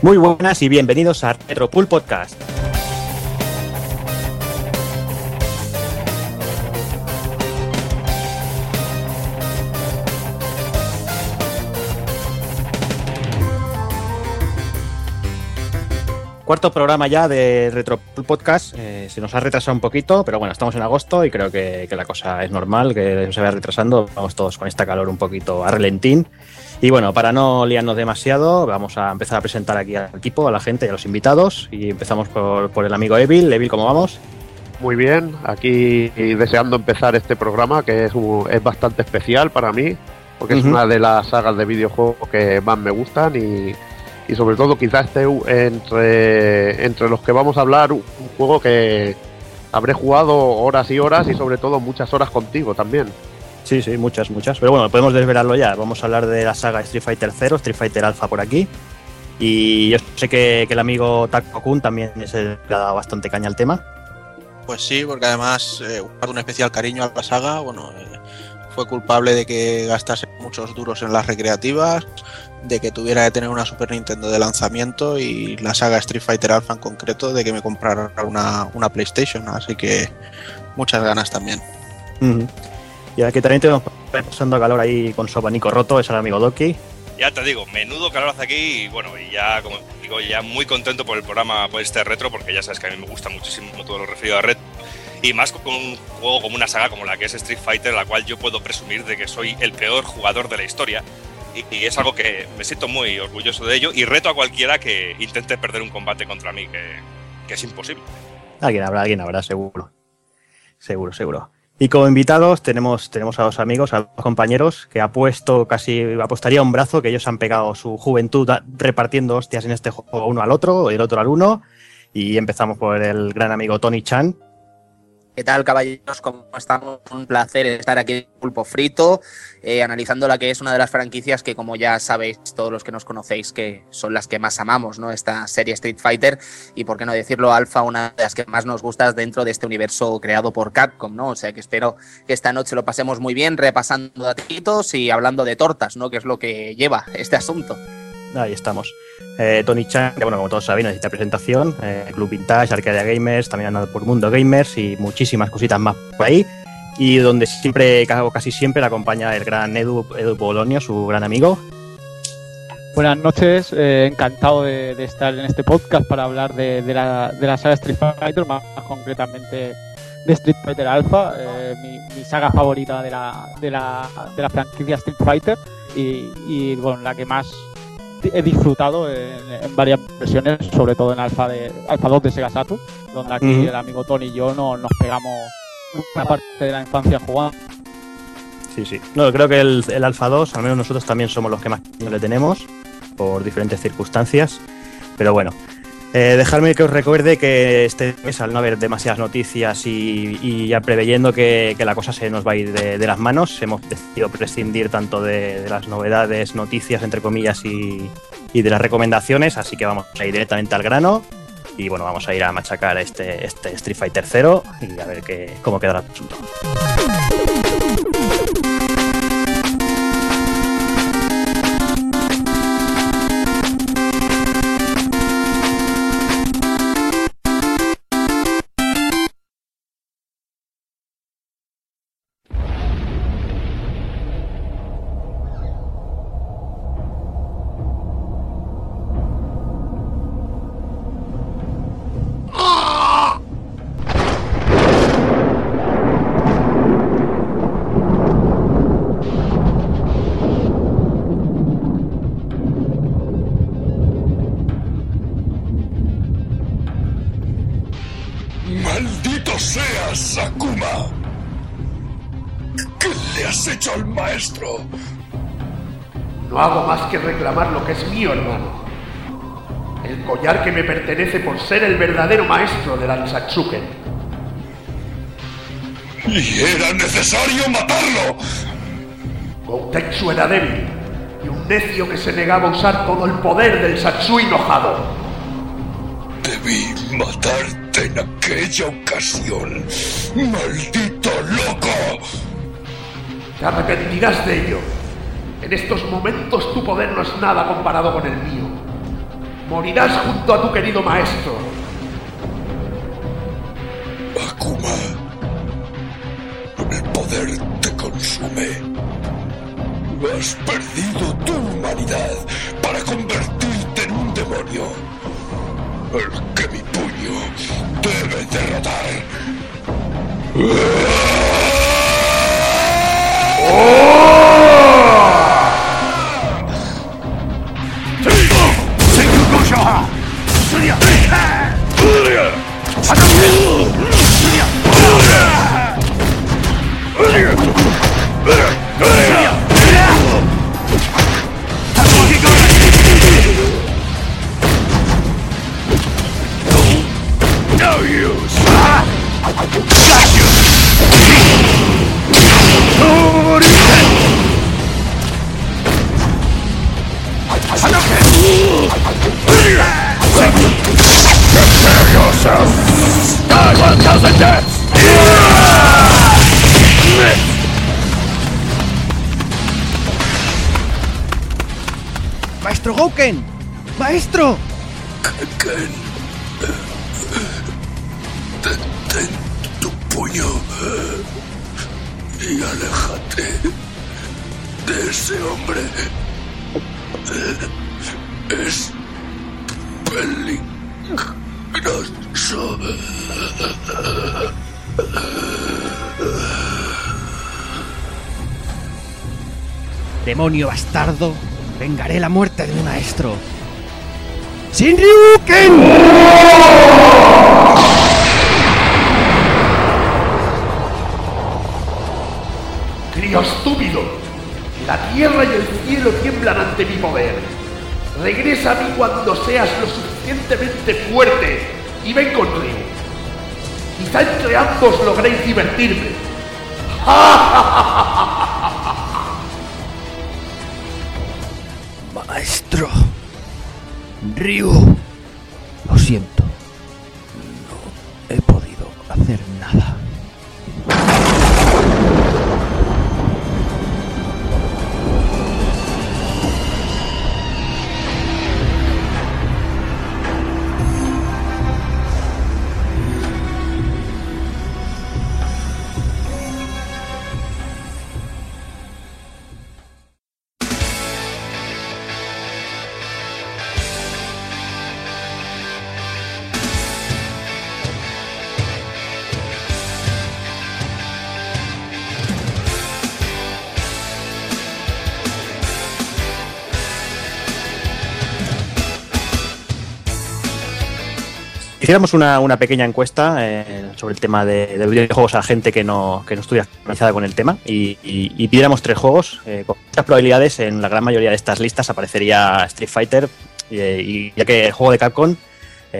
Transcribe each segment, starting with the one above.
Muy buenas y bienvenidos a Retropool Podcast. Cuarto programa ya de Retropool Podcast. Eh, se nos ha retrasado un poquito, pero bueno, estamos en agosto y creo que, que la cosa es normal, que se vaya retrasando. Vamos todos con esta calor un poquito a relentín. Y bueno, para no liarnos demasiado, vamos a empezar a presentar aquí al equipo, a la gente y a los invitados. Y empezamos por, por el amigo Evil. Evil, ¿cómo vamos? Muy bien, aquí deseando empezar este programa que es, un- es bastante especial para mí, porque es una de las sagas de videojuegos que más me gustan y, y sobre todo quizás esté entre, entre los que vamos a hablar un juego que habré jugado horas y horas y sobre todo muchas horas contigo también. Sí, sí, muchas, muchas. Pero bueno, podemos desvelarlo ya. Vamos a hablar de la saga Street Fighter 0, Street Fighter Alpha por aquí. Y yo sé que, que el amigo Taco Kun también que le ha dado bastante caña al tema. Pues sí, porque además eh, guardo un especial cariño a la saga. Bueno, eh, fue culpable de que gastase muchos duros en las recreativas, de que tuviera que tener una Super Nintendo de lanzamiento y la saga Street Fighter Alpha en concreto de que me comprara una, una PlayStation. Así que muchas ganas también. Y aquí también tenemos pasando calor ahí con su abanico roto, es el amigo Doki. Ya te digo, menudo calor hace aquí y bueno, y ya como digo, ya muy contento por el programa, por este retro, porque ya sabes que a mí me gusta muchísimo todo lo referido a retro. Y más con un juego como una saga como la que es Street Fighter, la cual yo puedo presumir de que soy el peor jugador de la historia. Y, y es algo que me siento muy orgulloso de ello y reto a cualquiera que intente perder un combate contra mí, que, que es imposible. Alguien habrá, alguien habrá, seguro. Seguro, seguro. Y como invitados tenemos, tenemos a dos amigos, a dos compañeros que ha puesto casi, apostaría un brazo, que ellos han pegado su juventud repartiendo hostias en este juego uno al otro, y el otro al uno. Y empezamos por el gran amigo Tony Chan. ¿Qué tal, caballeros? ¿Cómo estamos? Un placer estar aquí en Pulpo Frito, eh, analizando la que es una de las franquicias que, como ya sabéis, todos los que nos conocéis, que son las que más amamos, ¿no? Esta serie Street Fighter y, por qué no decirlo, Alpha, una de las que más nos gusta dentro de este universo creado por Capcom, ¿no? O sea que espero que esta noche lo pasemos muy bien, repasando datitos y hablando de tortas, ¿no? Que es lo que lleva este asunto. Ahí estamos. Eh, Tony Chan, que bueno, como todos sabéis, necesita presentación. Eh, Club Vintage, Arcadia Gamers, también anda por Mundo Gamers y muchísimas cositas más por ahí. Y donde siempre, casi siempre, le acompaña el gran Edu, Edu Bolonio, su gran amigo. Buenas noches, eh, encantado de, estar en este podcast para hablar de, la, de la saga Street Fighter, más, concretamente de Street Fighter Alpha, mi, mi saga favorita de la, de, la, de la franquicia Street Fighter y, y, bueno, la que más he disfrutado en, en varias versiones, sobre todo en Alpha, de, Alpha 2 de Sega Saturn, donde aquí el amigo Tony y yo no, nos pegamos una parte de la infancia jugando. Sí, sí. No, creo que el, el Alpha 2, al menos nosotros también somos los que más le tenemos, por diferentes circunstancias. Pero bueno, eh, dejadme que os recuerde que este mes, al no haber demasiadas noticias y, ya preveyendo que, que la cosa se nos va a ir de, las manos, hemos decidido prescindir tanto de, las novedades, noticias, entre comillas, y, de las recomendaciones, así que vamos a ir directamente al grano. Y bueno, vamos a ir a machacar este, este Street Fighter 0 y a ver qué, cómo quedará el asunto. Ser el verdadero maestro de Dansatsuken. ¡Y era necesario matarlo! Goutetsu era débil y un necio que se negaba a usar todo el poder del Satsui enojado. Debí matarte en aquella ocasión. ¡Maldito loco! Te arrepentirás de ello. En estos momentos tu poder no es nada comparado con el mío. Morirás junto a tu querido maestro. Akuma, el poder te consume. Has perdido tu humanidad para convertirte en un demonio. El que mi puño debe derrotar. No Yourself. Die 1,000 deaths. ¡Maestro Gouken! ¡Maestro! Detén tu puño y aléjate de ese hombre. Es peligroso. Demonio bastardo, vengaré la muerte de mi maestro. ¡Shinryuken! Crío estúpido. La tierra y el cielo tiemblan ante mi poder. Regresa a mí cuando seas lo suficientemente fuerte y ven conmigo. Quizá entre ambos logréis divertirme. Maestro. Ryu. Lo siento. Hiciéramos una, una pequeña encuesta eh, sobre el tema de, de videojuegos a gente que no, que no estuviera actualizada con el tema y, pidiéramos tres juegos. eh, con muchas probabilidades, en la gran mayoría de estas listas aparecería Street Fighter, eh, y ya que el juego de Capcom,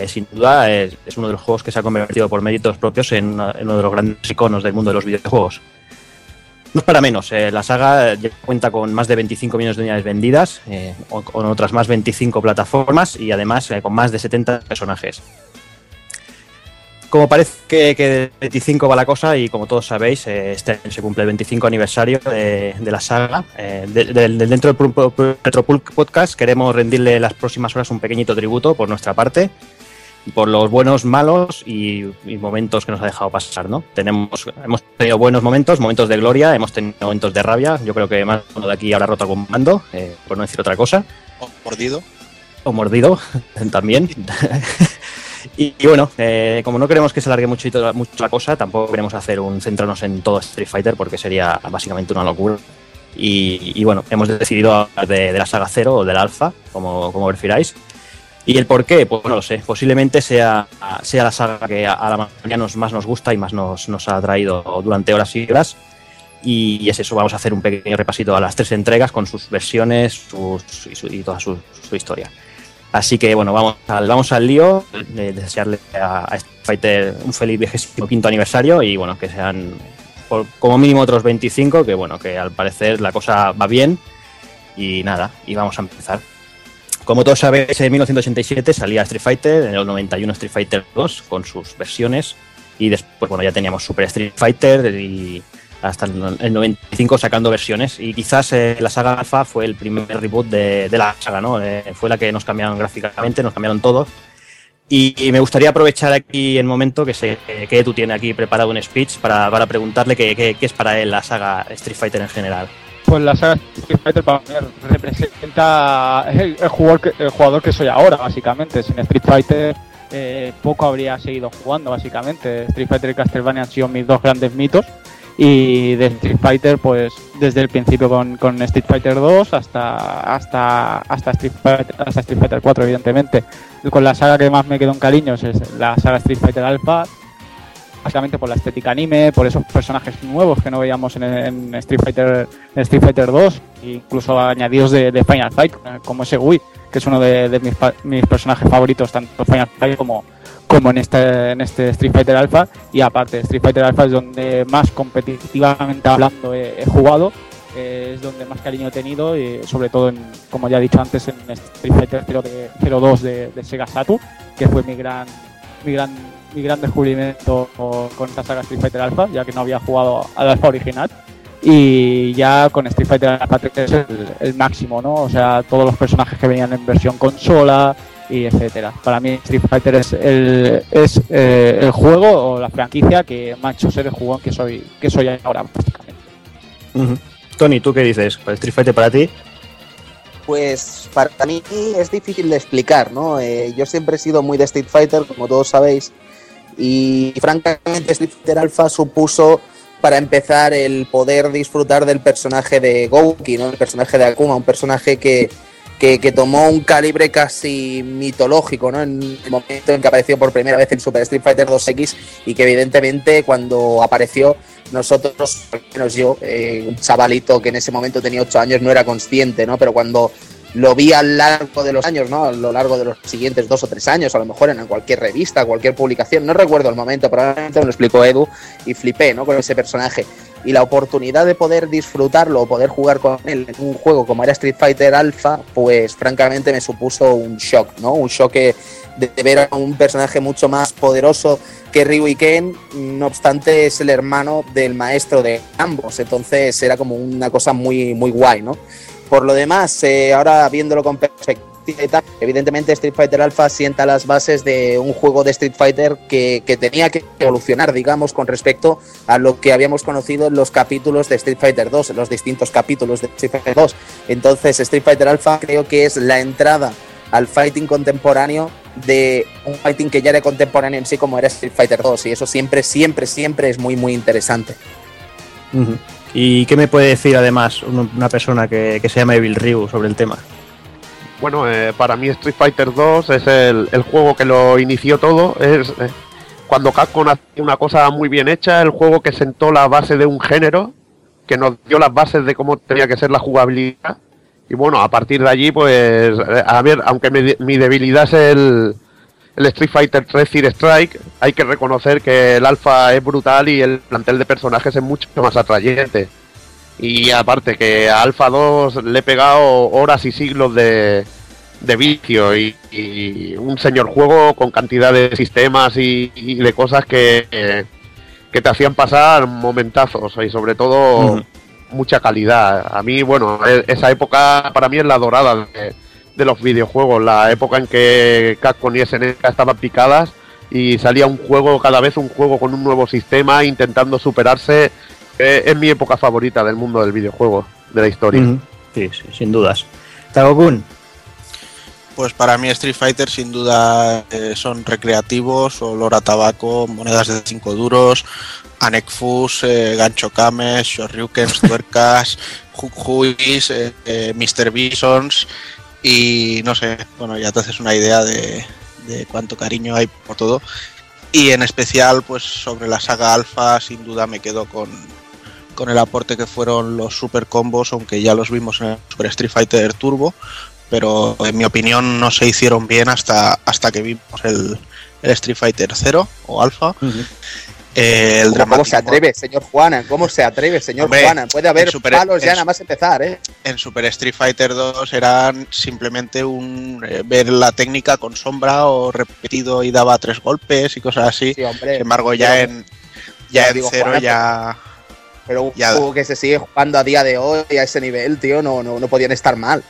sin duda, es, uno de los juegos que se ha convertido por méritos propios en, uno de los grandes iconos del mundo de los videojuegos. No es para menos, la saga cuenta con más de 25 millones de unidades vendidas, con otras más 25 plataformas y además con más de 70 personajes. Como parece que, que de 25 va la cosa y como todos sabéis, eh, este año se cumple el 25 aniversario de, de la saga. Eh, de- de- de- dentro del Retropulk Podcast queremos rendirle las próximas horas un pequeñito tributo por nuestra parte, por los buenos, malos y, y momentos que nos ha dejado pasar. ¿no? Tenemos, hemos tenido buenos momentos, momentos de gloria, hemos tenido momentos de rabia. Yo creo que más uno de aquí habrá roto algún mando, eh, por no decir otra cosa O mordido. o mordido también. y, y bueno, eh, como no queremos que se alargue mucho, mucho la cosa, tampoco queremos hacer un centrarnos en todo Street Fighter porque sería básicamente una locura. Y, y bueno, hemos decidido hablar de, de la saga Cero o del Alpha, como, como prefiráis. ¿Y el por qué? Pues no lo sé. Posiblemente sea, sea la saga que a, la mayoría nos, más nos gusta y más nos, nos ha traído durante horas y horas. Y es eso, vamos a hacer un pequeño repasito a las tres entregas con sus versiones sus, y, su- y toda su, su historia. Así que bueno, vamos al, vamos al lío, de desearle a, Street Fighter un feliz vigésimo quinto aniversario y bueno, que sean por- como mínimo otros 25, que bueno, que al parecer la cosa va bien y nada, y vamos a empezar. Como todos sabéis, en 1987 salía Street Fighter, en el 91 Street Fighter 2 con sus versiones y después, bueno, ya teníamos Super Street Fighter y hasta el el 95 sacando versiones. Y quizás eh, la saga Alpha fue el primer reboot de, de la saga, ¿no? Eh, fue la que nos cambiaron gráficamente, nos cambiaron todo. Y, me gustaría aprovechar aquí el momento que sé que tú tienes aquí preparado un speech para, para preguntarle qué es para él la saga Street Fighter en general. Pues la saga Street Fighter para mí representa el, el jugador que, el jugador que soy ahora, básicamente. Sin Street Fighter eh, poco habría seguido jugando, básicamente. Street Fighter y Castlevania han sido mis dos grandes mitos. Y de Street Fighter, pues desde el principio con, con Street Fighter 2 hasta, hasta, hasta, Street Fighter, hasta Street Fighter 4, evidentemente. Con la saga que más me quedó en cariños es la saga Street Fighter Alpha, básicamente por la estética anime, por esos personajes nuevos que no veíamos en, Street Fighter en Street Fighter 2, incluso añadidos de, Final Fight, eh, como ese Wii, que es uno de, de mis, mis personajes favoritos, tanto Final Fight como, como en este, en este Street Fighter Alpha. Y aparte, Street Fighter Alpha es donde más competitivamente hablando he, he jugado, eh, es donde más cariño he tenido, y sobre todo, en, como ya he dicho antes, en Street Fighter 0 de- 02 de, de Sega Saturn, que fue mi gran, mi gran, mi gran descubrimiento con esta saga Street Fighter Alpha, ya que no había jugado al Alpha original. Y ya con Street Fighter Alpha 3 es el, el máximo, ¿no? O sea, todos los personajes que venían en versión consola y etcétera. Para mí Street Fighter es el, es, eh, el juego o la franquicia que me ha hecho ser el jugón que soy, que soy ahora, prácticamente. Tony, ¿tú qué dices? ¿El Street Fighter para ti? Pues para mí es difícil de explicar, ¿no? Eh, yo siempre he sido muy de Street Fighter, como todos sabéis, y francamente Street Fighter Alpha supuso para empezar el poder disfrutar del personaje de Gouki, ¿no? El personaje de Akuma, un personaje que, que, tomó un calibre casi mitológico, ¿no? En el momento en que apareció por primera vez en Super Street Fighter 2X y que evidentemente cuando apareció nosotros, al menos yo, eh, un chavalito que en ese momento tenía 8 años, no era consciente, ¿no? Pero cuando lo vi a lo largo de los años, ¿no? A lo largo de los siguientes dos o tres años, a lo mejor en cualquier revista, cualquier publicación, no recuerdo el momento, probablemente me lo explicó Edu y flipé, ¿no? Con ese personaje. Y la oportunidad de poder disfrutarlo o poder jugar con él en un juego como era Street Fighter Alpha, pues francamente me supuso un shock, ¿no? Un shock de, ver a un personaje mucho más poderoso que Ryu y Ken, no obstante es el hermano del maestro de ambos, entonces era como una cosa muy, muy guay, ¿no? Por lo demás, eh, ahora viéndolo con perspectiva y tal, evidentemente Street Fighter Alpha sienta las bases de un juego de Street Fighter que, que tenía que evolucionar, digamos, con respecto a lo que habíamos conocido en los capítulos de Street Fighter 2, en los distintos capítulos de Street Fighter 2. Entonces, Street Fighter Alpha creo que es la entrada al fighting contemporáneo de un fighting que ya era contemporáneo en sí como era Street Fighter 2 y eso siempre, siempre, siempre es muy, muy interesante. Ujú. ¿Y qué me puede decir además un- una persona que, se llama Evil Ryu sobre el tema? Bueno, eh, para mí Street Fighter 2 es el, juego que lo inició todo. Es eh, cuando Capcom hacía una cosa muy bien hecha, el juego que sentó la base de un género, que nos dio las bases de cómo tenía que ser la jugabilidad. Y bueno, a partir de allí, pues, eh, a ver, aunque mi debilidad es el, el Street Fighter 3 Fear Strike, hay que reconocer que el alfa es brutal y el plantel de personajes es mucho más atrayente. Y aparte que a Alpha 2 le he pegado horas y siglos de, de vicio y, y un señor juego con cantidad de sistemas y, y de cosas que, que, te hacían pasar momentazos y sobre todo mucha calidad. A mí, bueno, e- esa época para mí es la dorada de, de los videojuegos, la época en que Capcom y SNK estaban picadas y salía un juego, cada vez un juego con un nuevo sistema intentando superarse. Eh, es mi época favorita del mundo del videojuego, de la historia. Sí, sí, sin dudas. Tagokun, Pues para mí Street Fighter sin duda eh, son recreativos, olor a tabaco, monedas de 5 duros, Anekfus, eh, gancho kames, shoryukens, tuercas, Hukuis, eh, eh, Mr. Bisons y no sé, bueno, ya te haces una idea de, de cuánto cariño hay por todo. Y en especial, pues sobre la saga Alpha, sin duda me quedo con, con el aporte que fueron los super combos, aunque ya los vimos en el Super Street Fighter Turbo, pero en mi opinión no se hicieron bien hasta, hasta que vimos el, el Street Fighter 0 o Alpha. Eh, el ¿Cómo, cómo se atreve, señor Juana? ¿Cómo se atreve, señor Hombre, Juana? Puede haber Super- palos ya en- nada más empezar, ¿eh? en Super Street Fighter 2 eran simplemente un eh, ver la técnica con sombra o repetido y daba tres golpes y cosas así. Sí, hombre. Sin embargo, ya Pero- en ya ya en digo, cero Juana, ya Pero un Ya. juego que se sigue jugando a día de hoy a ese nivel, tío, no, no, no podían estar mal.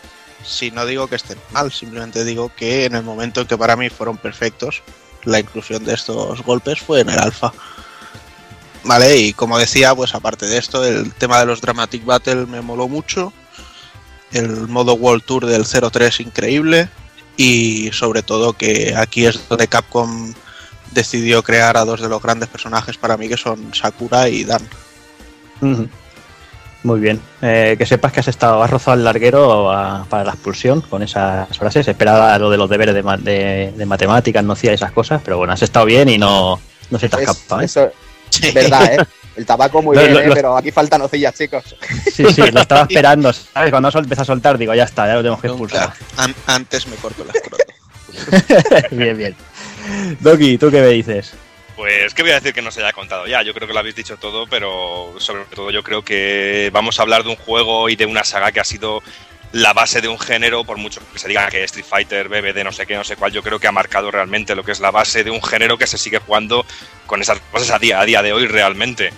Sí, no digo que estén mal, simplemente digo que en el momento en que para mí fueron perfectos, la inclusión de estos golpes fue en el alfa. Vale, y como decía, pues aparte de esto, el tema de los Dramatic Battle me moló mucho. El modo World Tour del 03 increíble. Y sobre todo que aquí es donde Capcom decidió crear a dos de los grandes personajes para mí, que son Sakura y Dan. Muy bien. Eh, que sepas que has estado, has rozado el larguero a- para la expulsión con esas frases. Esperaba lo de los deberes de, ma- de- de matemáticas, no hacía esas cosas, pero bueno, has estado bien y no, no se te ha Es- escapado. ¿eh? eso es verdad, ¿eh? El tabaco muy bien, lo- ¿eh? lo- pero aquí faltan nocillas, chicos. Sí, sí, lo estaba esperando. ¿sabes? Cuando empezó a soltar, digo, ya está, ya lo tenemos que expulsar. An- antes me corto el escroto. bien, bien. Doki, ¿tú qué me dices? Pues, ¿qué voy a decir que no se haya contado ya? Yo creo que lo habéis dicho todo, pero sobre todo yo creo que vamos a hablar de un juego y de una saga que ha sido la base de un género, por mucho que se diga que Street Fighter, BBD, no sé qué, no sé cuál, yo creo que ha marcado realmente lo que es la base de un género que se sigue jugando con esas bases a día, a día de hoy realmente.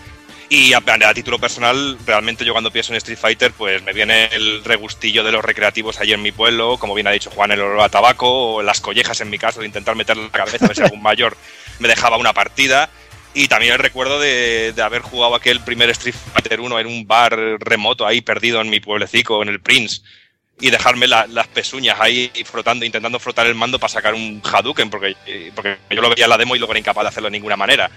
Y a, a título personal, realmente yo cuando pienso en Street Fighter, pues me viene el regustillo de los recreativos ahí en mi pueblo, como bien ha dicho Juan, el olor a tabaco, o las collejas en mi caso, de intentar meter la cabeza a ver si algún mayor me dejaba una partida. Y también el recuerdo de, de haber jugado aquel primer Street Fighter 1 en un bar remoto ahí perdido en mi pueblecico, en el Prince, y dejarme la- las pezuñas ahí frotando, intentando frotar el mando para sacar un Hadouken, porque, porque yo lo veía en la demo y luego era incapaz de hacerlo de ninguna manera.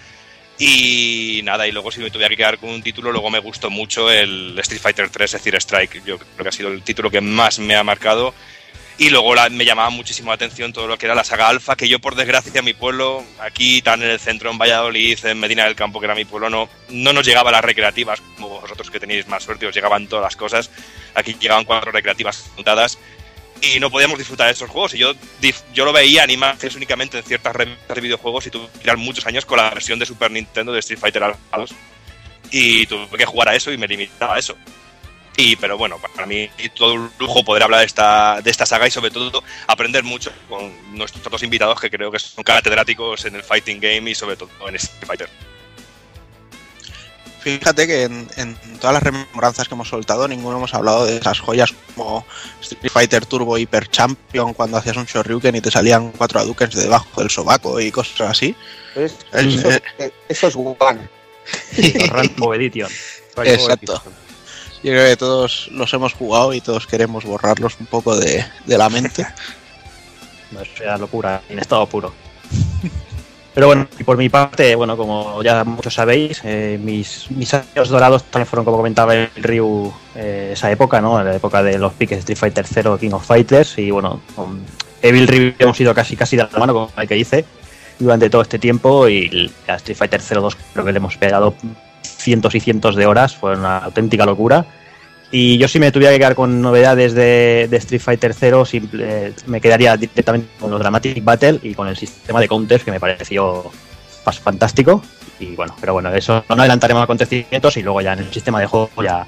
Y nada, y luego si me tuviera que quedar con un título, luego me gustó mucho el Street Fighter 3, es decir, Strike. Yo creo que ha sido el título que más me ha marcado. Y luego me llamaba muchísimo la atención todo lo que era la saga Alpha, que yo por desgracia mi pueblo, aquí tan en el centro, en Valladolid, en Medina del Campo, que era mi pueblo, no, no nos llegaba las recreativas, como vosotros que tenéis más suerte, os llegaban todas las cosas. Aquí llegaban cuatro recreativas juntadas y no podíamos disfrutar de estos juegos. Y yo, yo lo veía en imágenes únicamente en ciertas revistas de videojuegos y tuve que tirar muchos años con la versión de Super Nintendo de Street Fighter Alpha 2. Y tuve que jugar a eso y me limitaba a eso. Y, pero bueno, para mí todo un lujo poder hablar de esta, de esta saga y sobre todo aprender mucho con nuestros dos invitados que creo que son catedráticos en el fighting game y sobre todo en Street Fighter. Fíjate que en, en todas las rememoranzas que hemos soltado, ninguno hemos hablado de esas joyas como Street Fighter Turbo Hyper Champion, cuando hacías un Shoryuken y te salían cuatro Hadoukens de debajo del sobaco y cosas así. Es- Es- eso, eh, eso es one. Edition. Exacto. Yo creo que todos los hemos jugado y todos queremos borrarlos un poco de, de la mente. No, eso era locura, en estado puro. Pero bueno, y por mi parte, bueno, como ya muchos sabéis, eh, mis, mis años dorados también fueron, como comentaba el Ryu, eh, esa época, ¿no? La época de los piques Street Fighter 0, King of Fighters, y bueno, con Evil Ryu hemos ido casi casi de la mano, como el que dice, durante todo este tiempo, y a Street Fighter 02 creo que le hemos pegado cientos y cientos de horas, fue una auténtica locura. Y yo si me tuviera que quedar con novedades de, de Street Fighter 0, simple- eh, me quedaría directamente con los Dramatic Battle y con el sistema de counters que me pareció fantástico. Y bueno, pero bueno, eso no adelantaremos acontecimientos y luego ya en el sistema de juego ya,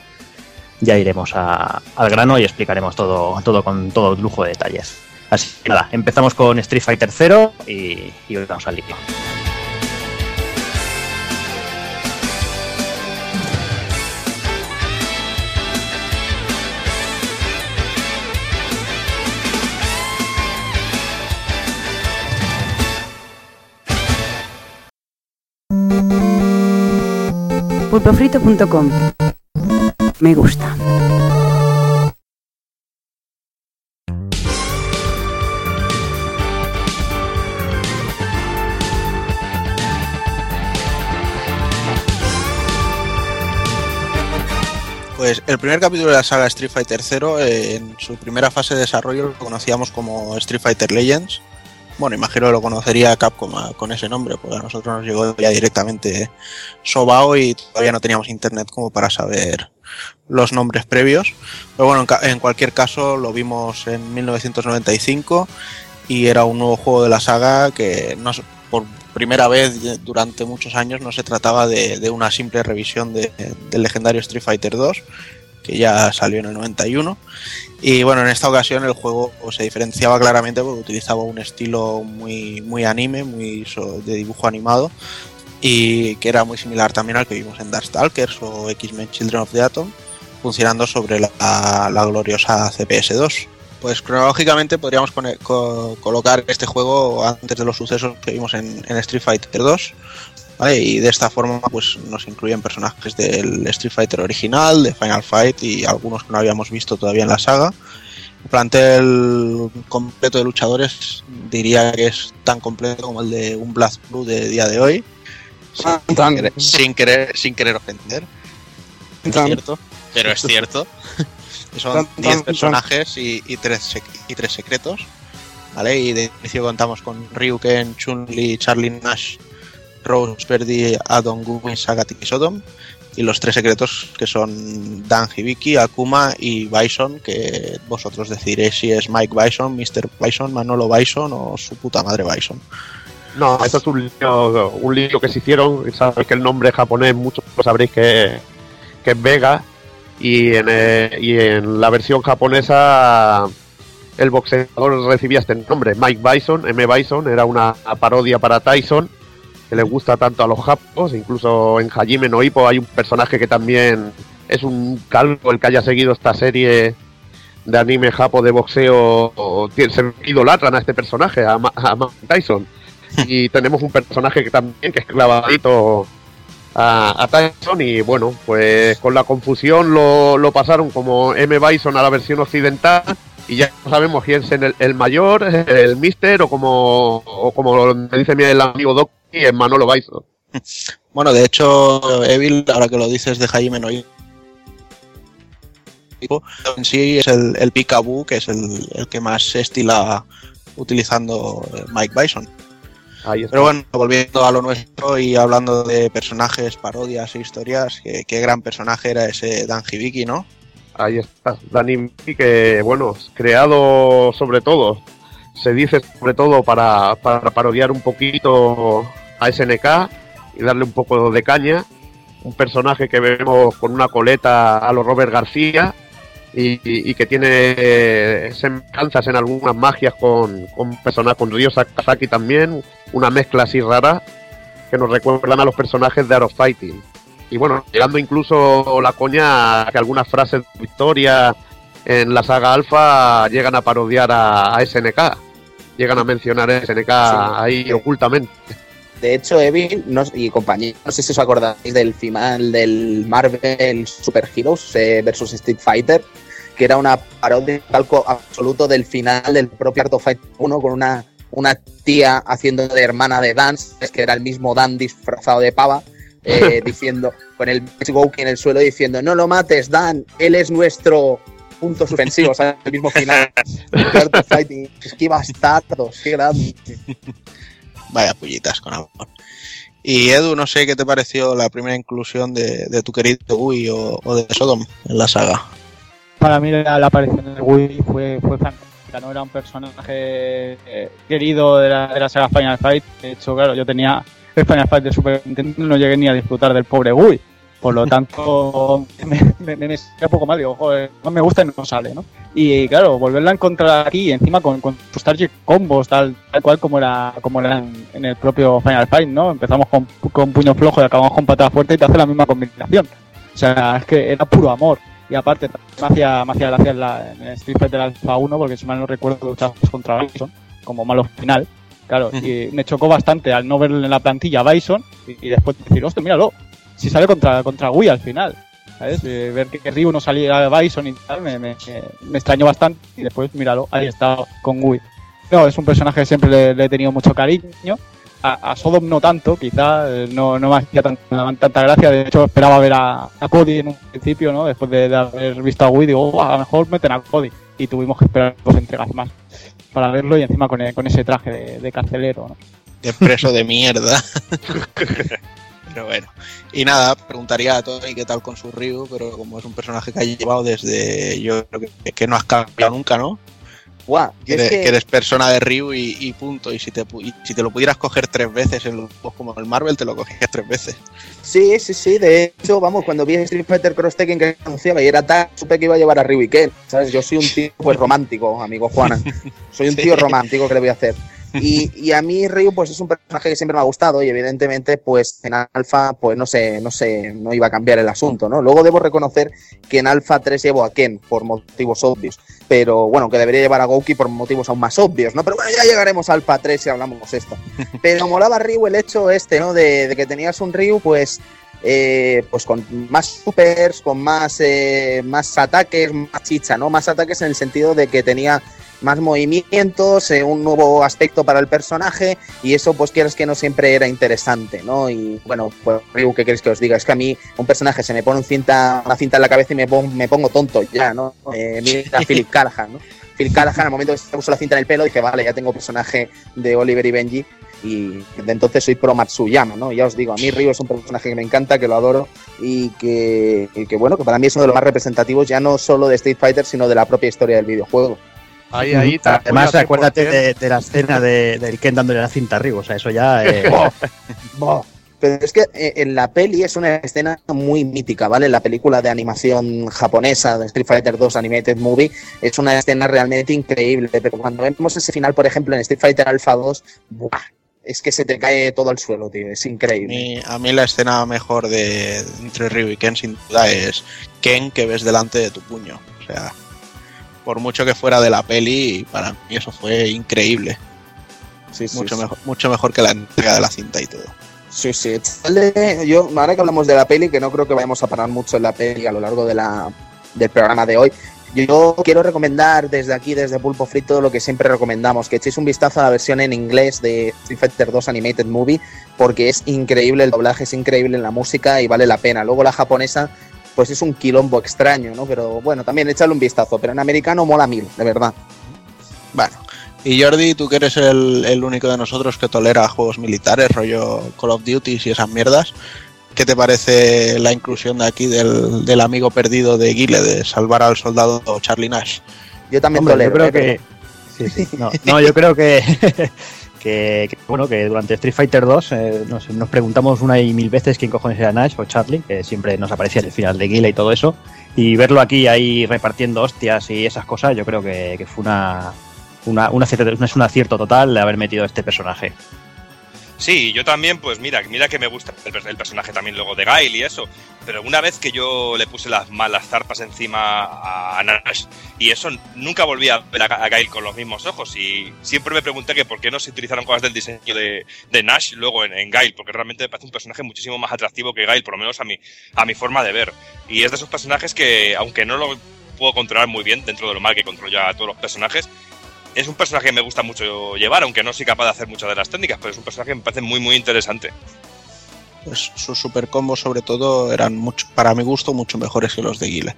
ya iremos a- al grano y explicaremos todo, todo con todo lujo de detalles. Así que nada, empezamos con Street Fighter 0 y, y vamos al lío. Pulpofrito.com Me gusta. Pues el primer capítulo de la saga Street Fighter 0, eh, en su primera fase de desarrollo, lo conocíamos como Street Fighter Legends. Bueno, imagino que lo conocería Capcom con ese nombre, porque a nosotros nos llegó ya directamente Sobao y todavía no teníamos internet como para saber los nombres previos. Pero bueno, en, en cualquier caso lo vimos en 1995 y era un nuevo juego de la saga que por primera vez de- durante muchos años no se trataba de, de una simple revisión de- del legendario Street Fighter 2 que ya salió en el 91 y bueno en esta ocasión el juego se diferenciaba claramente porque utilizaba un estilo muy muy anime muy de dibujo animado y que era muy similar también al que vimos en Darkstalkers o X-Men Children of the Atom, funcionando sobre la, gloriosa CPS2. Pues cronológicamente podríamos co- colocar este juego antes de los sucesos que vimos en, en Street Fighter 2. ¿Vale? Y de esta forma pues nos incluyen personajes del Street Fighter original, de Final Fight y algunos que no habíamos visto todavía en la saga. El plantel completo de luchadores diría que es tan completo como el de un Blast Blue de día de hoy. Sin, Tan. querer, sin querer, sin querer ofender. Es cierto, pero es cierto. Son Tan, 10 tan, personajes y, y, tres, y tres secretos. ¿Vale? Y de inicio contamos con Ryuken, Chun-Li, Charlie Nash, Rose, Verdi, Adon, Gumi, Sagat y Sodom. Y los tres secretos que son Dan Hibiki, Akuma y Bison, que vosotros decidiréis si es Mike Bison, Mr. Bison, Manolo Bison o su puta madre Bison. No, esto es un lío, un lío que se hicieron. Sabéis que el nombre japonés, muchos lo sabréis que, que es Vega. Y en, eh, y en la versión japonesa, el boxeador recibía este nombre: Mike Bison, M. Bison. Era una parodia para Tyson, que le gusta tanto a los japos. Incluso en Hajime no Ippo hay un personaje que también es un calvo, el que haya seguido esta serie de anime japo de boxeo. o Se idolatran a este personaje, a, Ma- a Mike Tyson y tenemos un personaje que también que es clavadito a, a Tyson y bueno pues con la confusión lo, lo pasaron como M Bison a la versión occidental y ya no sabemos quién es el, el mayor el Mister o como o como me dice mi el amigo Doc es Manolo Bison Bueno, de hecho, Evil, ahora que lo dices de Jaime no en sí es el, el Peekaboo, que es el, el que más se estila utilizando eh, Mike Bison. Pero bueno, volviendo a lo nuestro y hablando de personajes, parodias e historias, qué, qué gran personaje era ese Dan Hibiki, ¿no? Ahí está, Danny que bueno, creado sobre todo, se dice sobre todo para, para parodiar un poquito a SNK y darle un poco de caña. Un personaje que vemos con una coleta a los Robert García y, que tiene eh, semejanzas en algunas magias con, con personajes, con Ryo Sakazaki también, una mezcla así rara que nos recuerdan a los personajes de Art of Fighting. Y bueno, llegando incluso la coña a que algunas frases de Victoria en la saga Alpha llegan a parodiar a, a SNK. Llegan a mencionar a SNK ahí ocultamente. De hecho, Evil no- y compañía, no sé si os acordáis del final del Marvel Super Heroes eh, versus Street Fighter, que era una parodia, calco absoluto del final del propio Art of Fight 1 con una, una tía haciendo de hermana de Dance, que era el mismo Dan disfrazado de pava, eh, diciendo, con el Gouki en el suelo diciendo, no lo mates, Dan, él es nuestro punto suspensivo, o sea, el mismo final de Art of Fighting. Es que bastardos, qué grande. Vaya pullitas con amor. Y Edu, no sé qué te pareció la primera inclusión de, tu querido Gui o, de Sodom en la saga. Para mí la, la aparición de Wii fue, fue fantástica, ¿no? Era un personaje eh, querido de la, de la saga Final Fight. De hecho, claro, yo tenía el Final Fight de Super Nintendo y no llegué ni a disfrutar del pobre Wii. Por lo tanto, me, me, me, un poco mal. Digo, joder, no me gusta y no sale, ¿no? Y claro, volverla a encontrar aquí, encima con, con sus target combos, tal, tal cual como era, como era en, en el propio Final Fight, ¿no? Empezamos con, con puño flojo y acabamos con patada fuerte y te hace la misma combinación. O sea, es que era puro amor. Y aparte, me hacía, me hacía gracia en, la, en el Street Fighter Alpha 1, porque si mal no recuerdo, luchabas contra Bison, como malo final. Claro, y me chocó bastante al no ver en la plantilla a Bison y, y después decir, hostia, míralo, si sale contra, contra Wii al final. ¿Sabes? Eh, ver que, que Ryu no salía a Bison y tal, me, me, me extrañó bastante. Y después, míralo, ahí está con Wii. No, es un personaje que siempre le, le he tenido mucho cariño. A, a, Sodom no tanto, quizá eh, no, no me hacía tanta, tanta, gracia. De hecho, esperaba ver a, a, Cody en un principio, ¿no? Después de, de haber visto a Wii, digo, oh, a lo mejor meten a Cody. Y tuvimos que esperar dos entregas más para verlo y encima con, el, con ese traje de, de, carcelero, ¿no? De preso de mierda. pero bueno. Y nada, preguntaría a Tony qué tal con su Ryu, pero como es un personaje que ha llevado desde. Yo creo que, que no has cambiado nunca, ¿no? Wow, que, eres, que... que, eres, persona de Ryu y, y punto. Y si, te, y si te lo pudieras coger tres veces en juegos como el Marvel, te lo cogías tres veces. Sí, sí, sí. De hecho, vamos, cuando vi Street Fighter Cross Tekken que anunciaba y era tal, supe que iba a llevar a Ryu y Ken. ¿Sabes? Yo soy un tío pues romántico, amigo Juana. Soy un tío romántico que le voy a hacer. Y, y a mí Ryu pues es un personaje que siempre me ha gustado y evidentemente pues en Alpha pues no sé, no sé, no iba a cambiar el asunto, ¿no? Luego debo reconocer que en Alpha 3 llevo a Ken por motivos obvios, pero bueno, que debería llevar a Gouki por motivos aún más obvios, ¿no? Pero bueno, ya llegaremos a Alpha 3 si hablamos esto. Pero molaba Ryu el hecho este, ¿no? De, de que tenías un Ryu pues eh, pues con más supers, con más, eh, más ataques, más chicha, ¿no? Más ataques en el sentido de que tenía más movimientos, eh, un nuevo aspecto para el personaje y eso pues quieres que no siempre era interesante, ¿no? Y bueno, pues Ryu, ¿qué queréis que os diga? Es que a mí un personaje se me pone un cinta, una cinta en la cabeza y me pongo, me pongo tonto ya, ¿no? Eh, mira a Philip Callahan, ¿no? Philip Callahan al momento que se puso la cinta en el pelo dije, vale, ya tengo personaje de Oliver y Benji y de entonces soy pro Matsuyama, ¿no? Ya os digo, a mí Ryu es un personaje que me encanta, que lo adoro y que, y que, bueno, que para mí es uno de los más representativos ya no solo de Street Fighter, sino de la propia historia del videojuego. Ahí, ahí, Además, acuérdate 100%. de, de la escena de, del Ken dándole la cinta arriba, o sea, eso ya... eh, Pero es que eh, en la peli es una escena muy mítica, ¿vale? La película de animación japonesa de Street Fighter 2 Animated Movie es una escena realmente increíble, pero cuando vemos ese final, por ejemplo, en Street Fighter Alpha 2, ¡buah! es que se te cae todo al suelo, tío, es A increíble. mí, a mí la escena mejor de entre Ryu y Ken sin duda es Ken que ves delante de tu puño. O sea, por mucho que fuera de la peli, para mí eso fue increíble. Sí, mucho, sí. Mejor, mucho mejor que la entrega de la cinta y todo. Sí, sí. Yo, ahora que hablamos de la peli, que no creo que vayamos a parar mucho en la peli a lo largo de la, del programa de hoy, yo quiero recomendar desde aquí, desde Pulpo Frito, lo que siempre recomendamos, que echéis un vistazo a la versión en inglés de Street Fighter 2 Animated Movie, porque es increíble el doblaje, es increíble la música y vale la pena. Luego la japonesa, pues es un quilombo extraño, ¿no? Pero bueno, también échale un vistazo, pero en americano mola mil, de verdad. Bueno, y Jordi, tú que eres el, el único de nosotros que tolera juegos militares, rollo Call of Duty y esas mierdas, ¿qué te parece la inclusión de aquí del, del amigo perdido de Guile, de salvar al soldado Charlie Nash? Yo también Hombre, tolero, yo creo ¿eh? que... Sí, sí. No, no, yo creo que, que, bueno, que durante Street Fighter 2 eh, nos, preguntamos una y mil veces quién cojones era Nash o Charlie, que siempre nos aparecía en el final de Guile y todo eso. Y verlo aquí ahí repartiendo hostias y esas cosas, yo creo que, fue una, una, un acierto, es un acierto total de haber metido este personaje. Sí, yo también, pues mira, mira que me gusta el, per- el personaje también luego de Gail y eso, pero una vez que yo le puse las malas zarpas encima a Nash y eso nunca volví a ver a, Ga- a Gail con los mismos ojos y siempre me pregunté que por qué no se utilizaron cosas del diseño de, de Nash luego en, en Gail, porque realmente me parece un personaje muchísimo más atractivo que Gail, por lo menos a mi, a mi forma de ver. Y es de esos personajes que, aunque no lo puedo controlar muy bien dentro de lo mal que controlo a todos los personajes, es un personaje que me gusta mucho llevar, aunque no soy capaz de hacer muchas de las técnicas, pero es un personaje que me parece muy, muy interesante. Pues sus super combos sobre todo eran mucho, para mi gusto mucho mejores que los de Guile.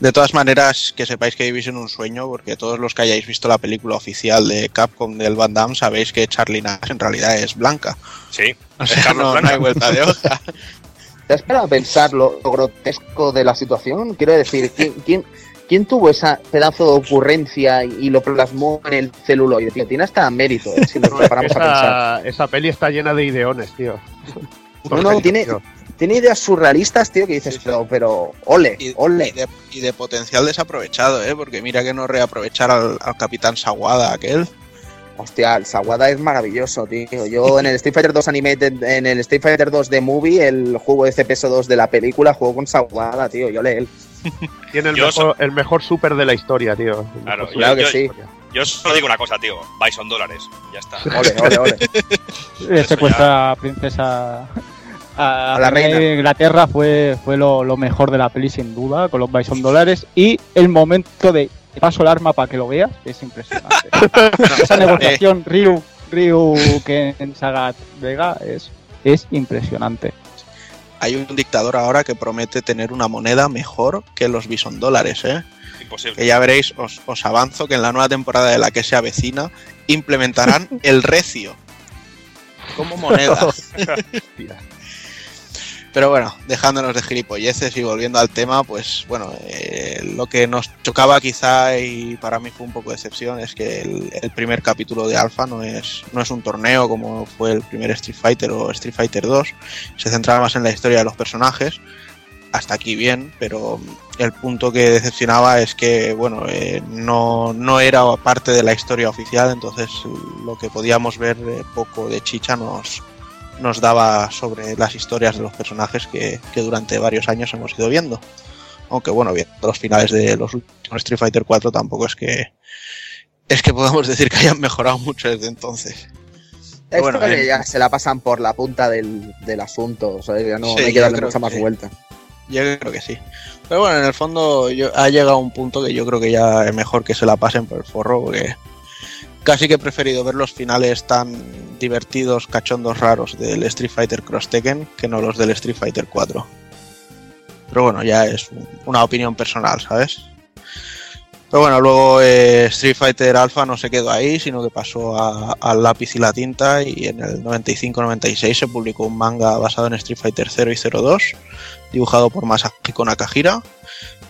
De todas maneras, que sepáis que vivís en un sueño, porque todos los que hayáis visto la película oficial de Capcom del Van Damme sabéis que Charlie Nash en realidad es blanca. Sí, O es sea, Carlos no, no Blanca. hay vuelta de hoja. ¿Te has parado a pensar lo, lo grotesco de la situación? Quiero decir, ¿quién, quién, quién tuvo esa pedazo de ocurrencia y lo plasmó en el celuloide? Tío, tiene hasta mérito, ¿eh? si nos preparamos a pensar. esa, esa peli está llena de ideones, tío. No, no, tiene, tiene ideas surrealistas, tío, que dices, pero, pero ole, Y, ole. y de, y de potencial desaprovechado, ¿eh? porque mira que no reaprovechar al, al capitán Sawada aquel. Hostia, el Sawada es maravilloso, tío. Yo en el Street Fighter 2 Animated, en el Street Fighter 2 de Movie, el juego de CPS2 de la película, juego con Sawada, tío. Yo le él. Tiene el Yo mejor, el mejor super de la historia, tío. Claro, mejor yo- Claro que yo- sí. Yo solo digo una cosa, tío. Bison dólares. Ya está. Ole, ole, ole. Secuestra a princesa a, A la reina reina. de Inglaterra fue, fue lo, lo mejor de la peli sin duda con los Bison dólares y el momento de te paso el arma para que lo veas es impresionante esa negociación Ryu Ryu Ken Sagat Vega es es impresionante Hay un dictador ahora que promete tener una moneda mejor que los bison dólares, ¿eh? Imposible. Que ya veréis, os, os avanzo que en la nueva temporada de la que se avecina implementarán el recio como moneda. Pero bueno, dejándonos de gilipolleces y volviendo al tema, pues bueno, eh, lo que nos chocaba quizá y para mí fue un poco de excepción es que el, el primer capítulo de Alpha no es, no es un torneo como fue el primer Street Fighter o Street Fighter 2, se centraba más en la historia de los personajes. hasta aquí bien, pero el punto que decepcionaba es que, bueno, eh, no, no era parte de la historia oficial, entonces lo que podíamos ver eh, poco de chicha nos, nos daba sobre las historias de los personajes que, que durante varios años hemos ido viendo. Aunque bueno, viendo los finales de los últimos Street Fighter 4 tampoco es que es que podamos decir que hayan mejorado mucho desde entonces. Es bueno, que eh. ya se la pasan por la punta del, del asunto, ¿sabes? Ya no, Sí, hay que darle mucha más vuelta. Yo creo que sí. Pero bueno, en el fondo yo, ha llegado un punto que yo creo que ya es mejor que se la pasen por el forro, porque casi que he preferido ver los finales tan divertidos, cachondos, raros del Street Fighter Cross Tekken que no los del Street Fighter 4. Pero bueno, ya es un- una opinión personal, ¿sabes? Pero bueno, luego eh, Street Fighter Alpha no se quedó ahí, sino que pasó al lápiz y la tinta y en el 95-96 se publicó un manga basado en Street Fighter 0 y 02 dibujado por Masahiko Nakahira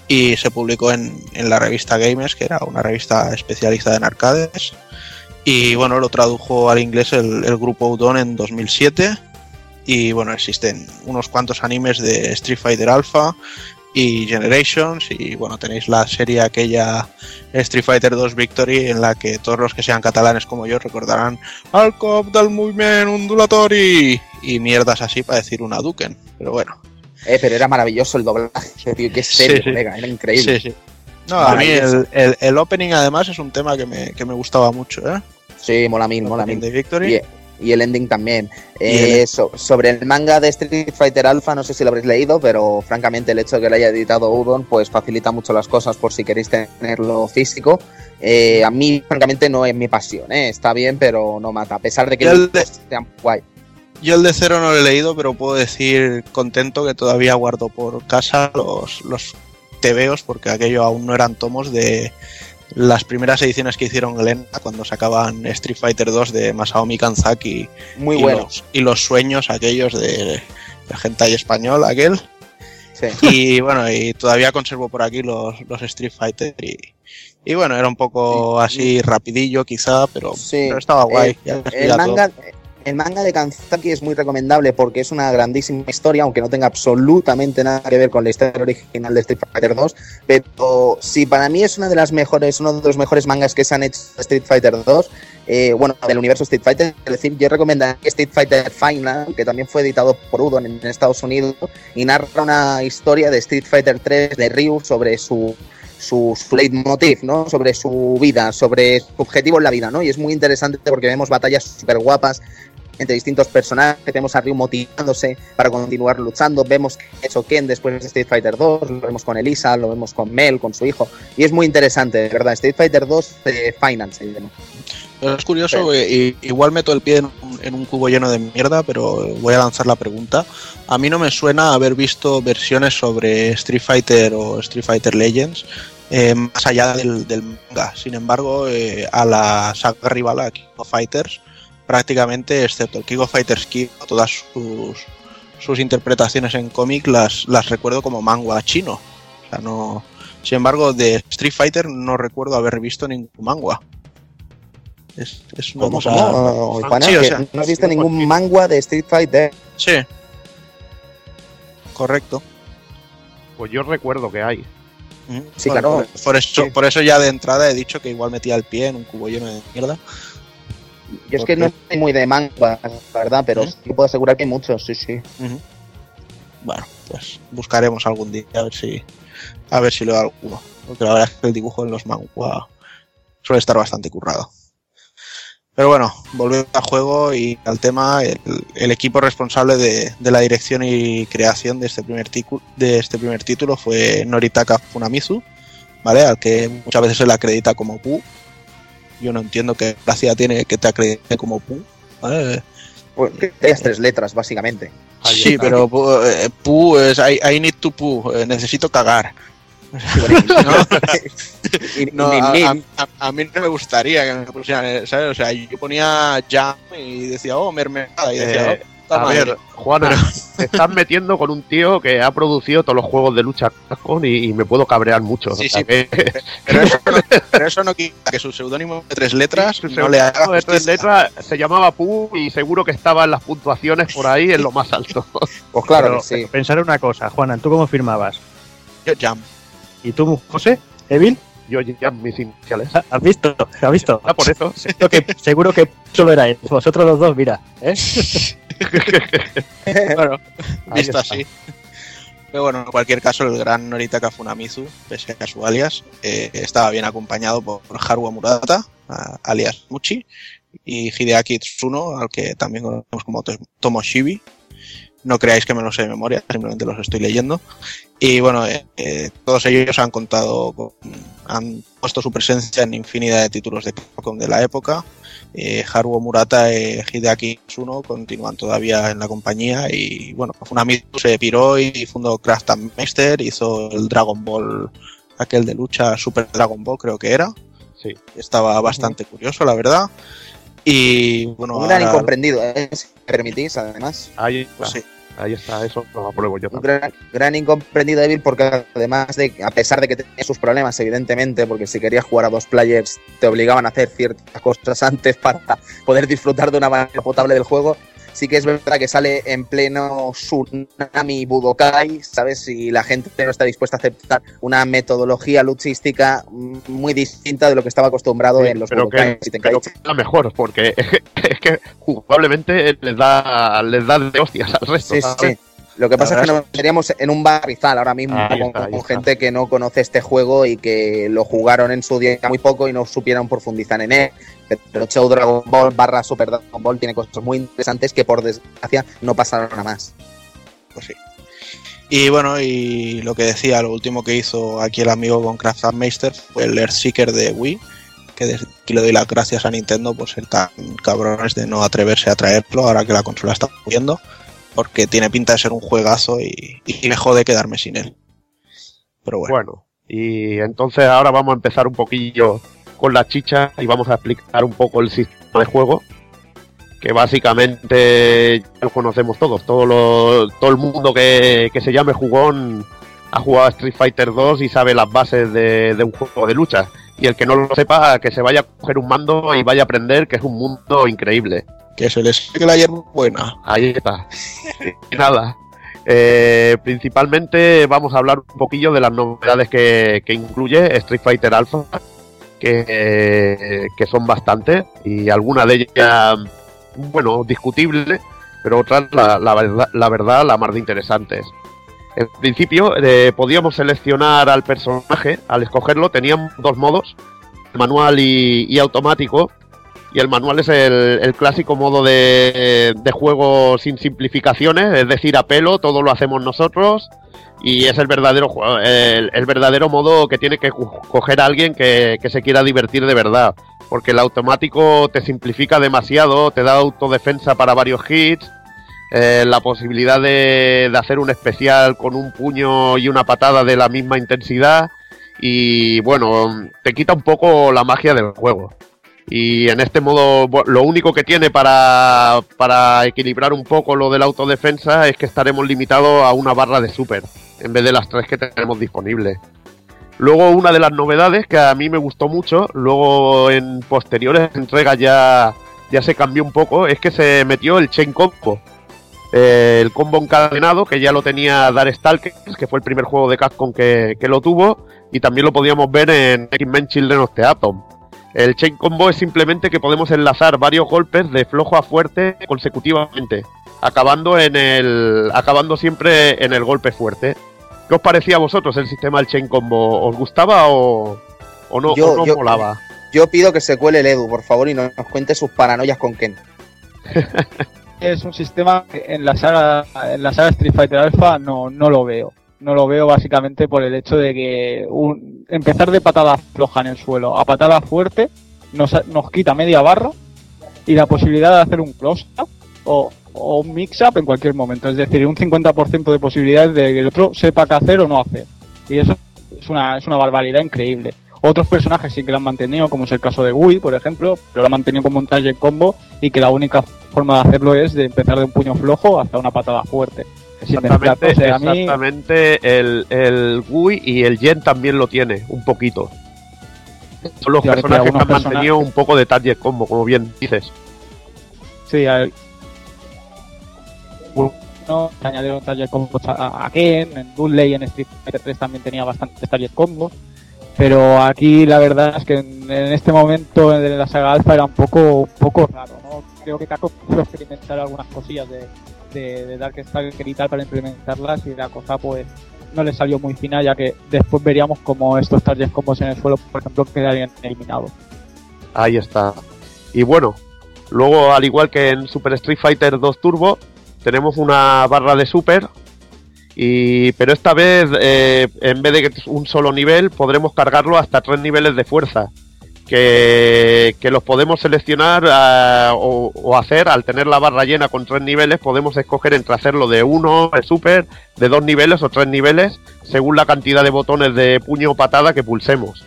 y se publicó en, en la revista Gamers, que era una revista especializada en arcades. Y bueno, lo tradujo al inglés el, el grupo Udon en 2007. Y bueno, existen unos cuantos animes de Street Fighter Alpha y Generations. Y bueno, tenéis la serie aquella Street Fighter 2 Victory, en la que todos los que sean catalanes como yo recordarán al cop del moviment undulatori y mierdas así para decir una Duken. Pero bueno. Eh, pero era maravilloso el doblaje, tío. Qué serio, Sí, sí. colega, era increíble. Sí, sí. No, a mí el- el opening además es un tema que me, que me gustaba mucho, ¿eh? Sí, mola mil, mola mil. Victory. Y, y el ending también. Eh, el- so- sobre el manga de Street Fighter Alpha, no sé si lo habréis leído, pero francamente el hecho de que lo haya editado Udon, pues facilita mucho las cosas por si queréis tenerlo físico. Eh, a mí, francamente, no es mi pasión, ¿eh? Está bien, pero no mata, a pesar de que el de- sean guay. Yo el de cero no lo he leído, pero puedo decir contento que todavía guardo por casa los, los tebeos, porque aquello aún no eran tomos de las primeras ediciones que hicieron Glenn cuando sacaban Street Fighter 2 de Masaomi Kanzaki Muy y, bueno. los, y los sueños aquellos de, de hentai español aquel. Sí. Y bueno, y todavía conservo por aquí los, los Street Fighter y, y bueno, era un poco así rapidillo quizá, pero, pero estaba guay. Eh, ya el, todo. El manga de Kanzaki es muy recomendable porque es una grandísima historia, aunque no tenga absolutamente nada que ver con la historia original de Street Fighter 2. Pero sí, para mí es una de las mejores, uno de los mejores mangas que se han hecho de Street Fighter 2. eh, bueno, del universo Street Fighter. Es decir, yo recomendaría Street Fighter Final, que también fue editado por Udon en, en Estados Unidos, y narra una historia de Street Fighter 3 de Ryu sobre su su, su leitmotiv, ¿no? Sobre su vida, sobre su objetivo en la vida, ¿no? Y es muy interesante porque vemos batallas súper guapas entre distintos personajes, vemos a Ryu motivándose para continuar luchando, vemos que ha hecho Ken después de Street Fighter 2, lo vemos con Elisa, lo vemos con Mel, con su hijo, y es muy interesante, de verdad, Street Fighter 2 eh, llama. Pero es curioso, eh, igual meto el pie en un, en un cubo lleno de mierda, pero voy a lanzar la pregunta. A mí no me suena haber visto versiones sobre Street Fighter o Street Fighter Legends eh, más allá del, del manga. Sin embargo, eh, a la saga rival, a King of Fighters, prácticamente, excepto el King of Fighters Kid, todas sus, sus interpretaciones en cómic las, las recuerdo como manga chino. O sea, no... Sin embargo, de Street Fighter no recuerdo haber visto ningún manga. Es, es una ¿Cómo, cosa- cómo? Juana, Sí, o que sea, no has visto ningún manga de Street Fighter. Sí. Correcto. Pues yo recuerdo que hay. Sí, Bueno, claro. Por, por eso, por eso ya de entrada he dicho que igual metía el pie en un cubo lleno de mierda. Yo es que no estoy muy de manga, la verdad, pero sí puedo asegurar que hay muchos, sí, sí. Bueno, pues buscaremos algún día a ver si a ver si leo alguno. Porque la verdad es que el dibujo en los manga suele estar bastante currado. Pero bueno, volviendo al juego y al tema, el, el equipo responsable de, de la dirección y creación de este primer ticu- de este primer título fue Noritaka Funamizu, ¿vale? Al que muchas veces se le acredita como Pu. Yo no entiendo qué gracia tiene que te acredite como Pu. ¿vale? Pues, tres letras, básicamente. Sí, pero pu, eh, pu es I, I need to pu, eh, necesito cagar. No, a, a- a- a mí no me gustaría que me pusieran, eh, ¿sabes? O sea, yo ponía jam y decía, oh, mermelada, y decía, Eh, A ver, Juana, te estás metiendo con un tío que ha producido todos los juegos de lucha Capcom y, y me puedo cabrear mucho. Sí, o sea sí, que- Pero eso, no, pero eso no quita que su seudónimo de tres letras Su no le haga seudónimo de tres justicia. letras se llamaba Pu y seguro que estaba en las puntuaciones por ahí en lo más alto. Pues claro Pero sí. Pensar una cosa, Juanan, ¿tú cómo firmabas? Yo jam. ¿Y tú, José? ¿Evil? Yo ya mis iniciales. ¿Has visto? ¿Has visto? Ah, por eso. Seguro que, seguro que solo era él. Vosotros los dos, mira. ¿eh? bueno, visto así. Pero bueno, en cualquier caso, el gran Noritaka Funamizu, pese a su alias, eh, estaba bien acompañado por Haruo Murata, alias Muchi, y Hideaki Tsuno, al que también conocemos como To- Tomoshibi. No creáis que me lo sé de memoria, simplemente los estoy leyendo. Y bueno, eh, eh, todos ellos han contado, con- han puesto su presencia en infinidad de títulos de Capcom de la época. Eh, Haruo Murata y Hideaki Tsuno continúan todavía en la compañía y bueno, Funamizu se piró y fundó Craft and Master, hizo el Dragon Ball, aquel de lucha Super Dragon Ball creo que era. Sí. Estaba bastante curioso, la verdad. Y bueno, Un gran ahora- incomprendido, ¿eh? si me permitís, además. Ahí pues sí. Ahí está, eso lo apruebo yo Un también. gran, gran incomprendido débil porque además de, a pesar de que tenía sus problemas, evidentemente, porque si querías jugar a dos players te obligaban a hacer ciertas cosas antes para poder disfrutar de una manera potable del juego, sí que es verdad que sale en pleno tsunami Budokai, ¿sabes? Y la gente no está dispuesta a aceptar una metodología luchística muy distinta de lo que estaba acostumbrado Sí, en los pero Budokai que, y pero Tenkaichi. que la mejor, porque es que, es que jugablemente les da, les da de hostias al resto. Sí, ¿sabes? sí. Lo que pasa es que nos seríamos en un barrizal ahora mismo Ahí con, está, con gente que no conoce este juego y que lo jugaron en su día muy poco y no supieron profundizar en él. Pero Show Dragon Ball barra Super Dragon Ball tiene cosas muy interesantes que por desgracia no pasaron a más. Pues sí. Y bueno, y lo que decía, lo último que hizo aquí el amigo con Craft fue el Earthseeker de Wii, que desde aquí le doy las gracias a Nintendo por ser tan cabrones de no atreverse a traerlo ahora que la consola está muriendo, porque tiene pinta de ser un juegazo y, y me jode quedarme sin él. Pero bueno, Bueno, y entonces ahora vamos a empezar un poquillo con la chicha y vamos a explicar un poco el sistema de juego, que básicamente ya lo conocemos todos, todo, lo- todo el mundo que, que se llame jugón ha jugado a Street Fighter 2 y sabe las bases de, de un juego de lucha. Y el que no lo sepa, que se vaya a coger un mando y vaya a aprender que es un mundo increíble. que se les que la hierba buena. Ahí está. Y nada. eh, principalmente vamos a hablar un poquillo de las novedades que, que incluye Street Fighter Alpha, que, son bastantes y algunas de ellas, bueno, discutibles, pero otras, la, la verdad, la más de interesantes. En principio, eh, podíamos seleccionar al personaje, al escogerlo, teníamos dos modos, manual y, y automático, y el manual es el, el clásico modo de, de juego sin simplificaciones, es decir, a pelo, todo lo hacemos nosotros y es el verdadero el, el verdadero modo que tiene que coger a alguien que, que se quiera divertir de verdad. Porque el automático te simplifica demasiado, te da autodefensa para varios hits, eh, la posibilidad de, de hacer un especial con un puño y una patada de la misma intensidad y bueno, te quita un poco la magia del juego. Y en este modo, lo único que tiene para, para equilibrar un poco lo de la autodefensa es que estaremos limitados a una barra de super, en vez de las tres que tenemos disponibles. Luego, una de las novedades que a mí me gustó mucho, luego en posteriores entregas ya, ya se cambió un poco, es que se metió el Chain Combo. Eh, el combo encadenado, que ya lo tenía Darkstalkers, que fue el primer juego de Capcom que, que lo tuvo, y también lo podíamos ver en X-Men Children of the Atom. El chain combo es simplemente que podemos enlazar varios golpes de flojo a fuerte consecutivamente, acabando en el acabando siempre en el golpe fuerte. ¿Qué os parecía a vosotros el sistema del chain combo? ¿Os gustaba o, o no, Yo- o no yo- molaba? Yo pido que se cuele el Edu, por favor, y nos, nos cuente sus paranoias con Ken. Es un sistema que en la saga, en la saga Street Fighter Alpha no, no lo veo. No lo veo básicamente por el hecho de que un- empezar de patada floja en el suelo a patada fuerte nos, nos quita media barra y la posibilidad de hacer un close-up o, un mix-up en cualquier momento. Es decir, un 50% de posibilidades de que el otro sepa qué hacer o no hacer. Y eso es una, es una barbaridad increíble. Otros personajes sí que lo han mantenido, como es el caso de Gui, por ejemplo, pero lo han mantenido como un target combo y que la única forma de hacerlo es de empezar de un puño flojo hasta una patada fuerte. Exactamente, mezclar. O sea, a mí- exactamente el, el Gui y el Yen también lo tiene, un poquito. Son los personajes que han algunos mantenido personajes- un poco de target combo, como bien dices. Sí, al- no, se añadieron target combos a, a Ken, en Dudley, en Street Fighter 3 también tenía bastantes target combos. Pero aquí la verdad es que en, en este momento de la saga Alpha era un poco, un poco raro, ¿no? Creo que Capcom quiso experimentar algunas cosillas de, de, de Dark Stalker y tal para implementarlas y la cosa pues no le salió muy fina ya que después veríamos como estos target combos en el suelo, por ejemplo, quedarían eliminados. Ahí está. Y bueno, luego al igual que en Super Street Fighter 2 Turbo, tenemos una barra de super. Y, pero esta vez, eh, en vez de un solo nivel, podremos cargarlo hasta tres niveles de fuerza. Que, los podemos seleccionar ah, o, hacer al tener la barra llena con tres niveles. Podemos escoger entre hacerlo de uno, de super, de dos niveles o tres niveles, según la cantidad de botones de puño o patada que pulsemos.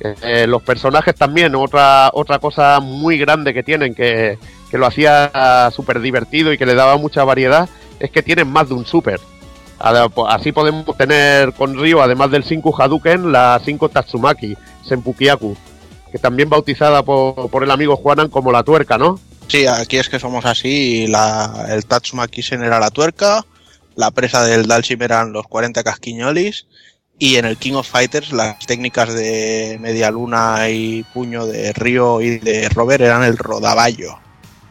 Eh, los personajes también, otra, otra cosa muy grande que tienen, que, que lo hacía súper divertido y que le daba mucha variedad, es que tienen más de un super. Así podemos tener con Ryo, además del 5 Hadouken, la 5 Tatsumaki, Senpukiaku, que también bautizada por, por el amigo Juanan como la tuerca, ¿no? Sí, aquí es que somos así. La, el Tatsumaki Sen era la tuerca, la presa del Dalsim eran los 40 casquiñolis, y en el King of Fighters las técnicas de media luna y puño de Río y de Robert eran el rodaballo.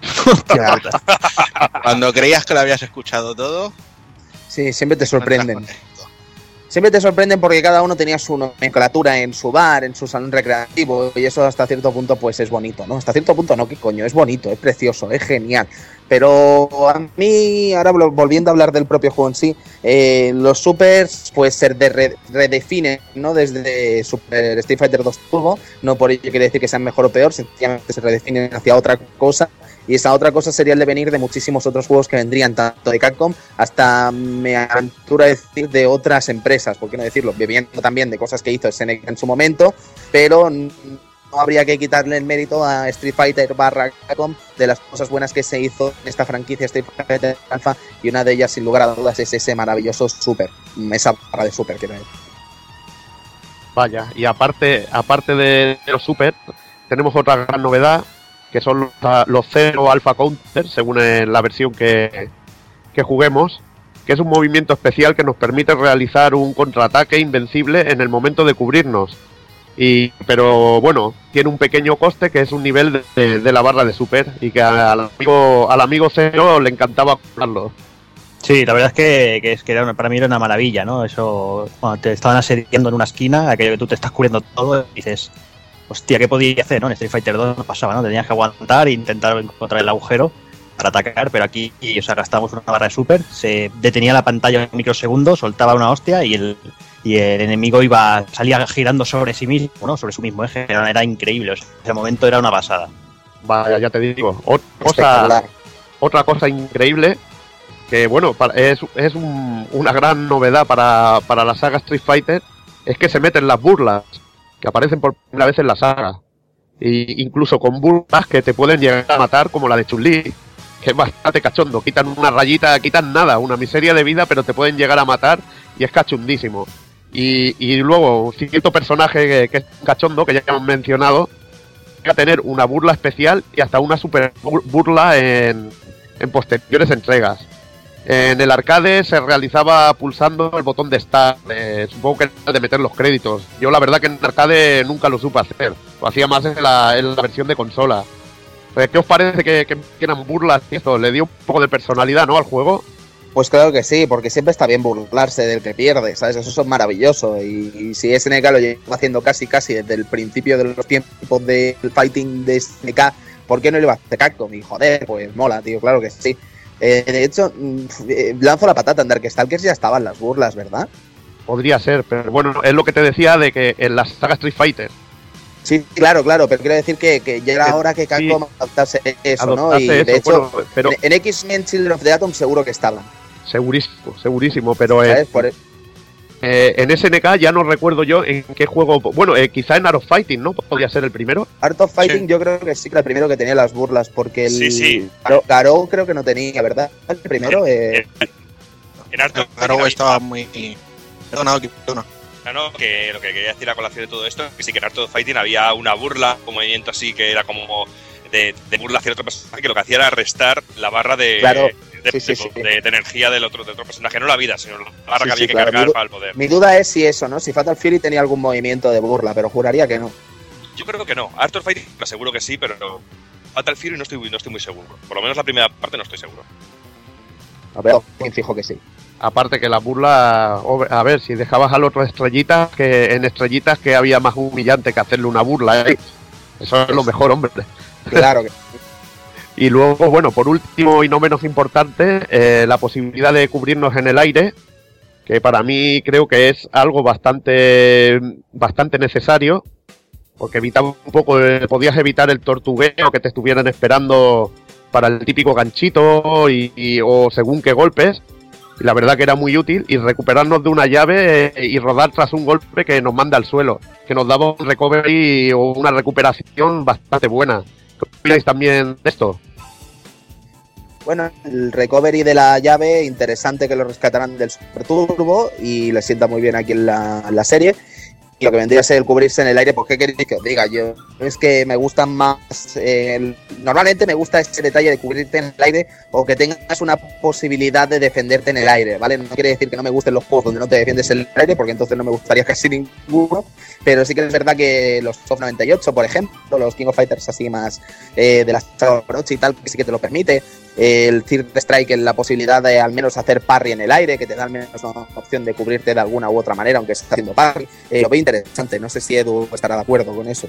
Cuando creías que lo habías escuchado todo, Sí, siempre te sorprenden. Siempre te sorprenden porque cada uno tenía su nomenclatura en su bar, en su salón recreativo, y eso hasta cierto punto pues es bonito, ¿no? Hasta cierto punto no, qué coño, es bonito, es precioso, es genial. Pero a mí, ahora vol- volviendo a hablar del propio juego en sí, eh, los supers pues se de- re- redefinen, ¿no? Desde Super Street Fighter 2 Turbo, no por ello quiere decir que sean mejor o peor, sencillamente se redefinen hacia otra cosa. Y esa otra cosa sería el devenir de muchísimos otros juegos que vendrían tanto de Capcom hasta, me aventuro a decir, de otras empresas, por qué no decirlo, bebiendo también de cosas que hizo SNK en su momento, pero no habría que quitarle el mérito a Street Fighter barra Capcom de las cosas buenas que se hizo en esta franquicia Street Fighter Alpha y una de ellas sin lugar a dudas es ese maravilloso Super, esa barra de Super quiero decir. Vaya, y aparte, aparte de, de los super, tenemos otra gran novedad, que son los, los Zero Alpha Counter, según la versión que, que juguemos, que es un movimiento especial que nos permite realizar un contraataque invencible en el momento de cubrirnos. Y, pero bueno, tiene un pequeño coste que es un nivel de, la barra de super y que al amigo, al amigo Zero le encantaba jugarlo. Sí, la verdad es que, es que era para mí era una maravilla, ¿no? Eso, cuando te estaban asediando en una esquina, aquello que tú te estás cubriendo todo, dices, hostia, ¿qué podía hacer, no? En Street Fighter 2 no pasaba, ¿no? Tenías que aguantar e intentar encontrar el agujero para atacar, pero aquí, o sea, gastábamos una barra de super, se detenía la pantalla un microsegundo, soltaba una hostia y el, y el enemigo iba, salía girando sobre sí mismo, ¿no? Sobre su mismo eje, era, era increíble, o sea, ese momento era una pasada. Vaya, ya te digo. Otra cosa, otra cosa increíble que bueno para- es, es un- una gran novedad para, para la saga Street Fighter es que se meten las burlas que aparecen por primera vez en la saga. Y incluso con burlas que te pueden llegar a matar como la de Chun-Li que es bastante cachondo. Quitan una rayita quitan nada una miseria de vida pero te pueden llegar a matar y es cachondísimo. Y, y luego cierto personaje que, que es cachondo que ya hemos mencionado a tener una burla especial y hasta una super bur- burla en, en posteriores entregas. En el arcade se realizaba pulsando el botón de Start, eh, supongo que era de meter los créditos. Yo la verdad que en el arcade nunca lo supe hacer, lo hacía más en la, versión de consola. Eh, ¿Qué os parece que, que quieran burlas y esto? Le dio un poco de personalidad, ¿no? Al juego. Pues claro que sí, porque siempre está bien burlarse del que pierde, ¿sabes? Eso es maravilloso. Y, y si SNK lo lleva haciendo casi casi desde el principio de los tiempos del fighting de SNK, ¿por qué no lo iba a hacer Capcom? Y joder, pues mola, tío, claro que sí. Eh, de hecho, mm, eh, lanzo la patata en Darkstalkers ya estaban las burlas, ¿verdad? Podría ser, pero bueno, es lo que te decía de que en la saga Street Fighter Sí, claro, claro, pero quiero decir que, que ya era hora que Capcom adoptase eso, ¿no? Y de eso, hecho, bueno, pero en, en X-Men Children of the Atom seguro que estaban. segurísimo, segurísimo, pero eh. Por, e- eh, en SNK ya no recuerdo yo en qué juego. Bueno, eh, quizá en Art of Fighting, ¿no? Podría ser el primero. Art of Fighting yo creo que sí que era el primero que tenía las burlas, porque el Sí, sí. Garou- Garou creo que no tenía, ¿verdad? El primero, eh, En Art of Fighting estaba muy. Perdona. No, no, que lo que quería decir a colación de todo esto es que sí que en Art of Fighting había una burla, un movimiento así que era como de, de burla hacia otro personaje, que lo que hacía era restar la barra de, Claro. De, Sí, sí, de- sí. de- de energía del otro, del otro personaje, no la vida, sino la barra Sí, que había que claro, cargar mi- para el poder. mi duda es si eso, ¿no? Si Fatal Fury tenía algún movimiento de burla, pero juraría que no. Yo creo que no. Art of Fighting lo seguro que sí, pero Fatal Fury no estoy, no estoy muy seguro. Por lo menos la primera parte no estoy seguro. A ver, fijo que sí. Aparte que la burla, o- a ver, si dejabas al otro estrellitas, que en estrellitas que había más humillante que hacerle una burla, ¿eh? Eso es lo mejor, hombre. Claro que Y luego, bueno, por último y no menos importante, eh, la posibilidad de cubrirnos en el aire, que para mí creo que es algo bastante, bastante necesario, porque evitaba un poco, podías evitar el tortugueo que te estuvieran esperando para el típico ganchito y, y- o según qué golpes. Y la verdad que era muy útil y recuperarnos de una llave eh, y rodar tras un golpe que nos manda al suelo, que nos daba un recovery o una recuperación bastante buena. ¿Qué opináis también de esto? Bueno, el recovery de la llave, interesante que lo rescatarán del Super Turbo y le sienta muy bien aquí en la, en la serie. Lo que vendría a ser el cubrirse en el aire, pues qué queréis que os diga yo. Es que me gustan más. eh, normalmente me gusta ese detalle de cubrirte en el aire o que tengas una posibilidad de defenderte en el aire, ¿vale? No quiere decir que no me gusten los juegos donde no te defiendes en el aire, porque entonces no me gustaría casi ninguno. Pero sí que es verdad que los Soft 98, por ejemplo, los King of Fighters así más eh, de las Orochi y tal, que sí que te lo permite. El Third Strike, la posibilidad de al menos hacer parry en el aire, que te da al menos una opción de cubrirte de alguna u otra manera, aunque estés haciendo parry. Eh, lo veo interesante. No sé si Edu estará de acuerdo con eso.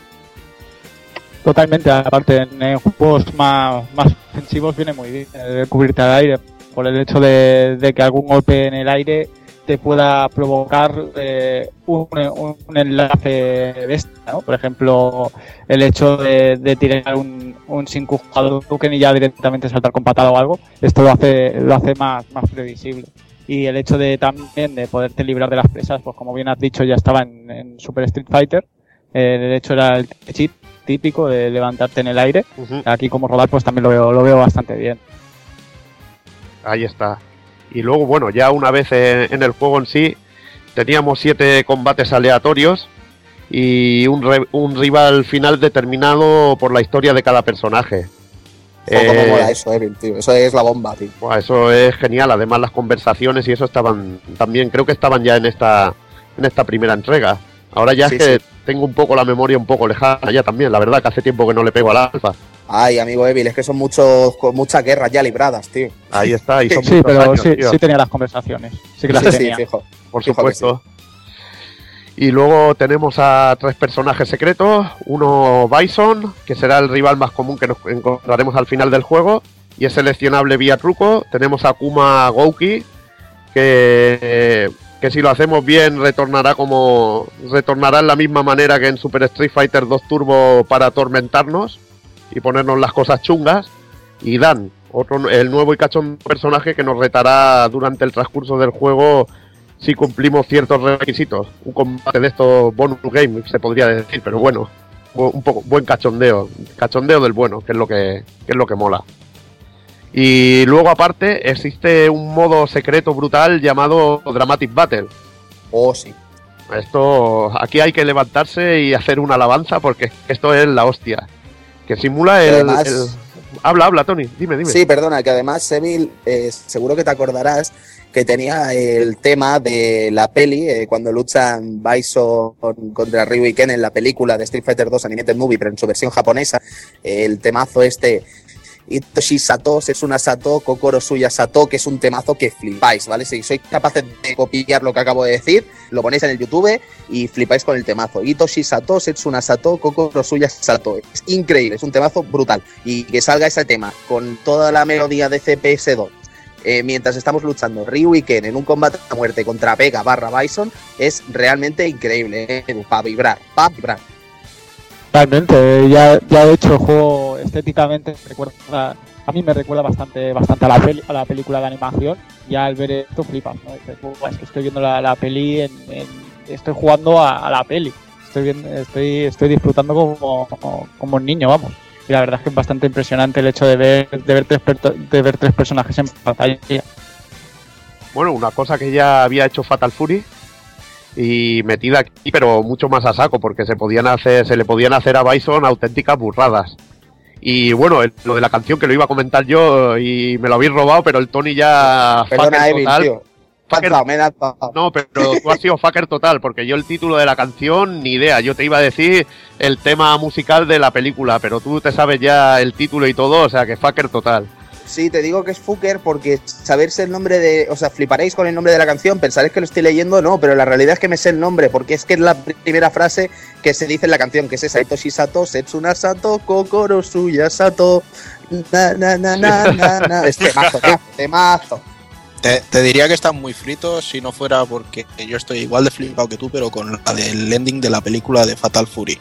Totalmente, aparte en, juegos más, más ofensivos viene muy bien cubrirte al aire, por el hecho de que algún golpe en el aire te pueda provocar eh, un, un- enlace bestia, ¿no? Por ejemplo, el hecho de, de tirar un, un sin Hadouken y ya directamente saltar con patada o algo, esto lo hace, lo hace más, más previsible. Y el hecho de también de poderte librar de las presas, pues como bien has dicho, ya estaba en, en Super Street Fighter. Eh, el hecho era el cheat típico de levantarte en el aire. Aquí como rodar pues también lo veo, lo veo bastante bien. Ahí está. Y luego, bueno, ya una vez en, el juego en sí, teníamos siete combates aleatorios y un, re- un rival final determinado por la historia de cada personaje. Cómo Eh, mola eso, Evil, tío. Eso es la bomba, tío. Eso es genial. Además, las conversaciones y eso estaban también, creo que estaban ya en esta, en esta primera entrega. Ahora ya Sí, es que sí. tengo un poco la memoria un poco lejana ya también. La verdad que hace tiempo que no le pego al alfa. Ay, amigo Evil, es que son muchos, con muchas guerras ya libradas, tío. Ahí está. Y son Sí, pero años, sí, tío. sí tenía las conversaciones. Sí que las Sí, sí, tenía. fijo. por Fijo supuesto. Y luego tenemos a tres personajes secretos. Uno Bison, que será el rival más común que nos encontraremos al final del juego. Y es seleccionable vía truco. Tenemos a Kuma Gouki, que, que si lo hacemos bien retornará como retornará en la misma manera que en Super Street Fighter 2 Turbo para atormentarnos y ponernos las cosas chungas. Y Dan, otro, el nuevo y cachón personaje que nos retará durante el transcurso del juego si cumplimos ciertos requisitos. Un combate de estos bonus game, se podría decir, pero bueno, bu- un poco buen cachondeo, cachondeo del bueno, que es lo que, que es lo que mola. Y luego aparte existe un modo secreto brutal llamado Dramatic Battle. Oh, sí. Esto aquí hay que levantarse y hacer una alabanza porque esto es la hostia. Que simula el, además- el- Habla, habla, Tony, dime, dime. Sí, perdona, que además, Evil, eh, seguro que te acordarás que tenía el tema de la peli, eh, cuando luchan Bison contra Ryu y Ken en la película de Street Fighter 2 Animated Movie, pero en su versión japonesa, el temazo este, Itoshi Sato, Setsuna Sato, Kokoro Suya Sato, que es un temazo que flipáis, ¿vale? Si sois capaces de copiar lo que acabo de decir, lo ponéis en el YouTube y flipáis con el temazo. Itoshi Sato, Setsuna Sato, Kokoro Suya Sato. Es increíble, es un temazo brutal. Y que salga ese tema con toda la melodía de CPS2 eh, mientras estamos luchando Ryu y Ken en un combate a muerte contra Vega barra Bison es realmente increíble, para vibrar, para vibrar. Totalmente, ya, ya de hecho el juego estéticamente recuerda, a mí me recuerda bastante bastante a la, peli- a la película de animación. Ya al ver esto flipas. Dices, "Buah, es que estoy viendo la, la peli, en, estoy jugando a, la peli, estoy, viendo, estoy, estoy disfrutando como, como, como un niño, vamos. Y la verdad es que es bastante impresionante el hecho de ver, de ver, tres, de ver tres personajes en pantalla. Bueno, una cosa que ya había hecho Fatal Fury y metida aquí, pero mucho más a saco, porque se podían hacer, se le podían hacer a Bison auténticas burradas. Y bueno, el- lo de la canción que lo iba a comentar yo y me lo habéis robado, pero el Tony ya Perdona, Evil, total. tío. Fucker- Lanzado, me lanzado. no, pero tú has sido fucker total, porque yo el título de la canción, ni idea. Yo te iba a decir el tema musical de la película, pero tú te sabes ya el título y todo, o sea que fucker total. Sí, te digo que es Fucker porque saberse el nombre de. O sea, fliparéis con el nombre de la canción, pensaréis que lo estoy leyendo, no, pero la realidad es que me sé el nombre, porque es que es la primera frase que se dice en la canción, que es esa: Itoshi Sato, Setsuna Sato, Kokoro Suya Sato, na na na na na na. Es temazo, temazo, temazo. Te, te diría que están muy fritos si no fuera porque yo estoy igual de flipado que tú, pero con la del ending de la película de Fatal Fury.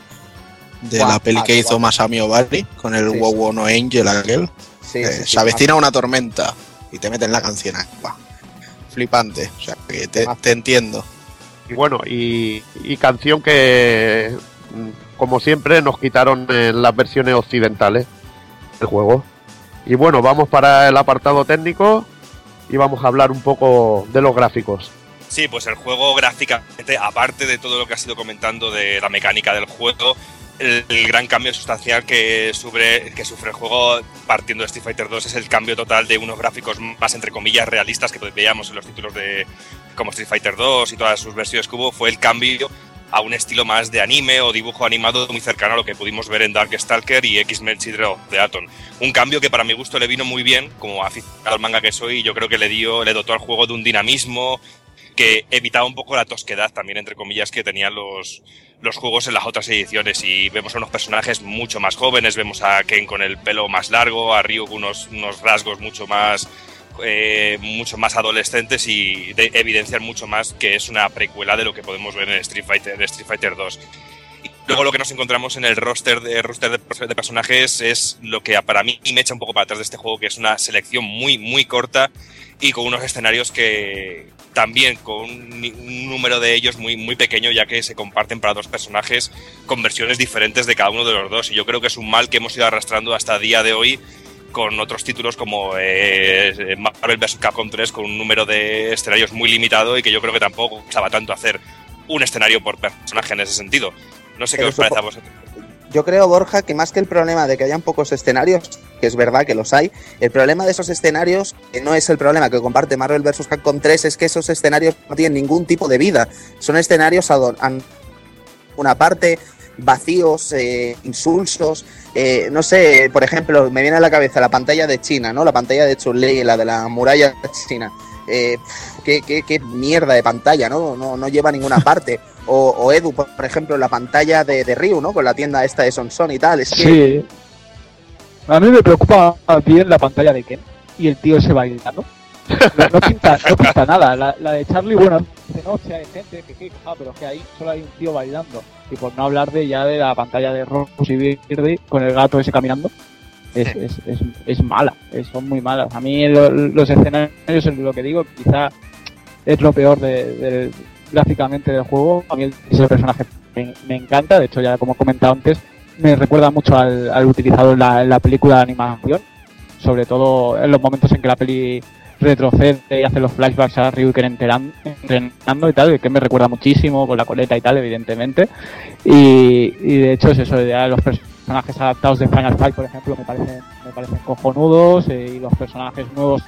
De la peli que hizo. Masami Obari con el sí. Wow No Angel aquel. Sí, Eh, sí, sí, se avecina una tormenta y te meten la canción. Flipante. O sea, que te, te entiendo. Y bueno, y, y canción que, mm, como siempre, nos quitaron en las versiones occidentales del juego. Y bueno, vamos para el apartado técnico y vamos a hablar un poco de los gráficos. Sí, pues el juego gráficamente, aparte de todo lo que has ido comentando de la mecánica del juego, el, gran cambio sustancial que sufre, que sufre el juego partiendo de Street Fighter 2 es el cambio total de unos gráficos más, entre comillas, realistas que veíamos en los títulos de como Street Fighter 2 y todas sus versiones que hubo, fue el cambio a un estilo más de anime o dibujo animado muy cercano a lo que pudimos ver en Darkstalker y X-Men Children de Atom. Un cambio que para mi gusto le vino muy bien, como aficionado al manga que soy, yo creo que le dio, le dotó al juego de un dinamismo, que evitaba un poco la tosquedad también, entre comillas, que tenían los, los juegos en las otras ediciones. Y vemos a unos personajes mucho más jóvenes, vemos a Ken con el pelo más largo, a Ryu con unos, unos rasgos mucho más, eh, mucho más adolescentes y de, evidencian mucho más que es una precuela de lo que podemos ver en Street Fighter, Street Fighter 2. Y luego lo que nos encontramos en el roster de roster de personajes es lo que para mí me echa un poco para atrás de este juego, que es una selección muy, muy corta y con unos escenarios que también con un, un, número de ellos muy, muy pequeño, ya que se comparten para dos personajes con versiones diferentes de cada uno de los dos. Y yo creo que es un mal que hemos ido arrastrando hasta el día de hoy con otros títulos como eh, Marvel vs. Capcom 3 con un número de escenarios muy limitado y que yo creo que tampoco estaba tanto hacer un escenario por personaje en ese sentido. No sé Pero qué os parece a vosotros. Yo creo, Borja, que más que el problema de que hayan pocos escenarios, que es verdad que los hay, el problema de esos escenarios, que no es el problema que comparte Marvel vs. Capcom 3, es que esos escenarios no tienen ningún tipo de vida. Son escenarios a una parte vacíos, eh, insulsos, eh, no sé, por ejemplo, me viene a la cabeza la pantalla de China, ¿no? La pantalla de Chun-Li, la de la muralla china. Eh, qué, qué- qué mierda de pantalla, ¿no? No, no lleva ninguna parte. O, o Edu, por ejemplo, la pantalla de, de Ryu, ¿no? Con la tienda esta de Sonson y tal. Sí. A mí me preocupa bien la pantalla de Ken y el tío ese bailando. No, no pinta, no pinta nada. La, la de Charlie, bueno, de noche hay gente que queja, pero que ahí solo hay un tío bailando. Y por no hablar de ya de la pantalla de Rose y Birdie con el gato ese caminando. Es, es, es, es mala, son muy malas. A mí lo- los escenarios, es lo que digo, quizá es lo peor de, de- gráficamente del juego. A mí ese personaje me, me encanta, de hecho ya como he comentado antes, me recuerda mucho al, al utilizado en la, película de animación, sobre todo en los momentos en que la peli retrocede y hace los flashbacks a Ryuken enteran- entrenando y tal, que me recuerda muchísimo con la coleta y tal, evidentemente. Y, de hecho es eso, ya los personajes adaptados de Final Fight, por ejemplo, me parecen, cojonudos eh, y los personajes nuevos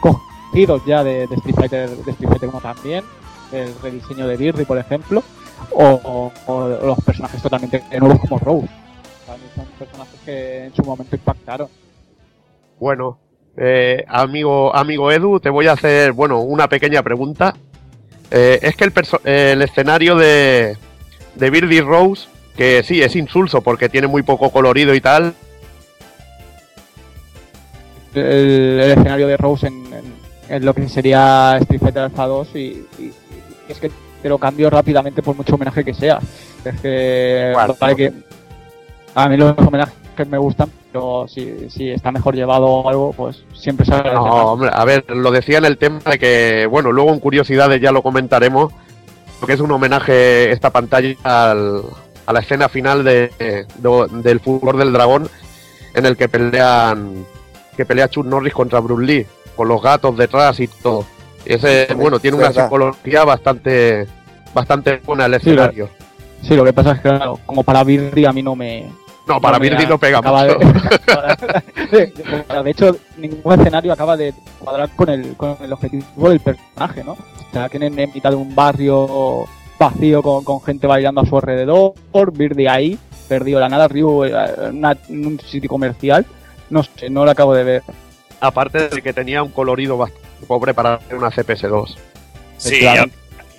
cogidos ya de, de Street Fighter de Street Fighter 1 también, el rediseño de Birdy, por ejemplo, o- o los personajes totalmente nuevos como Rose. Son personajes que en su momento impactaron. Bueno, eh, amigo, amigo Edu, te voy a hacer, bueno, una pequeña pregunta. Eh, es que el, el escenario de, de Birdie Rose, que sí, es insulso porque tiene muy poco colorido y tal, el, el escenario de Rose en, en- en lo que sería Street Fighter Alpha 2 y, y- y es que te lo cambio rápidamente por mucho homenaje que sea. Es que vale que A mí los homenajes me gustan, pero si, si está mejor llevado o algo, pues siempre se agradece No, hombre, a ver, lo decía en el tema de que, bueno, luego en curiosidades ya lo comentaremos, porque es un homenaje esta pantalla al- a la escena final de, de- del fútbol del dragón, en el que pelean que pelea Chuck Norris contra Bruce Lee, con los gatos detrás y todo. Y ese, bueno, tiene una psicología bastante bastante buena el Sí, lo- escenario. Sí, lo que pasa es que, claro, como para Birdi a mí no me. No, para Birdi no pega acaba mucho. De, de- de hecho, ningún escenario acaba de cuadrar con el, con el objetivo del personaje, ¿no? O sea, tienen en mitad de un barrio vacío con, con gente bailando a su alrededor, Birdi ahí, perdido la nada, Ryu eh, una- en un sitio comercial. No sé, no lo acabo de ver. Aparte de que tenía un colorido bastante pobre para hacer una CPS2. Sí,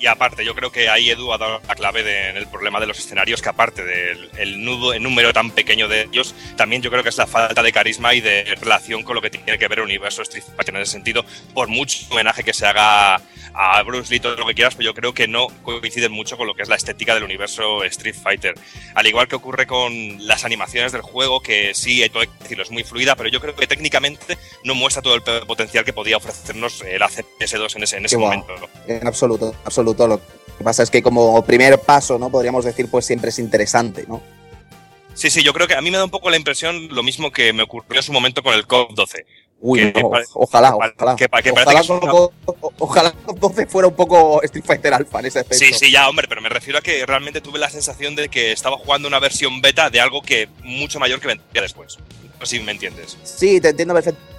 y, aparte, yo creo que ahí Edu ha dado la clave de- en el problema de los escenarios, que aparte del el nudo, el número tan pequeño de ellos, también yo creo que es la falta de carisma y de relación con lo que tiene que ver el universo Street Fighter en ese sentido. Por mucho homenaje que se haga a Bruce Lee, todo lo que quieras, pero yo creo que no coinciden mucho con lo que es la estética del universo Street Fighter. Al igual que ocurre con las animaciones del juego, que sí, hay todo que decirlo, es muy fluida, pero yo creo que técnicamente no muestra todo el potencial que podía ofrecernos eh, la CS2 en ese, en ese momento. En absoluto, en absoluto. Lo que pasa es que como primer paso, ¿no? Podríamos decir, pues siempre es interesante, ¿no? Sí, sí, yo creo que a mí me da un poco la impresión lo mismo que me ocurrió en su momento con el COP12. Uy, Que no, pare- ojalá, ojalá. que ojalá, que una- o- ojalá entonces fuera un poco Street Fighter Alpha en ese aspecto. Sí, sí, ya, hombre, pero me refiero a que realmente tuve la sensación de que estaba jugando una versión beta de algo que mucho mayor que vendría después. No sé si me entiendes. Sí, te entiendo perfectamente,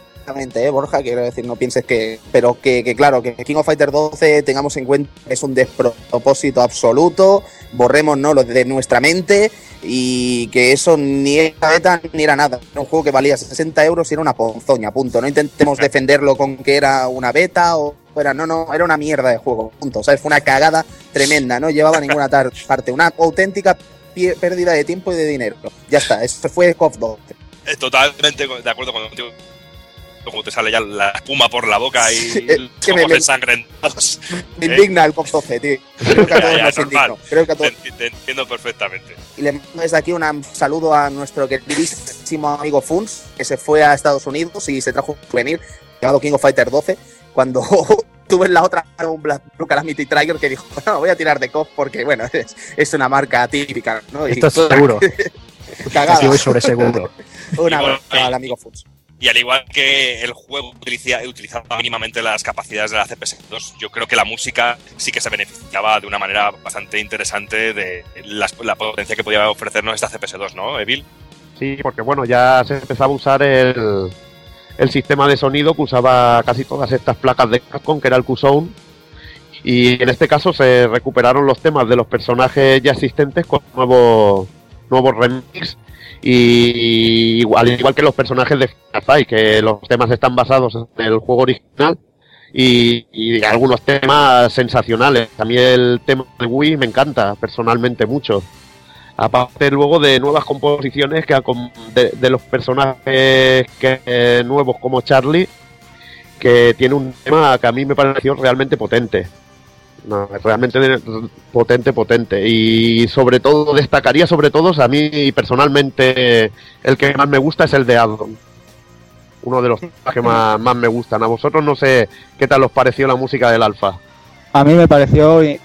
¿eh, Borja? Quiero decir, no pienses que. Pero que, que, claro, que King of Fighter 12 tengamos en cuenta que es un despropósito absoluto, borremos ¿no? lo de nuestra mente y que eso ni era beta ni era nada. Era un juego que valía 60 euros y era una ponzoña, punto. No intentemos defenderlo con que era una beta o fuera. No, no, era una mierda de juego, punto. O sea, fue una cagada tremenda, no llevaba ninguna parte. Una auténtica pérdida de tiempo y de dinero. Ya está, eso fue KOF 12. Eh, Totalmente de acuerdo contigo. Como te sale ya la espuma por la boca y Sí, los ojos me- ensangrentados. Me indigna el COP 12, tío. Creo que a todos ya, nos normal. indigna. Creo que a Te, todos. enti- te entiendo perfectamente. Y le mando desde aquí un saludo a nuestro queridísimo amigo Funs, que se fue a Estados Unidos y se trajo un souvenir llamado King of Fighter 12, cuando tuve en la otra un Black Blue Calamity Trigger que dijo, no, voy a tirar de COP porque, bueno, es, es una marca típica, ¿no? Y Esto es seguro. cagada. Voy sobre seguro. Un Y bueno, al amigo Funs. Y al igual que el juego utiliza- utilizaba mínimamente las capacidades de la CPS2, yo creo que la música sí que se beneficiaba de una manera bastante interesante de la potencia que podía ofrecernos esta CPS2, ¿no, Evil? Sí, porque bueno, ya se empezaba a usar el, el sistema de sonido que usaba casi todas estas placas de Capcom, que era el Q-Zone. Y en este caso se recuperaron los temas de los personajes ya existentes con nuevos, nuevos remix. Y igual, igual que los personajes de Final que los temas están basados en el juego original. Y, algunos temas sensacionales. A mí el tema de Wii me encanta personalmente mucho. Aparte luego de nuevas composiciones que de, de los personajes eh, nuevos como Charlie, que tiene un tema que a mí me pareció realmente potente. No, realmente potente, potente. Y sobre todo, destacaría sobre todo, a mí personalmente el que más me gusta es el de Addon. Uno de los que más, más me gustan. A vosotros no sé qué tal os pareció la música del Alfa. A mí me pareció in-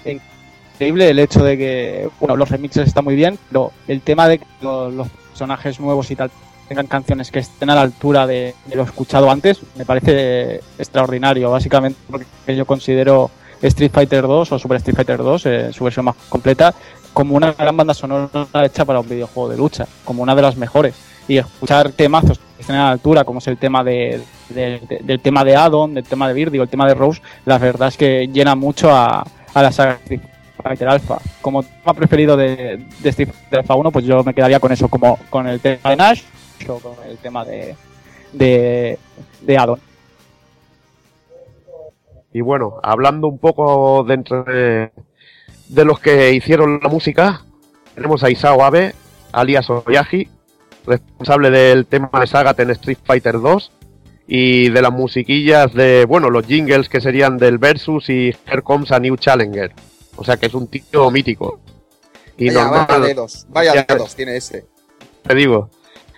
increíble el hecho de que, bueno, los remixes están muy bien, pero el tema de que lo- los, personajes nuevos y tal tengan canciones que estén a la altura de, de lo escuchado antes, me parece extraordinario. Básicamente porque yo considero Street Fighter 2 o Super Street Fighter 2, eh, su versión más completa, como una gran banda sonora hecha para un videojuego de lucha, como una de las mejores. Y escuchar temazos que estén a la altura, como es el tema de, de- de- del tema de Addon, del tema de o el tema de Rose, la verdad es que llena mucho a, la saga Street Fighter Alpha. Como tema preferido de, de Street Fighter Alpha 1, pues yo me quedaría con eso, como con el tema de Nash o con el tema de, de, de Addon. Y bueno, hablando un poco de entre de los que hicieron la música, tenemos a Isao Abe, alias Oyagi, responsable del tema de Sagat en Street Fighter 2 y de las musiquillas de, bueno, los jingles que serían del Versus y Here Comes a New Challenger. O sea que es un tío mítico. Y Vaya, normal- vaya dedos, vaya Ya, dedos tiene ese. te digo.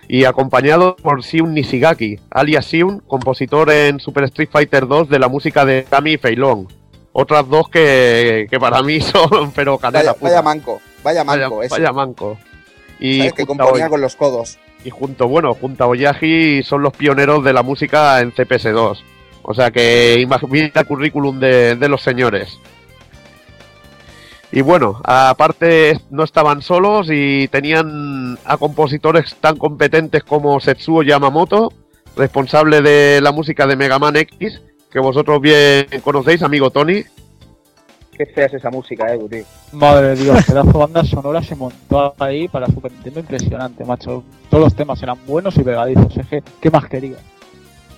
Y acompañado por Shiun Nishigaki, alias Shiun, compositor en Super Street Fighter 2 de la música de Kami y Feilong. Otras dos que, que para mí son, pero canela Vaya, puta. vaya manco, vaya Vaya- manco. ese. vaya manco. Y ¿Sabes? que componía con los codos. y junto, bueno, junto a Oyagi son los pioneros de la música en CPS2. O sea que imagina el currículum de, de los señores. Y bueno, aparte no estaban solos y tenían a compositores tan competentes como Setsuo Yamamoto, responsable de la música de Mega Man X, que vosotros bien conocéis, amigo Tony. Qué fea es esa música, eh, tío. Madre de Dios, pedazo de banda sonora se montó ahí para Super Nintendo impresionante, macho. Todos los temas eran buenos y pegadizos. Es que, ¿qué más quería?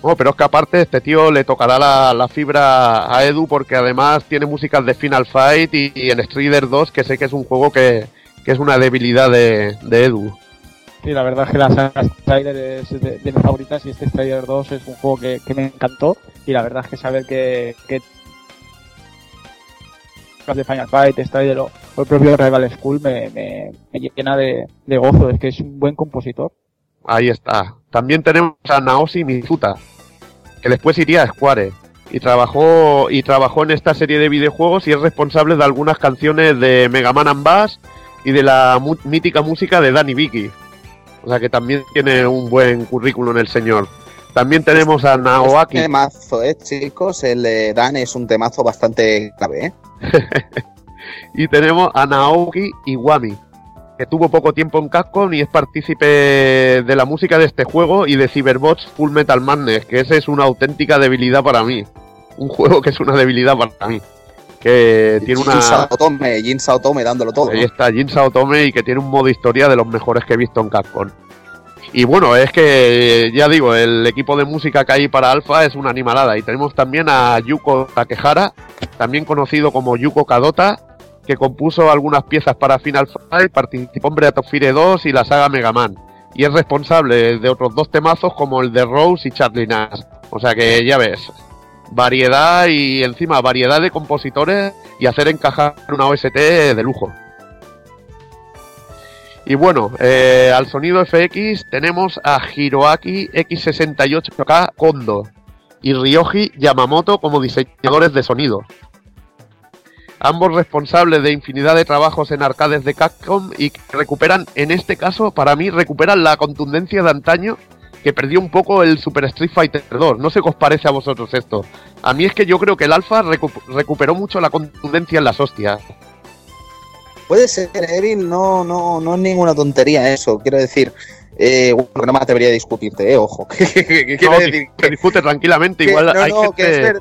Bueno, pero es que aparte este tío le tocará la, la fibra a Edu porque además tiene músicas de Final Fight y, y en Strider 2 que sé que es un juego que, que es una debilidad de, de Edu. Sí, la verdad es que la saga Strider es de, de mis favoritas y este Strider 2 es un juego que, que me encantó. Y la verdad es que saber que, que de Final Fight, Strider o el propio Rival School me, me, me llena de, de gozo. Es que es un buen compositor. Ahí está. También tenemos a Naoshi Mizuta, que después iría a Square y trabajó y trabajó en esta serie de videojuegos y es responsable de algunas canciones de Mega Man and Bass y de la mítica música de Danny Vicky. O sea que también tiene un buen currículum el señor. También tenemos a Naoaki. Este temazo, eh, chicos. El de Dan es un temazo bastante clave, eh. Y tenemos a Naoki Iwami, que tuvo poco tiempo en Capcom y es partícipe de la música de este juego y de Cyberbots Full Metal Madness, que esa es una auténtica debilidad para mí. Un juego que es una debilidad para mí. Que tiene Jin una... Saotome, Jin Saotome dándolo todo. Ahí ¿no? está Jin Saotome y que tiene un modo historia de los mejores que he visto en Capcom. Y bueno, es que ya digo, el equipo de música que hay para Alpha es una animalada. Y tenemos también a Yuko Takehara, también conocido como Yuko Kadota, que compuso algunas piezas para Final Fight, participó en Breath of Fire 2 y la saga Mega Man. Y es responsable de otros dos temazos como el de Rose y Charlie Nash. O sea que ya ves, variedad y encima variedad de compositores y hacer encajar una OST de lujo. Y bueno, eh, al sonido FX tenemos a Hiroaki X68K Kondo y Ryoji Yamamoto como diseñadores de sonido. Ambos responsables de infinidad de trabajos en arcades de Capcom y que recuperan, en este caso, para mí, recuperan la contundencia de antaño que perdió un poco el Super Street Fighter 2. No sé qué os parece a vosotros esto. A mí es que yo creo que el Alpha recu- recuperó mucho la contundencia en las hostias. Puede ser, Evil, no, no, no es ninguna tontería eso. Quiero decir, eh, bueno, que no me atrevería a discutirte, eh, ojo. Quiero No, decir se discute tranquilamente, que, igual no, hay no, gente... que es, que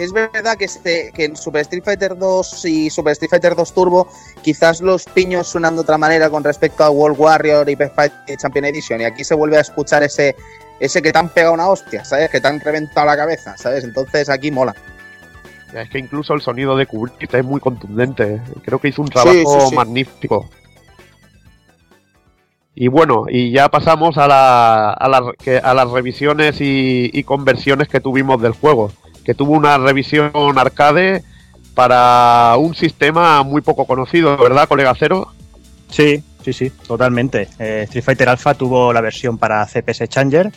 es verdad que, este, que en Super Street Fighter 2 y Super Street Fighter 2 Turbo quizás los piños suenan de otra manera con respecto a World Warrior y Best Fight Champion Edition y aquí se vuelve a escuchar ese ese que te han pegado una hostia, ¿sabes? Que te han reventado la cabeza, ¿sabes? Entonces aquí mola. Es que incluso el sonido de Kubrick es muy contundente. Creo que hizo un trabajo sí, sí. magnífico. Y bueno, y ya pasamos a, la, a, a las revisiones y, y conversiones que tuvimos del juego. Que tuvo una revisión arcade para un sistema muy poco conocido, ¿verdad, colega Cero? Sí, sí, sí, totalmente. Eh, Street Fighter Alpha tuvo la versión para CPS Changer,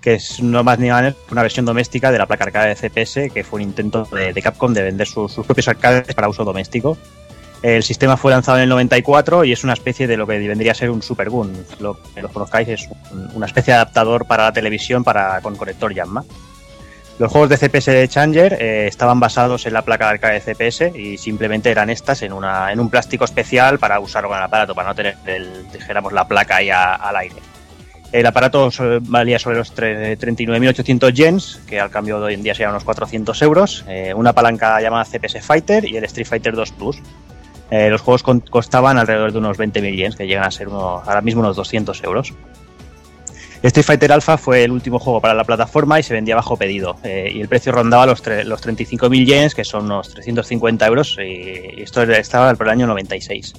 que es no más ni que una versión doméstica de la placa arcade de CPS, que fue un intento de, Capcom de vender sus, sus propios arcades para uso doméstico. El sistema fue lanzado en el 94 y es una especie de lo que vendría a ser un Super Gun. Lo que los conozcáis es un- una especie de adaptador para la televisión para, con conector Yamma. Los juegos de CPS Changer eh, estaban basados en la placa de arcade de CPS y simplemente eran estas en, una, en un plástico especial para usarlo con el aparato, para no tener, el, la placa ahí al aire. El aparato valía sobre los tre- 39.800 yens, que al cambio de hoy en día serían unos 400 euros, eh, una palanca llamada CPS Fighter y el Street Fighter 2 Plus. Eh, los juegos costaban alrededor de unos 20.000 yens, que llegan a ser ahora mismo unos 200 euros. Street Fighter Alpha fue el último juego para la plataforma y se vendía bajo pedido. eh, y el precio rondaba los, los 35.000 yens, que son unos 350 euros, y, y esto estaba por el año 96.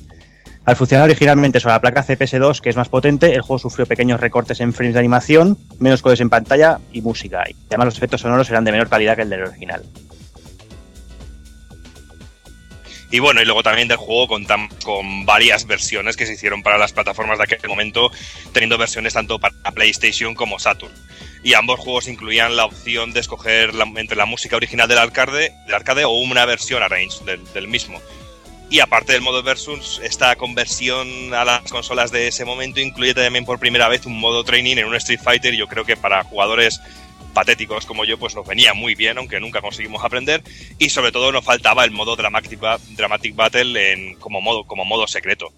Al funcionar originalmente sobre la placa CPS2, que es más potente, el juego sufrió pequeños recortes en frames de animación, menos colores en pantalla y música. Y además los efectos sonoros eran de menor calidad que el del original. Y bueno, y luego también del juego con, tam- con varias versiones que se hicieron para las plataformas de aquel momento, teniendo versiones tanto para PlayStation como Saturn. Y ambos juegos incluían la opción de escoger la- entre la música original del arcade, del arcade o una versión arranged del, del mismo. Y aparte del modo versus, esta conversión a las consolas de ese momento incluye también por primera vez un modo training en un Street Fighter. Yo creo que para jugadores patéticos como yo, pues nos venía muy bien, aunque nunca conseguimos aprender. Y sobre todo nos faltaba el modo Dramatic, Dramatic Battle en, como, modo, como modo secreto.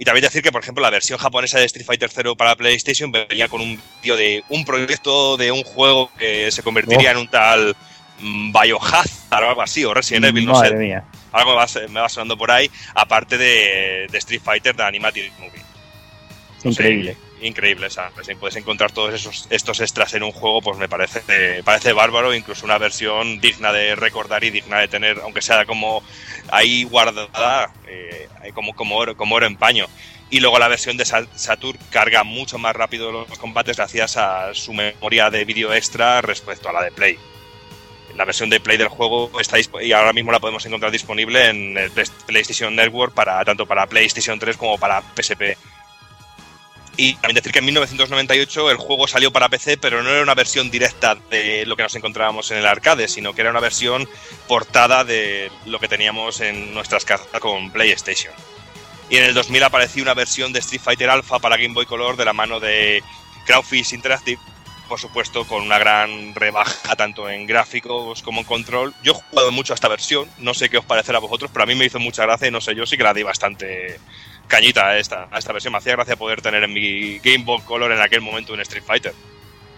Y también decir que, por ejemplo, la versión japonesa de Street Fighter 0 para PlayStation venía con un vídeo de un proyecto de un juego que se convertiría Oh. en un tal mm, Biohazard o algo así, o Resident Evil, no Madre sé. mía. Algo me va, me va sonando por ahí, aparte de, de Street Fighter de Animated Movie. No sé, Increíble. increíble, ¿sabes? Si puedes encontrar todos esos, estos extras en un juego, pues me parece, me parece bárbaro, incluso una versión digna de recordar y digna de tener, aunque sea como ahí guardada, eh, como, como, oro, como oro en paño. Y luego la versión de Sa- Saturn carga mucho más rápido los combates gracias a su memoria de vídeo extra respecto a la de Play. La versión de Play del juego está y ahora mismo la podemos encontrar disponible en el Play- PlayStation Network para tanto para PlayStation 3 como para PSP. Y también decir que en 1998 el juego salió para PC, pero no era una versión directa de lo que nos encontrábamos en el arcade, sino que era una versión portada de lo que teníamos en nuestras casas con PlayStation. Y en el 2000 apareció una versión de Street Fighter Alpha para Game Boy Color de la mano de Crowfish Interactive, por supuesto con una gran rebaja tanto en gráficos como en control. Yo he jugado mucho a esta versión, no sé qué os parecerá a vosotros, pero a mí me hizo mucha gracia y no sé, yo sí que la di bastante cañita a esta, a esta versión. Me hacía gracia poder tener en mi Game Boy Color en aquel momento un Street Fighter.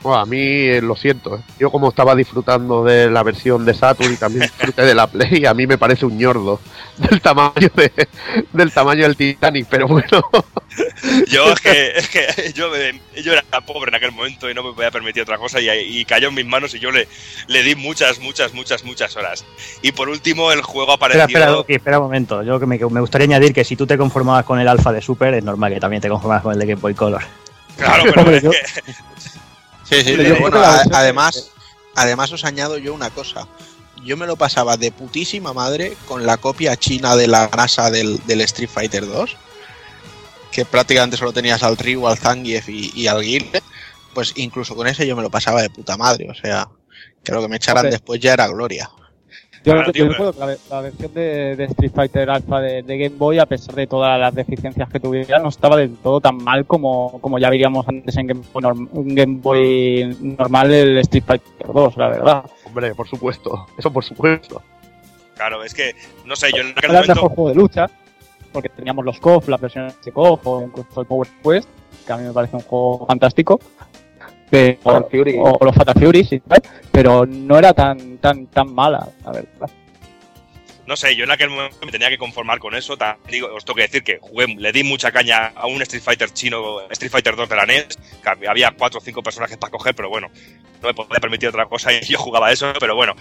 Bueno, a mí eh, lo siento. ¿eh? Yo como estaba disfrutando de la versión de Saturn y también disfruté de la Play, a mí me parece un ñordo del tamaño de, del tamaño del Titanic, pero bueno. Yo es que, es que yo, yo era pobre en aquel momento y no me podía permitir otra cosa y, y cayó en mis manos y yo le, le di muchas, muchas, muchas, muchas horas. Y por último el juego apareció... Espera, espera, Doki, espera un momento. Yo que me, me gustaría añadir que si tú te conformabas con el alfa de Super, es normal que también te conformas con el de Game Boy Color. Claro, pero Hombre, es yo- que... Sí, sí, Pero bueno, creo que la a- versión- además, además os añado yo una cosa. Yo me lo pasaba de putísima madre con la copia china de la NASA del, del Street Fighter 2, que prácticamente solo tenías al Ryu, al Zangief y, y al Guile. Pues incluso con ese yo me lo pasaba de puta madre, o sea, que lo que me echaran después ya era gloria. Yo, Claro, yo tío, recuerdo que la, la versión de, de Street Fighter Alpha de, de Game Boy, a pesar de todas las deficiencias que tuviera, no estaba del todo tan mal como, como ya veríamos antes en Game Boy, norm- un Game Boy normal el Street Fighter 2, la verdad. Hombre, por supuesto. Eso por supuesto. Claro, es que, no sé, yo en aquel Era el momento... mejor juego de lucha, porque teníamos los KOF, las versiones de KOF o incluso el Power Quest, que a mí me parece un juego fantástico. Pero, Fatal Fury. O, o los Fatal Fury, sí, ¿vale? pero no era tan tan tan mala, la verdad. No sé, yo en aquel momento me tenía que conformar con eso. También digo, os tengo que decir que jugué, le di mucha caña a un Street Fighter chino, Street Fighter 2 de la NES, que había cuatro o cinco personajes para coger, pero bueno, no me podía permitir otra cosa y yo jugaba eso, pero bueno.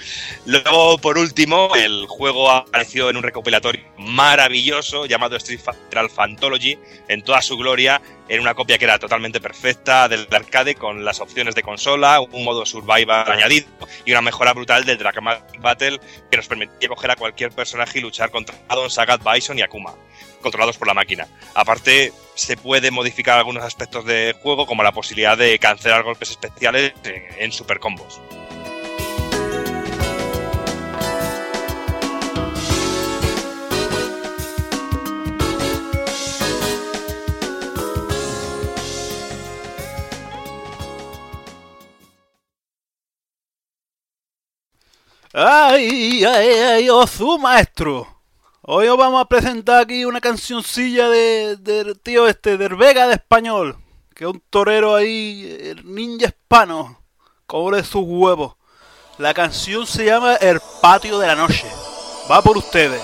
Luego, por último, el juego apareció en un recopilatorio maravilloso llamado Street Fighter Alpha Anthology, en toda su gloria, en una copia que era totalmente perfecta del arcade, con las opciones de consola, un modo survival añadido y una mejora brutal del Dramatic Battle que nos permitía coger a cualquier personaje y luchar contra Adon, Sagat, Bison y Akuma, controlados por la máquina. Aparte, se puede modificar algunos aspectos del juego, como la posibilidad de cancelar golpes especiales en, super combos. ¡Ay, ay, ay, Ozu, maestro! Hoy os vamos a presentar aquí una cancioncilla de, del tío este, del Vega de Español, que es un torero ahí, el ninja hispano, cobre sus huevos. La canción se llama El Patio de la Noche. Va por ustedes.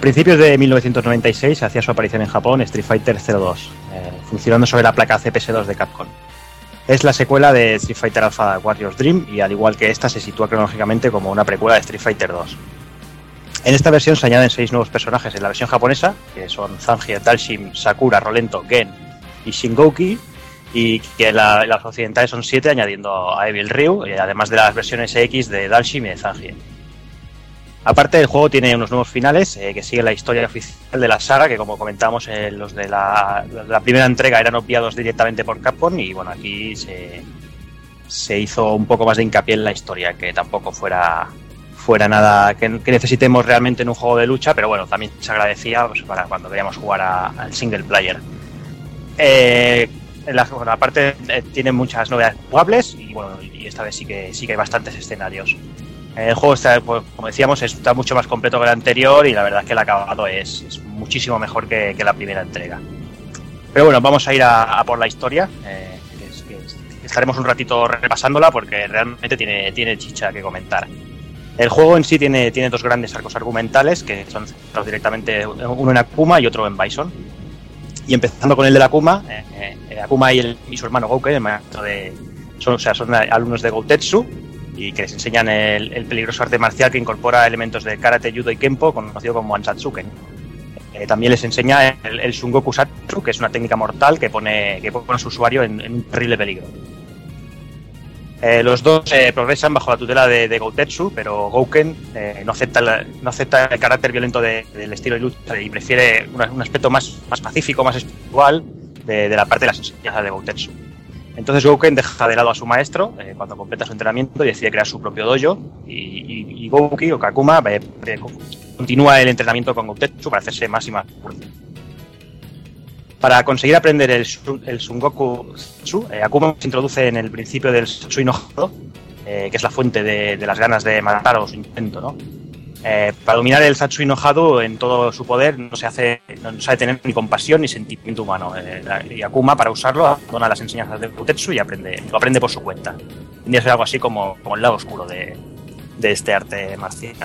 Principios de 1996 hacía su aparición en Japón Street Fighter 02, eh, funcionando sobre la placa CPS2 de Capcom. Es la secuela de Street Fighter Alpha Warriors Dream y al igual que esta se sitúa cronológicamente como una precuela de Street Fighter 2. En esta versión se añaden seis nuevos personajes en la versión japonesa, que son Zangief, Dalshim, Sakura, Rolento, Gen y Shingoki, y que en la- en las occidentales son siete, añadiendo a Evil Ryu, y además de las versiones X de Dalshim y de Zangief. Aparte, el juego tiene unos nuevos finales eh, que siguen la historia oficial de la saga, que como comentamos, eh, los de la, la primera entrega eran obviados directamente por Capcom, y bueno, aquí se, se hizo un poco más de hincapié en la historia, que tampoco fuera fuera nada que, necesitemos realmente en un juego de lucha, pero bueno, también se agradecía pues, para cuando queríamos jugar al single player. Eh, la, bueno, aparte eh, tiene muchas novedades jugables y bueno, y esta vez sí que sí que hay bastantes escenarios. El juego está, pues, como decíamos, está mucho más completo que el anterior y la verdad es que el acabado es, es muchísimo mejor que, que la primera entrega. Pero bueno, vamos a ir a, a por la historia. eh, que es- que es- estaremos un ratito repasándola porque realmente tiene, tiene chicha que comentar. El juego en sí tiene, tiene dos grandes arcos argumentales que son centrados directamente uno en Akuma y otro en Bison. Y empezando con el de Akuma, eh, eh, Akuma y, el- y su hermano Gouken, el maestro de, son, o sea, son alumnos de Goutetsu y que les enseñan el, el peligroso arte marcial que incorpora elementos de karate, judo y kenpo, conocido como Ansatsuken. Eh, también les enseña el, el Shungoku Satsu, que es una técnica mortal que pone, que pone a su usuario en, un terrible peligro. Eh, los dos eh, progresan bajo la tutela de, de Goutetsu, pero Gouken no, acepta no acepta el carácter violento de- del estilo de lucha y prefiere un aspecto más, más pacífico, más espiritual de, de la parte de las enseñanzas de Goutetsu. Entonces Gouken deja de lado a su maestro eh, cuando completa su entrenamiento y decide crear su propio dojo y, y, y Gouki o Kakuma eh, eh, continúa el entrenamiento con Goutetsu para hacerse más y más fuerte. Para conseguir aprender el, el Sungoku Satsu, eh, Akuma se introduce en el principio del Satsui no que es la fuente de, de las ganas de matar o su intento, ¿no? Eh, para dominar el Satsui no Hado en todo su poder no se hace, no sabe tener ni compasión ni sentimiento humano. Eh, y Akuma para usarlo abandona las enseñanzas de Utetsu y aprende, lo aprende por su cuenta. Tendría que ser algo así como, el lado oscuro de, este arte marcial.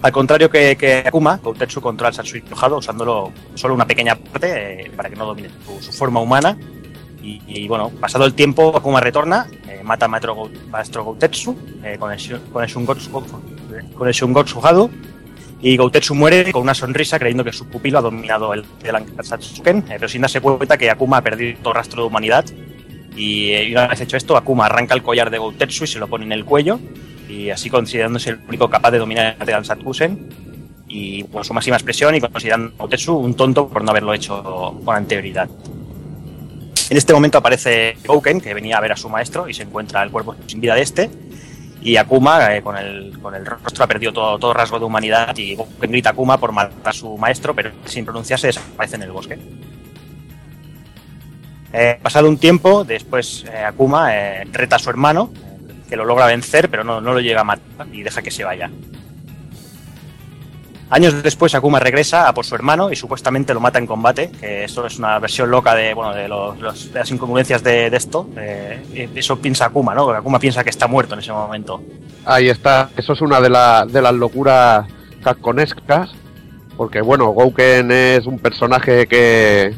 Al contrario que, Akuma, Goutetsu controla el Satsui enojado usándolo solo una pequeña parte eh, para que no domine su, forma humana. Y, bueno, pasado el tiempo, Akuma retorna, eh, mata a Maestro, eh, con el, con el Shungotsu, con el Shungotsu Hado. Y Goutetsu muere con una sonrisa creyendo que su pupilo ha dominado el, el Satsuken, eh, pero sin darse cuenta que Akuma ha perdido todo rastro de humanidad. Y, eh, y una vez hecho esto, Akuma arranca el collar de Goutetsu y se lo pone en el cuello, y así considerándose el único capaz de dominar el Satsuken, y con su máxima expresión y considerando a un tonto por no haberlo hecho con anterioridad. En este momento aparece Gouken, que venía a ver a su maestro y se encuentra el cuerpo sin vida de este. Y Akuma, eh, con, el, con el rostro, ha perdido todo, todo rasgo de humanidad. Y grita Akuma por matar a su maestro, pero sin pronunciarse desaparece en el bosque. Eh, pasado un tiempo, después eh, Akuma reta a su hermano, que lo logra vencer, pero no, no lo llega a matar y deja que se vaya. Años después, Akuma regresa a por su hermano y supuestamente lo mata en combate, que eso es una versión loca de, bueno, de, los- los- de las incongruencias de, de esto. Eh, eso piensa Akuma, ¿no? Porque Akuma piensa que está muerto en ese momento. Ahí está, eso es una de, la- de las locuras casconescas, porque bueno, Gouken es un personaje que,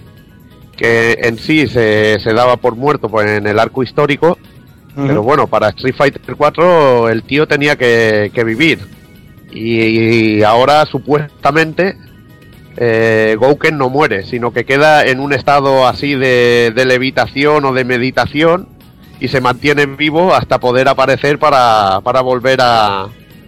que en sí se, se daba por muerto pues, en el arco histórico, pero bueno, para Street Fighter 4 el tío tenía que, que vivir. Y, ahora supuestamente eh, Gouken no muere, sino que queda en un estado así de, de levitación o de meditación y se mantiene vivo hasta poder aparecer para, para volver a,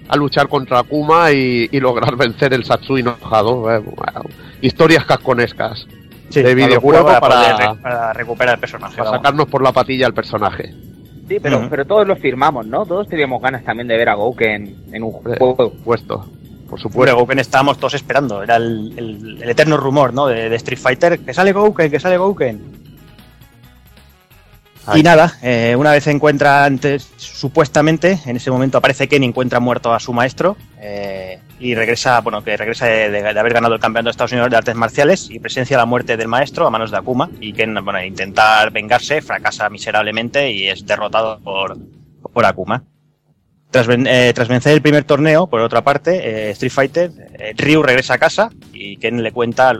a luchar contra Akuma y, y lograr vencer el Satsui no Hado. Eh, bueno, historias casconescas Sí, de videojuego para, para, poder re- para recuperar el personaje. para sacarnos por la patilla al personaje. Sí, pero, pero todos lo firmamos, ¿no? Todos teníamos ganas también de ver a Gouken en un Eh, juego. Por supuesto, por supuesto. Gouken estábamos todos esperando. Era el, el- el eterno rumor, ¿no? De, de Street Fighter. Que sale Gouken, que sale Gouken. Y nada, eh, una vez encuentra antes, supuestamente, en ese momento aparece Ken y encuentra muerto a su maestro. eh, y regresa, bueno, que regresa de, haber ganado el campeonato de Estados Unidos de artes marciales y presencia la muerte del maestro a manos de Akuma. Y Ken, bueno, intentar vengarse, fracasa miserablemente y es derrotado por, por Akuma. Tras, eh, tras vencer el primer torneo, por otra parte, eh, Street Fighter, eh, Ryu regresa a casa y Ken le cuenta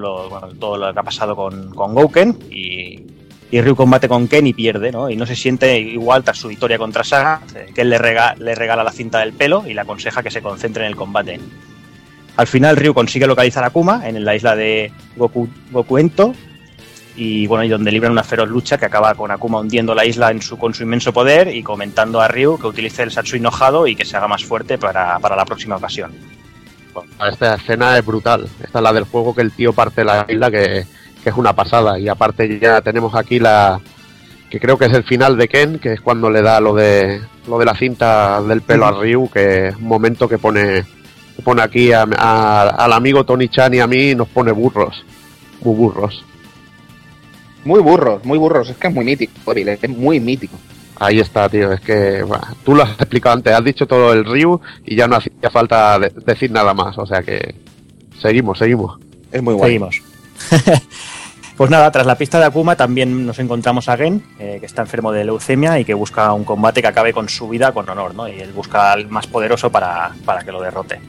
todo lo que ha pasado con, con Gouken y, y Ryu combate con Ken y pierde, ¿no? Y no se siente igual tras su victoria contra Saga. eh, Ken le, rega- le regala la cinta del pelo y le aconseja que se concentre en el combate. Al final Ryu consigue localizar a Kuma en la isla de Goku, Gokuento y bueno, y donde libran una feroz lucha que acaba con Akuma hundiendo la isla en su, con su inmenso poder y comentando a Ryu que utilice el Satsui enojado y que se haga más fuerte para, para la próxima ocasión. Esta escena es brutal. Esta es la del juego que el tío parte la isla, que, que es una pasada. Y aparte ya tenemos aquí la que creo que es el final de Ken, que es cuando le da lo de lo de la cinta del pelo a Ryu, que es un momento que pone pone aquí a- a- al amigo Tony Chan y a mí nos pone burros, muy burros. Muy burros, muy burros. Es que es muy mítico, Evil, es muy mítico. Ahí está, tío. Es que bueno, tú lo has explicado antes, has dicho todo el Ryu y ya no hacía falta de- decir nada más. O sea que seguimos, seguimos. Es muy Seguimos. pues nada, tras la pista de Akuma también nos encontramos a Gen, eh, que está enfermo de leucemia y que busca un combate que acabe con su vida con honor, ¿no? Y él busca al más poderoso para, para que lo derrote.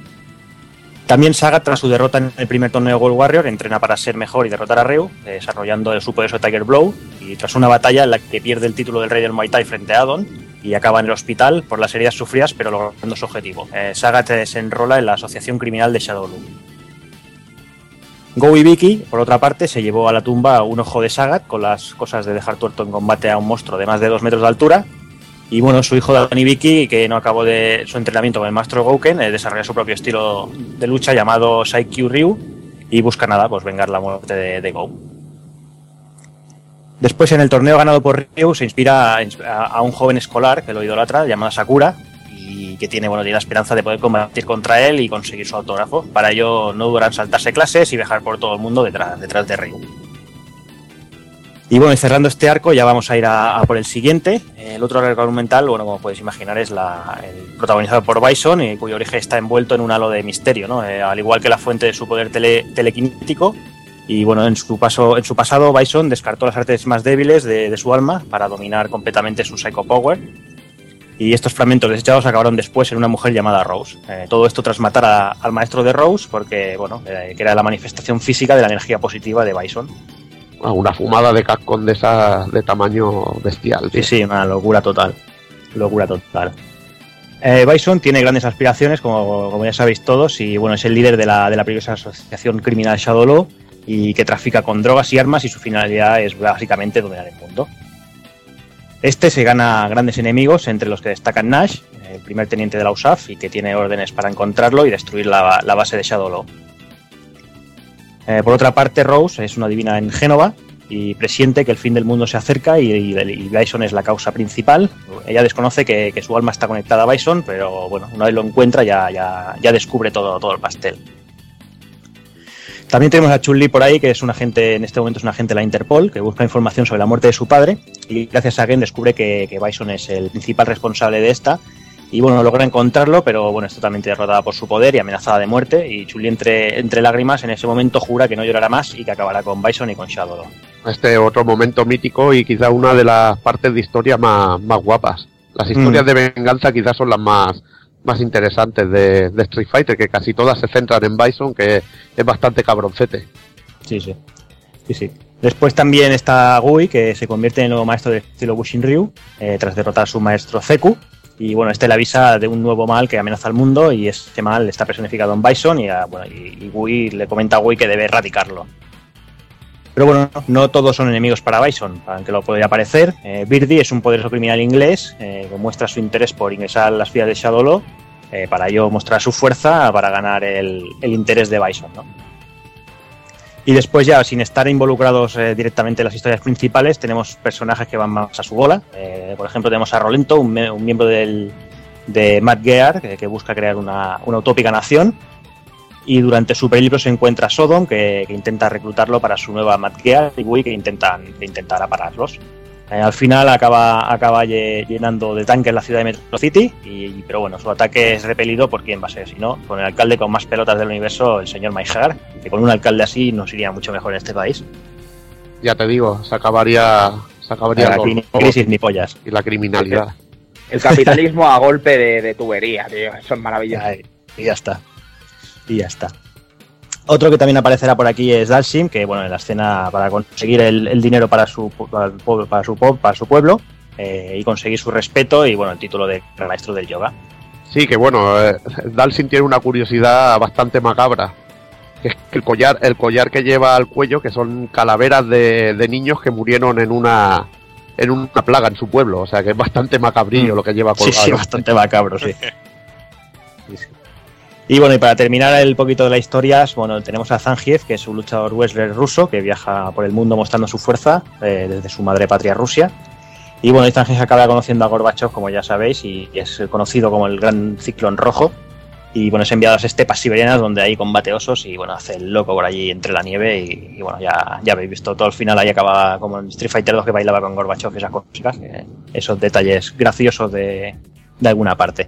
También Saga, tras su derrota en el primer torneo Gold Warrior, entrena para ser mejor y derrotar a Ryu, desarrollando su poderoso Tiger Blow. Y tras una batalla en la que pierde el título del Rey del Muay Thai frente a Adon y acaba en el hospital por las heridas sufridas, pero logrando su objetivo. Eh, Saga se desenrola en la Asociación Criminal de Shadowloo. Go y Vicky, por otra parte, se llevó a la tumba un ojo de Sagat con las cosas de dejar tuerto en combate a un monstruo de más de dos metros de altura. Y bueno, su hijo Danny Vicky, que no acabó de su entrenamiento con el maestro Gouken, eh, desarrolla su propio estilo de lucha llamado Saikyu Ryu y busca nada, pues vengar la muerte de, de. Después, en el torneo ganado por Ryu, se inspira a, un joven escolar que lo idolatra, llamado Sakura, y que tiene, bueno, tiene la esperanza de poder combatir contra él y conseguir su autógrafo. Para ello, no en saltarse clases y viajar por todo el mundo detrás, detrás de Ryu. Y bueno, y cerrando este arco, ya vamos a ir a, por el siguiente. El otro arco argumental, bueno, como podéis imaginar, es la, el protagonizado por Bison, y cuyo origen está envuelto en un halo de misterio, ¿no? Eh, al igual que la fuente de su poder tele. Y bueno, en su, paso, en su pasado, Bison descartó las artes más débiles de, su alma para dominar completamente su Psycho Power. Y estos fragmentos desechados acabaron después en una mujer llamada Rose. Eh, todo esto tras matar al maestro de Rose, porque, bueno, eh, que era la manifestación física de la energía positiva de Bison. Una fumada de cascón de esa de tamaño bestial. Sí, sí, una locura total. Locura total. Eh, Bison tiene grandes aspiraciones, como, como ya sabéis todos, y bueno, es el líder de la, de la peligrosa asociación criminal Shadowlaw y que trafica con drogas y armas y su finalidad es básicamente dominar el mundo. Este se gana grandes enemigos, entre los que destacan Nash, el primer teniente de la USAF y que tiene órdenes para encontrarlo y destruir la, la base de Shadowlaw. Eh, por otra parte, Rose es una divina en Génova y presiente que el fin del mundo se acerca y, Bison es la causa principal. Ella desconoce que, su alma está conectada a Bison, pero bueno, una vez lo encuentra ya, descubre todo, todo el pastel. También tenemos a Chun-Li por ahí, que es un agente, en este momento es un agente de la Interpol, que busca información sobre la muerte de su padre y gracias a Gen descubre que, que Bison es el principal responsable de esta y bueno, logra encontrarlo, pero bueno, es totalmente derrotada por su poder y amenazada de muerte. Y Chun-Li entre, entre lágrimas en ese momento jura que no llorará más y que acabará con Bison y con Shadow. Este otro momento mítico y quizá una de las partes de historia más, más guapas. Las historias Mm. de venganza quizás son las más, más interesantes de, de Street Fighter, que casi todas se centran en Bison, que es bastante cabroncete. Sí, sí. Sí, sí. Después también está Gui, que se convierte en el nuevo maestro de estilo Bushin Ryu, eh, tras derrotar a su maestro Zeku. Y bueno, este le avisa de un nuevo mal que amenaza al mundo y este mal está personificado en Bison y, ah, bueno, y, y le comenta a Gui que debe erradicarlo. Pero bueno, no todos son enemigos para Bison, aunque lo podría parecer. Eh, Birdie es un poderoso criminal inglés eh, que muestra su interés por ingresar a las filas de Shadowlaw eh, para ello mostrar su fuerza para ganar el, el interés de Bison, ¿no? Y después ya, sin estar involucrados eh, directamente en las historias principales, tenemos personajes que van más a su bola. Eh, por ejemplo, tenemos a Rolento, un, un miembro del, de Matt Gear, que, busca crear una, una utópica nación. Y durante su periplo se encuentra Sodom, que, que intenta reclutarlo para su nueva Matt Gear, y Wii, que, intentan, que intentará pararlos. Eh, al final acaba, acaba lle- llenando de tanques la ciudad de Metro City, y, pero bueno, su ataque es repelido por quién va a ser, si no, con el alcalde con más pelotas del universo, el señor Maijar, que con un alcalde así nos iría mucho mejor en este país. Ya te digo, se acabaría, se acabaría Aquí ni crisis ni pollas. y la criminalidad. El capitalismo a golpe de, de tubería, tío. Eso es maravilloso. Ay, y ya está. Y ya está. Otro que también aparecerá por aquí es Dalsim, que bueno, en la escena para conseguir el, el dinero para su, para, el pueblo- para su, para su pueblo eh, y conseguir su respeto y bueno, el título de gran maestro del yoga. Sí, que bueno, eh, Dalsin tiene una curiosidad bastante macabra. Que es que el collar, el collar que lleva al cuello, que son calaveras de, de niños que murieron en una en una plaga en su pueblo. O sea que es bastante macabrillo lo que lleva Sí, colgado. sí, bastante macabro, sí. Sí, sí. Y bueno, y para terminar el poquito de la historia, bueno, tenemos a Zangief, que es un luchador wrestler ruso que viaja por el mundo mostrando su fuerza eh, desde su madre patria Rusia. Y bueno, Zangief acaba conociendo a Gorbachev, como ya sabéis, y es conocido como el gran ciclón rojo. Y bueno, es enviado a las estepas siberianas donde hay combate osos y bueno, hace el loco por allí entre la nieve y, bueno, ya, ya habéis visto todo el final ahí acaba como en Street Fighter 2 que bailaba con Gorbachev y esas cosas, esos detalles graciosos de, de alguna parte.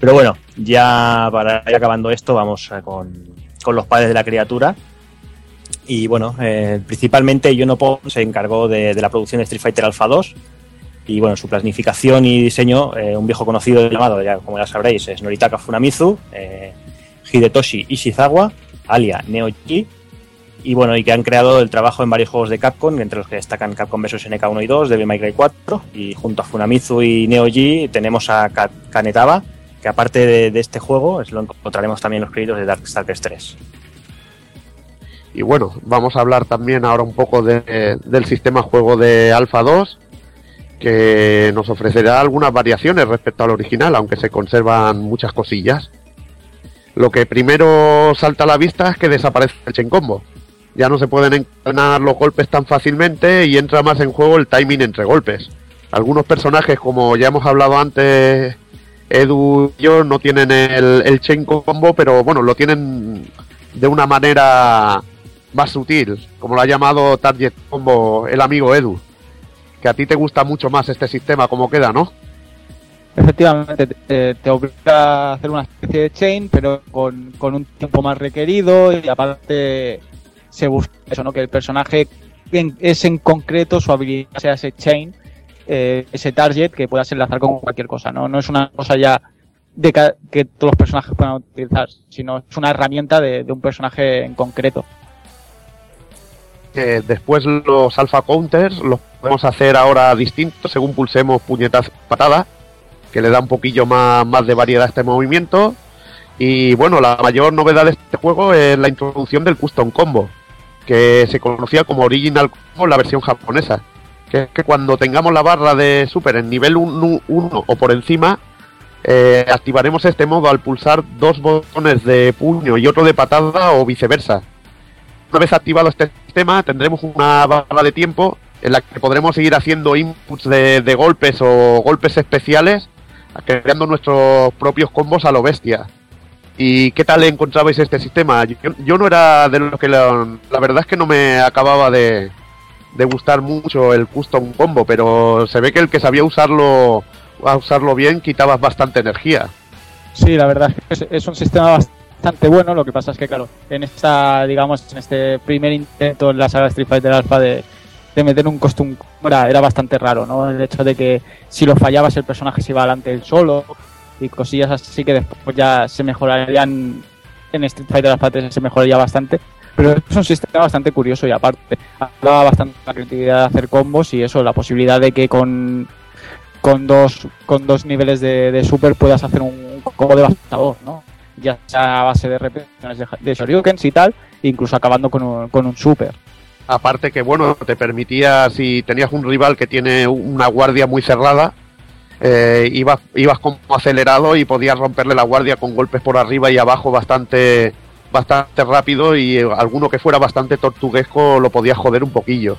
Pero bueno, ya para ir acabando esto, vamos a con, con los padres de la criatura. Y bueno, eh, principalmente Yonopo se encargó de, la producción de Street Fighter Alpha 2. Y bueno, su planificación y diseño, eh, un viejo conocido llamado, ya, como ya sabréis, es Noritaka Funamizu, eh, Hidetoshi Ishizawa, alia Neo-G. Y bueno, y que han creado el trabajo en varios juegos de Capcom, entre los que destacan Capcom vs SNK 1 y 2, Devil May Cry 4. Y junto a Funamizu y Neo-G tenemos a Ka- Kanetaba, que aparte de, este juego, lo encontraremos también los créditos de Darkstalkers 3. Y bueno, vamos a hablar también ahora un poco de- del sistema juego de Alpha 2, que nos ofrecerá algunas variaciones respecto al original, aunque se conservan muchas cosillas. Lo que primero salta a la vista es que desaparece el Chain Combo. Ya no se pueden encadenar los golpes tan fácilmente y entra más en juego el timing entre golpes. Algunos personajes, como ya hemos hablado antes, Edu y yo, no tienen el, Chain Combo, pero bueno, lo tienen de una manera más sutil, como lo ha llamado Target Combo el amigo Edu. Que a ti te gusta mucho más este sistema, como queda, ¿no? Efectivamente, te, obliga a hacer una especie de chain, pero con, con un tiempo más requerido y aparte se busca eso, ¿no? Que el personaje es en concreto su habilidad sea ese chain, eh, ese target que puedas enlazar con cualquier cosa, ¿no? No es una cosa ya de ca- que todos los personajes puedan utilizar, sino es una herramienta de, un personaje en concreto. Que después los alpha counters los podemos hacer ahora distintos según pulsemos puñetas patada, que le da un poquillo más, más de variedad a este movimiento. Y bueno, la mayor novedad de este juego es la introducción del custom combo, que se conocía como original combo en la versión japonesa. Que es que cuando tengamos la barra de super en nivel 1 o por encima, eh, activaremos este modo al pulsar dos botones de puño y otro de patada o viceversa. Una vez activado este sistema, tendremos una barra de tiempo en la que podremos seguir haciendo inputs de, de golpes o golpes especiales, creando nuestros propios combos a lo bestia. ¿Y qué tal encontrabais este sistema? Yo, no era de los que lo- la verdad es que no me acababa de, de gustar mucho el custom combo, pero se ve que el que sabía usarlo a usarlo bien quitabas bastante energía. Sí, la verdad es que es, un sistema bastante bueno. Lo que pasa es que, claro, en esta, digamos, en este primer intento en la saga Street Fighter Alpha de, de meter un costume era, era bastante raro, ¿no? El hecho de que si lo fallabas el personaje se iba adelante él solo y cosillas así que después ya se mejorarían en Street Fighter Alpha 3 se mejoraría bastante. Pero es un sistema bastante curioso y aparte hablaba bastante la creatividad de hacer combos y eso, la posibilidad de que con con dos con dos niveles de, de super puedas hacer un combo devastador, ¿no? Ya sea a base de repeticiones de, de Shoryukens y tal, incluso acabando con un, con un super. Aparte que, bueno, te permitía, si tenías un rival que tiene una guardia muy cerrada, eh, ibas, ibas como acelerado y podías romperle la guardia con golpes por arriba y abajo bastante, bastante rápido y eh, alguno que fuera bastante tortuguesco lo podías joder un poquillo.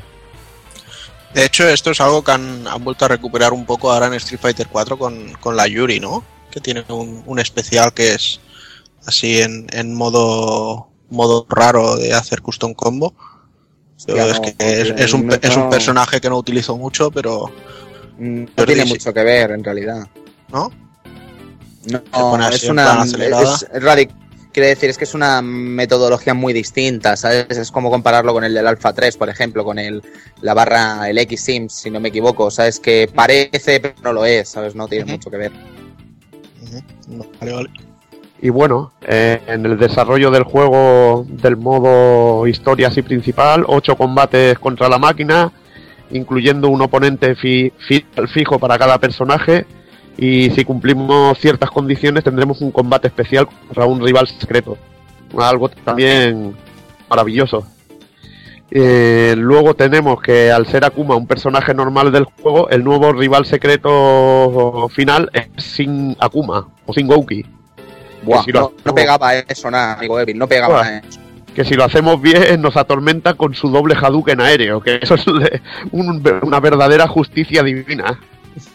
De hecho, esto es algo que han, han vuelto a recuperar un poco ahora en Street Fighter 4 con, con la Yuri, ¿no? Que tiene un, un especial que es así en, en modo modo raro de hacer custom combo. Pero es no, que es, es un, no- es un no- personaje que no utilizo mucho, pero No Jordi, tiene sí. mucho que ver en realidad. ¿no? No, Se pone así es una es radic- Quiero decir, es que es una metodología muy distinta, ¿sabes? Es como compararlo con el del Alpha 3, por ejemplo, con el, la barra, el X-Sims, si no me equivoco, ¿sabes? Que parece, pero no lo es, ¿sabes? No tiene mucho que ver. Vale, vale. Y bueno, eh, en el desarrollo del juego del modo historia así principal, ocho combates contra la máquina, incluyendo un oponente fi- fi- fijo para cada personaje. Y si cumplimos ciertas condiciones, tendremos un combate especial contra un rival secreto. Algo también maravilloso. Eh, luego tenemos que al ser Akuma un personaje normal del juego, el nuevo rival secreto final es Sin Akuma o Sin Gouki. Buah, si lo no, hacemos- no pegaba eso nada, amigo Evil, no pegaba Buah. eso. que si lo hacemos bien nos atormenta con su doble Hadouken aéreo, que eso es una verdadera justicia divina.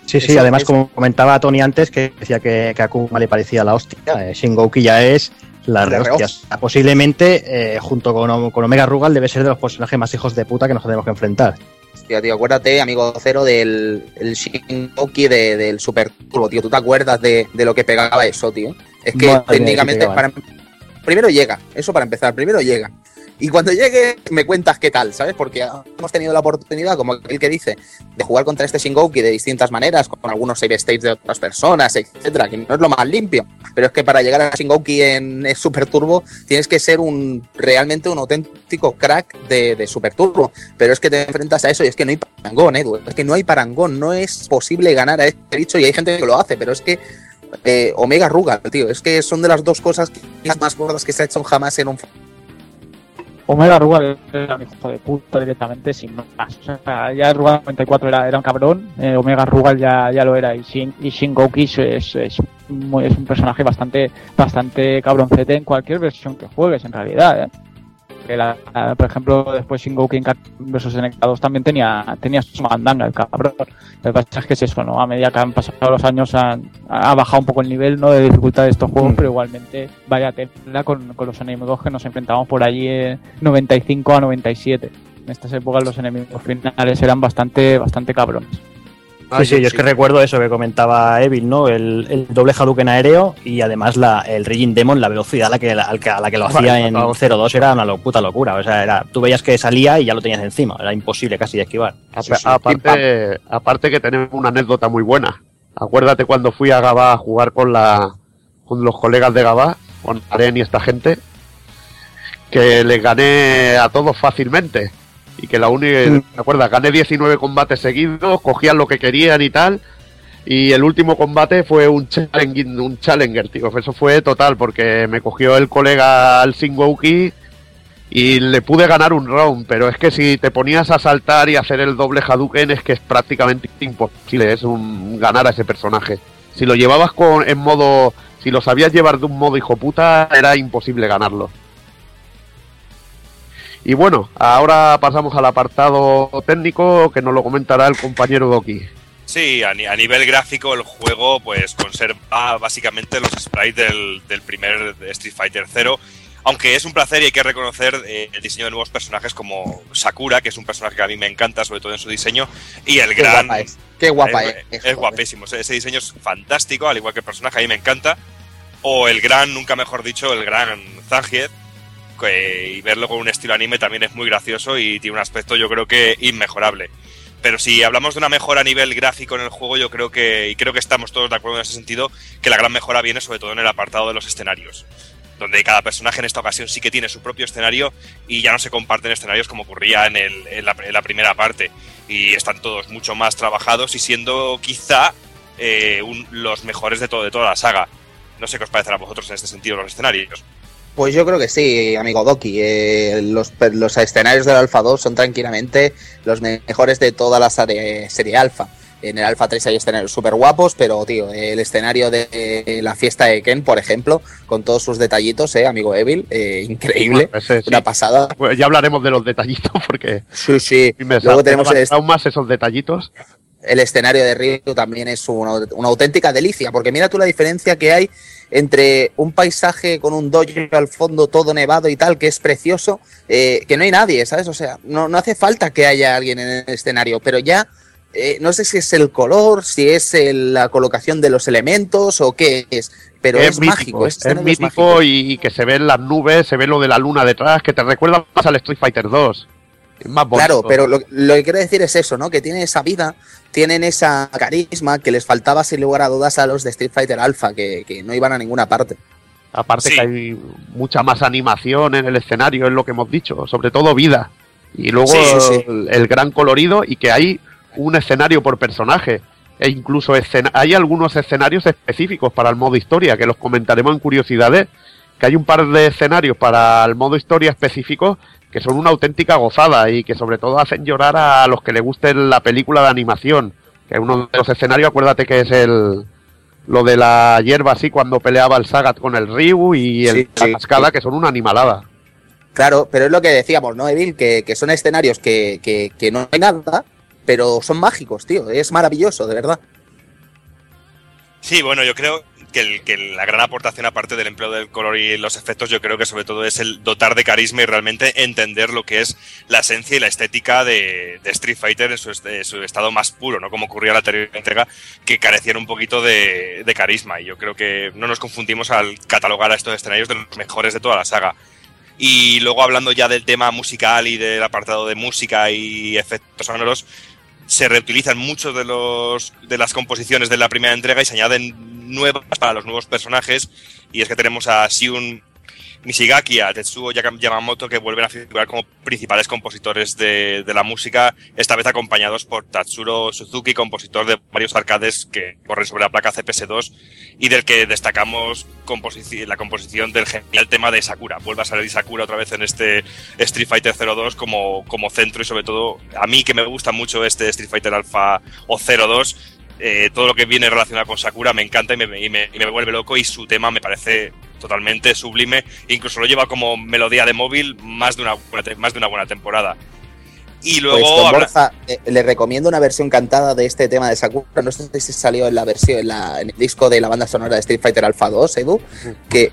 Sí, sí, además, es- como comentaba Tony antes, que decía que, que Akuma le parecía la hostia, eh, Shingouki ya es la de hostias. Posiblemente, eh, junto con, con Omega Rugal, debe ser de los personajes más hijos de puta que nos tenemos que enfrentar. Hostia, tío, acuérdate, amigo Cero, del el Shinkoki de, del Super Turbo, tío. ¿Tú te acuerdas de, de lo que pegaba eso, tío? Es que Madre técnicamente, para, primero llega, eso para empezar, primero llega. Y cuando llegue, me cuentas qué tal, ¿sabes? Porque hemos tenido la oportunidad, como el que dice, de jugar contra este Shingoki de distintas maneras, con algunos save states de otras personas, etcétera, que no es lo más limpio. Pero es que para llegar a Shingoki en eh, Super Turbo tienes que ser un realmente un auténtico crack de, de Super Turbo. Pero es que te enfrentas a eso y es que no hay parangón, Edu. Es que no hay parangón, no es posible ganar a este bicho y hay gente que lo hace, pero es que eh, Omega Rugal, tío, es que son de las dos cosas más gordas que se ha hecho jamás en un Omega Rugal era un hijo de puta directamente, sin más. O sea, ya Rugal 94 era, era un cabrón, eh, Omega Rugal ya, ya lo era, y, Shin, y Shingoki es, es, muy- es un personaje bastante bastante cabroncete en cualquier versión que juegues, en realidad. ¿eh? Que la- por ejemplo, después Cat vs NK2 también tenía, tenía su mandanga, el cabrón. Lo que pasa es que es eso, ¿no? A medida que han pasado los años han, ha bajado un poco el nivel ¿no? de dificultad de estos juegos, Mm. pero igualmente vaya tela con, con los enemigos que nos enfrentamos por allí en 95 a 97. En estas épocas los enemigos finales eran bastante, bastante cabrones. Sí, sí, yo es que recuerdo eso que comentaba Evil, ¿no? El, el doble Hadouken aéreo y además la, el Raging Demon, la velocidad a la que, que- a la que lo hacía Vale, en vamos. 0-2 era una lo- puta locura. O sea, era, tú veías que salía y ya lo tenías encima. Era imposible casi de esquivar. A- Sí, sí, aparte, aparte que tenemos una anécdota muy buena. Acuérdate cuando fui a Gabá a jugar con la con los colegas de Gabá, con Aren y esta gente, que les gané a todos fácilmente. Y que la única, Mm. ¿te acuerdas? Gané 19 combates seguidos, cogían lo que querían y tal. Y el último combate fue un challenger, un challenger, tío. Eso fue total, porque me cogió el colega al Singouki y le pude ganar un round, pero es que si te ponías a saltar y hacer el doble Hadouken es que es prácticamente imposible, es un ganar a ese personaje. Si lo llevabas con en modo, si lo sabías llevar de un modo hijo puta, era imposible ganarlo. Y bueno, ahora pasamos al apartado técnico que nos lo comentará el compañero Doki. Sí, a, ni- a nivel gráfico el juego pues conserva básicamente los sprites del, del primer Street Fighter 0, aunque es un placer y hay que reconocer eh, el diseño de nuevos personajes como Sakura, que es un personaje que a mí me encanta, sobre todo en su diseño, y el Qué gran... guapa es. Qué guapa es, es. es joder. guapísimo, ese ese diseño es fantástico, al igual que el personaje, a mí me encanta. O el gran, nunca mejor dicho, el gran Zangief, y verlo con un estilo anime también es muy gracioso y tiene un aspecto yo creo que inmejorable. Pero si hablamos de una mejora a nivel gráfico en el juego, yo creo que, y creo que estamos todos de acuerdo en ese sentido, que la gran mejora viene sobre todo en el apartado de los escenarios. Donde cada personaje en esta ocasión sí que tiene su propio escenario y ya no se comparten escenarios como ocurría en la primera parte. Y están todos mucho más trabajados y siendo quizá eh, un- los mejores de, todo, de toda la saga. No sé qué os parecerá a vosotros en este sentido los escenarios. Pues yo creo que sí, amigo Doki. Eh, los, los escenarios del Alpha 2 son tranquilamente los mejores de toda la serie, serie Alpha. En el Alpha 3 hay escenarios súper guapos, pero, tío, el escenario de eh, la fiesta de Ken, por ejemplo, con todos sus detallitos, eh, amigo Evil, eh, increíble. Ese sí. Una pasada. Pues ya hablaremos de los detallitos porque Sí, sí. me Luego tenemos el, traumas esos detallitos. el escenario de Ryu también es una, una auténtica delicia, porque mira tú la diferencia que hay entre un paisaje con un dojo al fondo todo nevado y tal, que es precioso, eh, que no hay nadie, ¿sabes? O sea, no, no hace falta que haya alguien en el escenario, pero ya eh, no sé si es el color, si es el- la colocación de los elementos o qué es, pero es, mágico. es, este mítico y, y que se ven las nubes, se ve lo de la luna detrás, que te recuerda más al Street Fighter 2. Es más bonito. Claro, pero lo, lo que quiero decir es eso, ¿no? Que tienen esa vida, tienen esa carisma que les faltaba sin lugar a dudas a los de Street Fighter Alpha, que, que no iban a ninguna parte. Aparte Sí. que hay mucha más animación en el escenario, es lo que hemos dicho, sobre todo vida. Y luego Sí, sí, sí. El, el gran colorido y que hay un escenario por personaje. E incluso escena- hay algunos escenarios específicos para el modo historia, que los comentaremos en curiosidades, que hay un par de escenarios para el modo historia específicos que son una auténtica gozada y que sobre todo hacen llorar a los que les guste la película de animación. Que uno de los escenarios, acuérdate que es el lo de la hierba así cuando peleaba el Sagat con el Ryu y el, Sí, la sí, cascada, sí. que son una animalada. Claro, pero es lo que decíamos, ¿no, Evil? Que, que son escenarios que, que, que no hay nada, pero son mágicos, tío. Es maravilloso, de verdad. Sí, bueno, yo creo que, el- que la gran aportación, aparte del empleo del color y los efectos, yo creo que sobre todo es el dotar de carisma y realmente entender lo que es la esencia y la estética de, de Street Fighter en su, en su estado más puro, ¿no? Como ocurría en la anterior entrega, que carecían un poquito de, de carisma. Y yo creo que no nos confundimos al catalogar a estos escenarios de los mejores de toda la saga. Y luego hablando ya del tema musical y del apartado de música y efectos sonoros, se reutilizan muchos de los de las composiciones de la primera entrega y se añaden nuevas para los nuevos personajes y es que tenemos a Shiun Nishigaki a Tetsuo Yamamoto que vuelven a figurar como principales compositores de, la música, esta vez acompañados por Tatsuro Suzuki, compositor de varios arcades que corren sobre la placa CPS2 y del que destacamos la composición del genial tema de Sakura. Vuelve a salir Sakura otra vez en este Street Fighter 02 como, como centro y sobre todo a mí que me gusta mucho este Street Fighter Alpha o 02 eh, todo lo que viene relacionado con Sakura me encanta y me, y me- y me vuelve loco y su tema me parece totalmente sublime incluso lo lleva como melodía de móvil más de una más de una buena temporada y luego Pues don habla- Borja, eh, le recomiendo una versión cantada de este tema de Sakura. No sé si salió en la versión, en, la- en el disco de la banda sonora de Street Fighter Alpha 2, Edu, que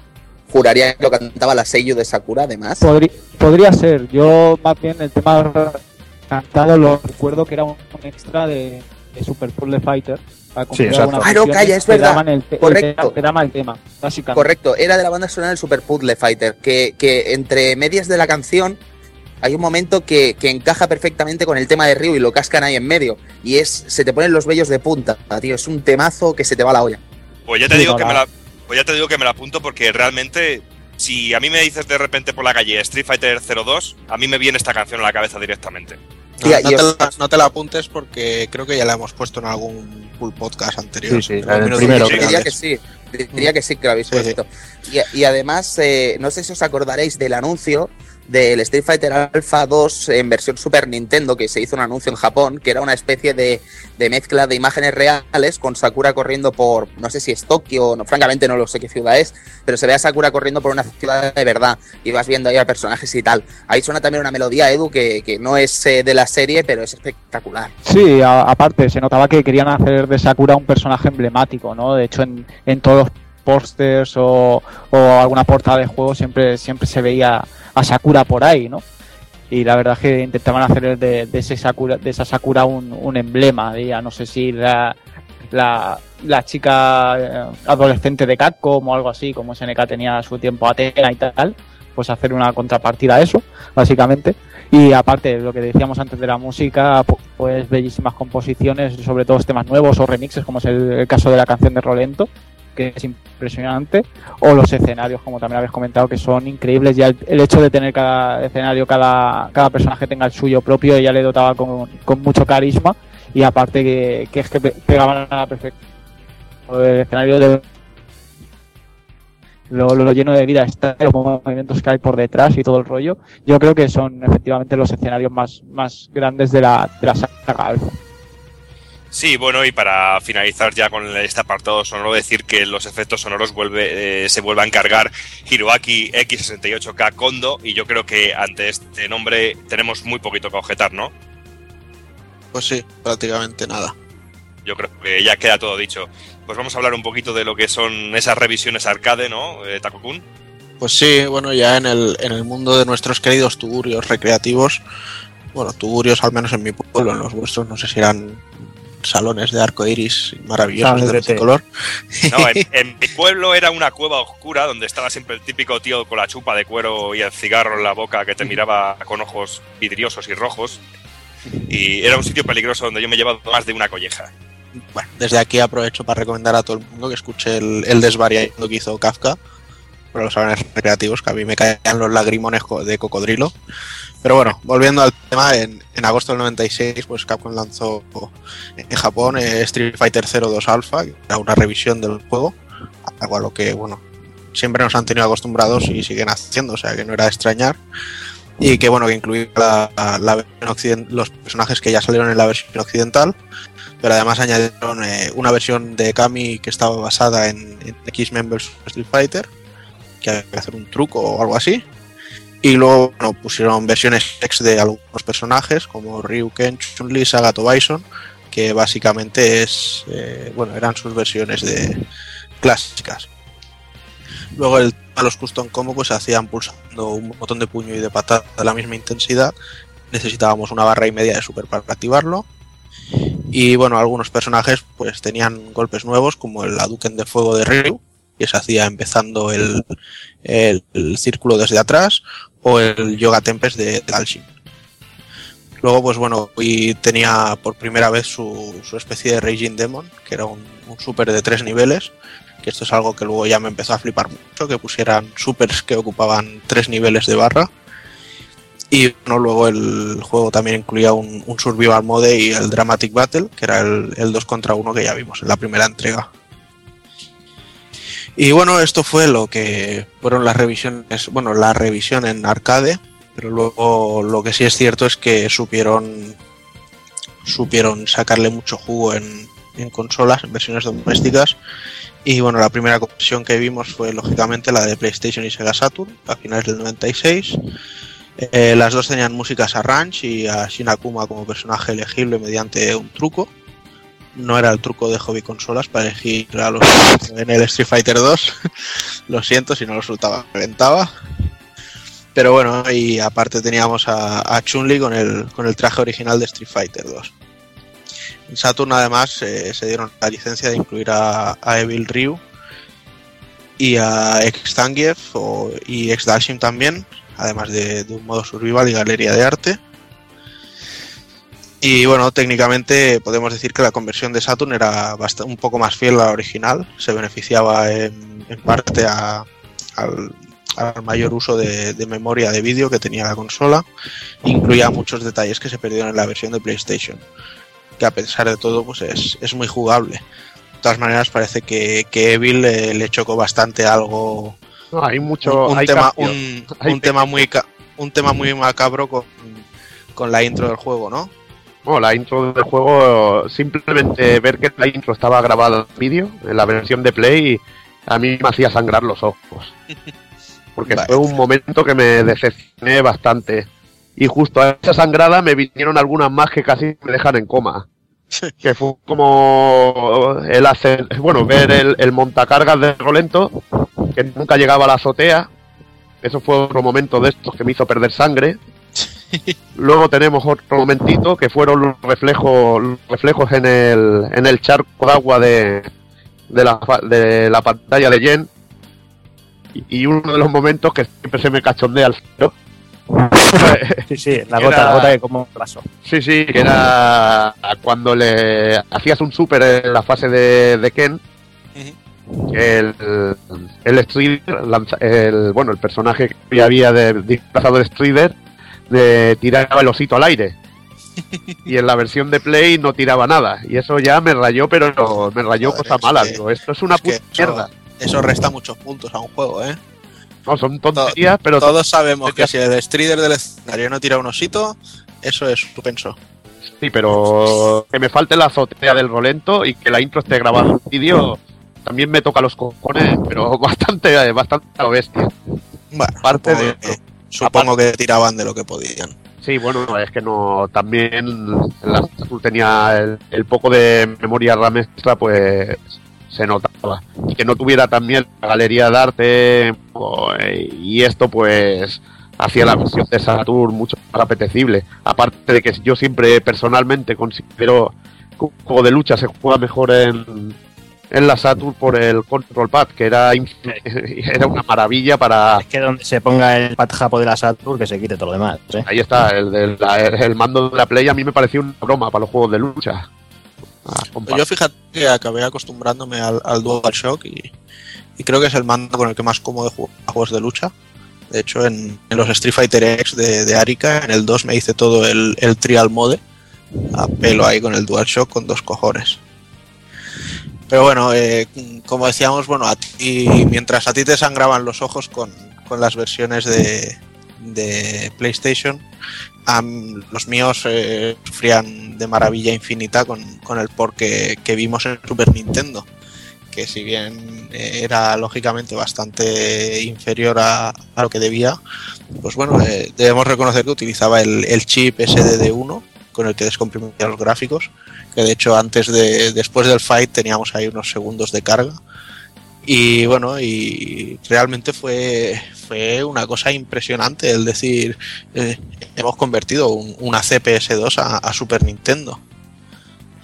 juraría que lo cantaba la Seiyu de Sakura, además. Podri- podría ser. Yo más bien el tema cantado lo recuerdo que era un, un extra de, de Super Puzzle Fighter. para exacto. Ah, no, calla, es verdad. el te- el Correcto. tema- que daban el tema, básicamente. Correcto, era de la banda sonora del Super Puzzle Fighter, que, que entre medias de la canción hay un momento que, que encaja perfectamente con el tema de Ryu y lo cascan ahí en medio. Y es se te ponen los vellos de punta, tío. Es un temazo que se te va la olla. Pues ya te Sí, digo que me la, pues ya te digo que me la apunto porque realmente si a mí me dices de repente por la calle Street Fighter 02, a mí me viene esta canción a la cabeza directamente. No, Tía, no y te la, no te la apuntes porque creo que ya la hemos puesto en algún full podcast anterior. Sí, sí, En minutos primero, Diría que sí, diría que sí que lo habéis Sí, sí. puesto. Y, y además, eh, no sé si os acordaréis del anuncio del Street Fighter Alpha 2 en versión Super Nintendo, que se hizo un anuncio en Japón, que era una especie de, mezcla de imágenes reales con Sakura corriendo por, no sé si es Tokio, no, francamente no lo sé qué ciudad es, pero se ve a Sakura corriendo por una ciudad de verdad y vas viendo ahí a personajes y tal. Ahí suena también una melodía, Edu, que, que no es eh, de la serie, pero es espectacular. Sí, aparte, se notaba que querían hacer de Sakura un personaje emblemático, ¿no? De hecho, en, en todos pósters o, o alguna portada de juego siempre, siempre se veía a Sakura por ahí, ¿no? Y la verdad es que intentaban hacer de, de ese Sakura, de esa Sakura un, un emblema, diría, no sé si la, la, la chica eh, adolescente de Capcom o algo así, como SNK tenía su tiempo Atena y tal, pues hacer una contrapartida a eso, básicamente. Y aparte, lo que decíamos antes de la música, pu- pues bellísimas composiciones, sobre todo temas nuevos o remixes, como es el, el caso de la canción de Rolento, que es impresionante, o los escenarios, como también habéis comentado, que son increíbles. Ya el, el hecho de tener cada escenario, cada, cada personaje tenga el suyo propio, ya le dotaba con, con mucho carisma, y aparte que, que es que pe- pegaban a la perfección. El escenario de lo, lo lleno de vida está, los movimientos que hay por detrás y todo el rollo. Yo creo que son efectivamente los escenarios más, más grandes de la, de la saga Alpha. Sí, bueno, y para finalizar ya con este apartado sonoro, decir que los efectos sonoros vuelve, eh, se vuelve a encargar Hiroaki X68K Kondo, y yo creo que ante este nombre tenemos muy poquito que objetar, ¿no? Pues sí, prácticamente nada. Yo creo que ya queda todo dicho. Pues vamos a hablar un poquito de lo que son esas revisiones arcade, ¿no, eh, Takokun? Pues sí, bueno, ya en el, en el mundo de nuestros queridos tugurios recreativos, bueno, tugurios al menos en mi pueblo, en los vuestros no sé si eran salones de arco iris maravillosos de de té. color. No, en, en mi pueblo era una cueva oscura donde estaba siempre el típico tío con la chupa de cuero y el cigarro en la boca que te miraba con ojos vidriosos y rojos. Y era un sitio peligroso donde yo me he llevado más de una colleja. Bueno, desde aquí aprovecho para recomendar a todo el mundo que escuche el, el desvariando que hizo Kafka para los salones recreativos, que a mí me caían los lagrimones de cocodrilo. Pero bueno, volviendo al tema, en, en agosto del 96, pues Capcom lanzó en Japón eh, Street Fighter 02 Alpha, que era una revisión del juego, algo a lo que, bueno, siempre nos han tenido acostumbrados y siguen haciendo, o sea que no era de extrañar. Y que, bueno, que incluía la, la versión los personajes que ya salieron en la versión occidental, pero además añadieron eh, una versión de Kami que estaba basada en, en X-Men vs Street Fighter, que había que hacer un truco o algo así. Y luego bueno, pusieron versiones ex de algunos personajes como Ryu Ken, Chun-Li, Sagato Bison, que básicamente es, eh, bueno, eran sus versiones de clásicas. Luego el, a los custom combo pues hacían pulsando un botón de puño y de patada de la misma intensidad. Necesitábamos una barra y media de super para activarlo. Y bueno, algunos personajes pues tenían golpes nuevos, como el Hadouken de fuego de Ryu, que se hacía empezando el- el círculo desde atrás, o el Yoga Tempest de Dalshin. Luego, pues bueno, y tenía por primera vez su, su especie de Raging Demon, que era un, super de tres niveles, que esto es algo que luego ya me empezó a flipar mucho, que pusieran supers que ocupaban tres niveles de barra. Y bueno, luego el juego también incluía un, un Survival Mode y el Dramatic Battle, que era el, el 2 contra 1 que ya vimos en la primera entrega. Y bueno, esto fue lo que fueron las revisiones, bueno, la revisión en arcade, pero luego lo que sí es cierto es que supieron supieron sacarle mucho jugo en, en consolas, en versiones domésticas. Y bueno, la primera conversión que vimos fue lógicamente la de PlayStation y Sega Saturn a finales del 96. Eh, las dos tenían músicas a Ranch y a Shinakuma como personaje elegible mediante un truco. No era el truco de hobby consolas para elegir a los en el Street Fighter 2. Lo siento si no lo soltaba, reventaba. Pero bueno, y aparte teníamos a, Chun-Li con el, con el traje original de Street Fighter 2. En Saturn además eh, se dieron la licencia de incluir a, Evil Ryu y a ex Zangief o- y ex Dalshin también, además de, de un modo survival y galería de arte. Y bueno, técnicamente podemos decir que la conversión de Saturn era un poco más fiel a la original, se beneficiaba en, en parte a- al, al mayor uso de, de memoria de vídeo que tenía la consola, incluía muchos detalles que se perdieron en la versión de PlayStation, que a pesar de todo pues es, es muy jugable. De todas maneras parece que, que Evil eh, le chocó bastante algo No, hay mucho. un, un hay tema un, tema muy un tema muy macabro con, con la intro del juego, ¿no? Bueno, la intro del juego, simplemente ver que la intro estaba grabada en vídeo, en la versión de Play, a mí me hacía sangrar los ojos. Porque Vale. fue un momento que me decepcioné bastante. Y justo a esa sangrada me vinieron algunas más que casi me dejan en coma. Que fue como el hacer, bueno, ver el, el montacargas de Rolento, que nunca llegaba a la azotea. Eso fue otro momento de estos que me hizo perder sangre. Luego tenemos otro momentito que fueron los reflejos, los reflejos en el, en el charco de agua de, de, la, fa- de la pantalla de Jen. Y, uno de los momentos que siempre se me cachondea al cero. Sí, sí, la Era- gota, la gota que como vaso. Sí, sí, que era cuando le hacías un super en la fase de, de Ken. El, el Strider, lanza- el, bueno, el personaje que había de, disfrazado de Strider, de, tiraba el osito al aire. Y en la versión de Play no tiraba nada. Y eso ya me rayó, pero me rayó Joder, cosa mala. que- Digo, esto es una es puta eso- mierda. Eso resta muchos puntos a un juego, ¿eh? No, son tonterías, pero Todos sabemos que si el Strider del escenario no tira un osito, eso es suspenso. Sí, pero que me falte la azotea del Rolento y que la intro esté grabada en vídeo también me toca los cojones, pero bastante, eh, bastante a lo bestia. Bueno, supongo, de que, supongo que tiraban de lo que podían. Sí, bueno, es que no, también la Saturn tenía el, el poco de memoria RAM extra, pues se notaba. Y que no tuviera también la galería de arte eh, y esto pues hacía la versión de Saturn mucho más apetecible. Aparte de que yo siempre personalmente considero un juego de lucha se juega mejor en, en la Saturn por el control pad, que era, era una maravilla para... Es que donde se ponga el pad japo de la Saturn, que se quite todo lo demás. ¿eh? Ahí está, el, del- la- el mando de la Play a mí me pareció una broma para los juegos de lucha. Ah. Yo fíjate que acabé acostumbrándome al, al DualShock y, y creo que es el mando con el que más cómodo juego a juegos de lucha. De hecho, en, en los Street Fighter X de, de Arika, en el 2 me hice todo el, el trial mode a pelo ahí con el DualShock con dos cojones. Pero bueno, eh, como decíamos, bueno, a mientras a ti te sangraban los ojos con, con las versiones de, de PlayStation, los míos eh, sufrían de maravilla infinita con, con el port que, que vimos en Super Nintendo, que si bien eh, era lógicamente bastante inferior a, a lo que debía, pues bueno, eh, debemos reconocer que utilizaba el, el chip SDD1 con el que descomprimía los gráficos, que de hecho antes de después del fight teníamos ahí unos segundos de carga. Y bueno, y realmente fue, fue una cosa impresionante el decir, eh, hemos convertido un- una CPS2 a, a Super Nintendo.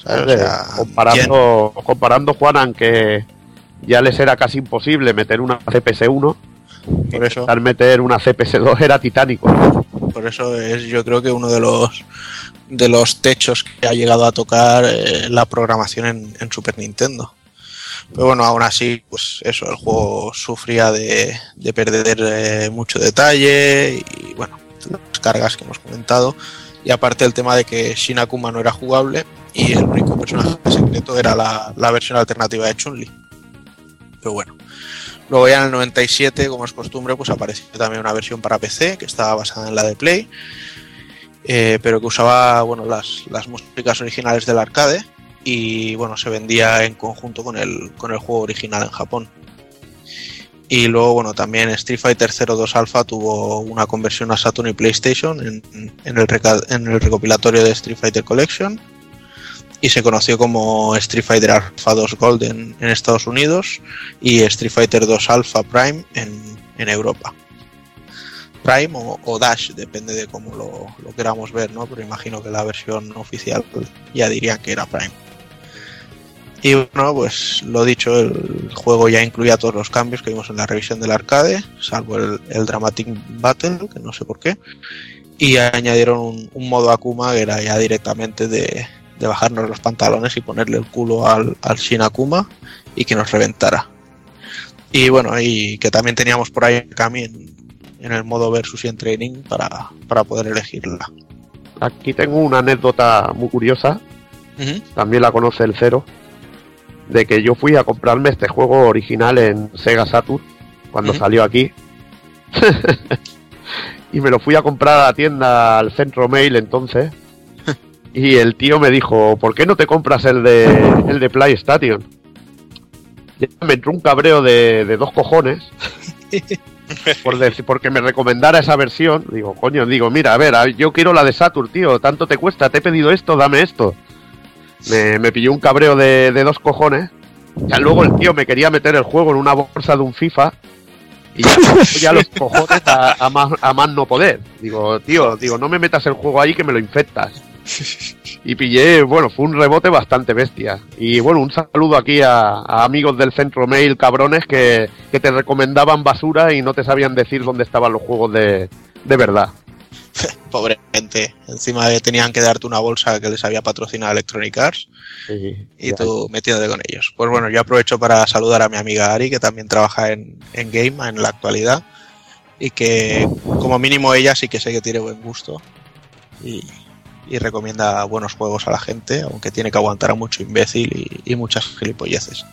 ¿Sabes? O Hombre, sea, comparando, comparando Juanan que ya les era casi imposible meter una CPS1, Por eso. intentar meter una CPS2 era titánico. Por eso es yo creo que uno de los de los techos que ha llegado a tocar eh, la programación en, Super Nintendo. Pero bueno, aún así, pues eso, el juego sufría de, de perder eh, mucho detalle y bueno, las cargas que hemos comentado. Y aparte el tema de que Shin Akuma no era jugable y el único personaje secreto era la, la versión alternativa de Chun-Li. Pero bueno. Luego ya en el 97, como es costumbre, pues apareció también una versión para PC que estaba basada en la de Play, eh, pero que usaba bueno, las, las músicas originales del arcade y bueno, se vendía en conjunto con el, con el juego original en Japón. Y luego, bueno, también Street Fighter 02 Alpha tuvo una conversión a Saturn y PlayStation en, el, en el recopilatorio de Street Fighter Collection y se conoció como Street Fighter Alpha 2 Gold en, en Estados Unidos y Street Fighter 2 Alpha Prime en, en Europa. Prime o, Dash, depende de cómo lo, queramos ver, ¿no? Pero imagino que la versión oficial ya dirían que era Prime. Y bueno, pues lo dicho, el juego ya incluía todos los cambios que vimos en la revisión del arcade, salvo el, Dramatic Battle, que no sé por qué. Y añadieron un, modo Akuma que era ya directamente de, bajarnos los pantalones y ponerle el culo al, Shin Akuma y que nos reventara. Y bueno, y que también teníamos por ahí Kami en, en el modo versus y en training para, para poder elegirla. Aquí tengo una anécdota muy curiosa, también la conoce el Cero, de que yo fui a comprarme este juego original en Sega Saturn cuando salió aquí. y me lo fui a comprar a la tienda al centro mail entonces. y el tío me dijo, ¿por qué no te compras el de, el de PlayStation? Me entró un cabreo de, de dos cojones. por decir, porque me recomendara esa versión. Digo, coño, digo, mira, a ver, yo quiero la de Saturn, tío. Tanto te cuesta, te he pedido esto, dame esto. Me, me pilló un cabreo de, de dos cojones. Ya luego el tío me quería meter el juego en una bolsa de un FIFA. Y ya, ya los cojones a, a más, a más no poder. Digo, tío, digo, no me metas el juego ahí que me lo infectas. Y pillé, bueno, fue un rebote bastante bestia. Y bueno, un saludo aquí a, a amigos del centro mail cabrones que, que te recomendaban basura y no te sabían decir dónde estaban los juegos de, de verdad. Pobre gente. Encima de- tenían que darte una bolsa que les había patrocinado Electronic Arts y tú metiéndote con ellos. Pues bueno, yo aprovecho para saludar a mi amiga Ari, que también trabaja en, en Game en la actualidad y que como mínimo ella sí que sé que tiene buen gusto y, y recomienda buenos juegos a la gente, aunque tiene que aguantar a mucho imbécil y, muchas gilipolleces.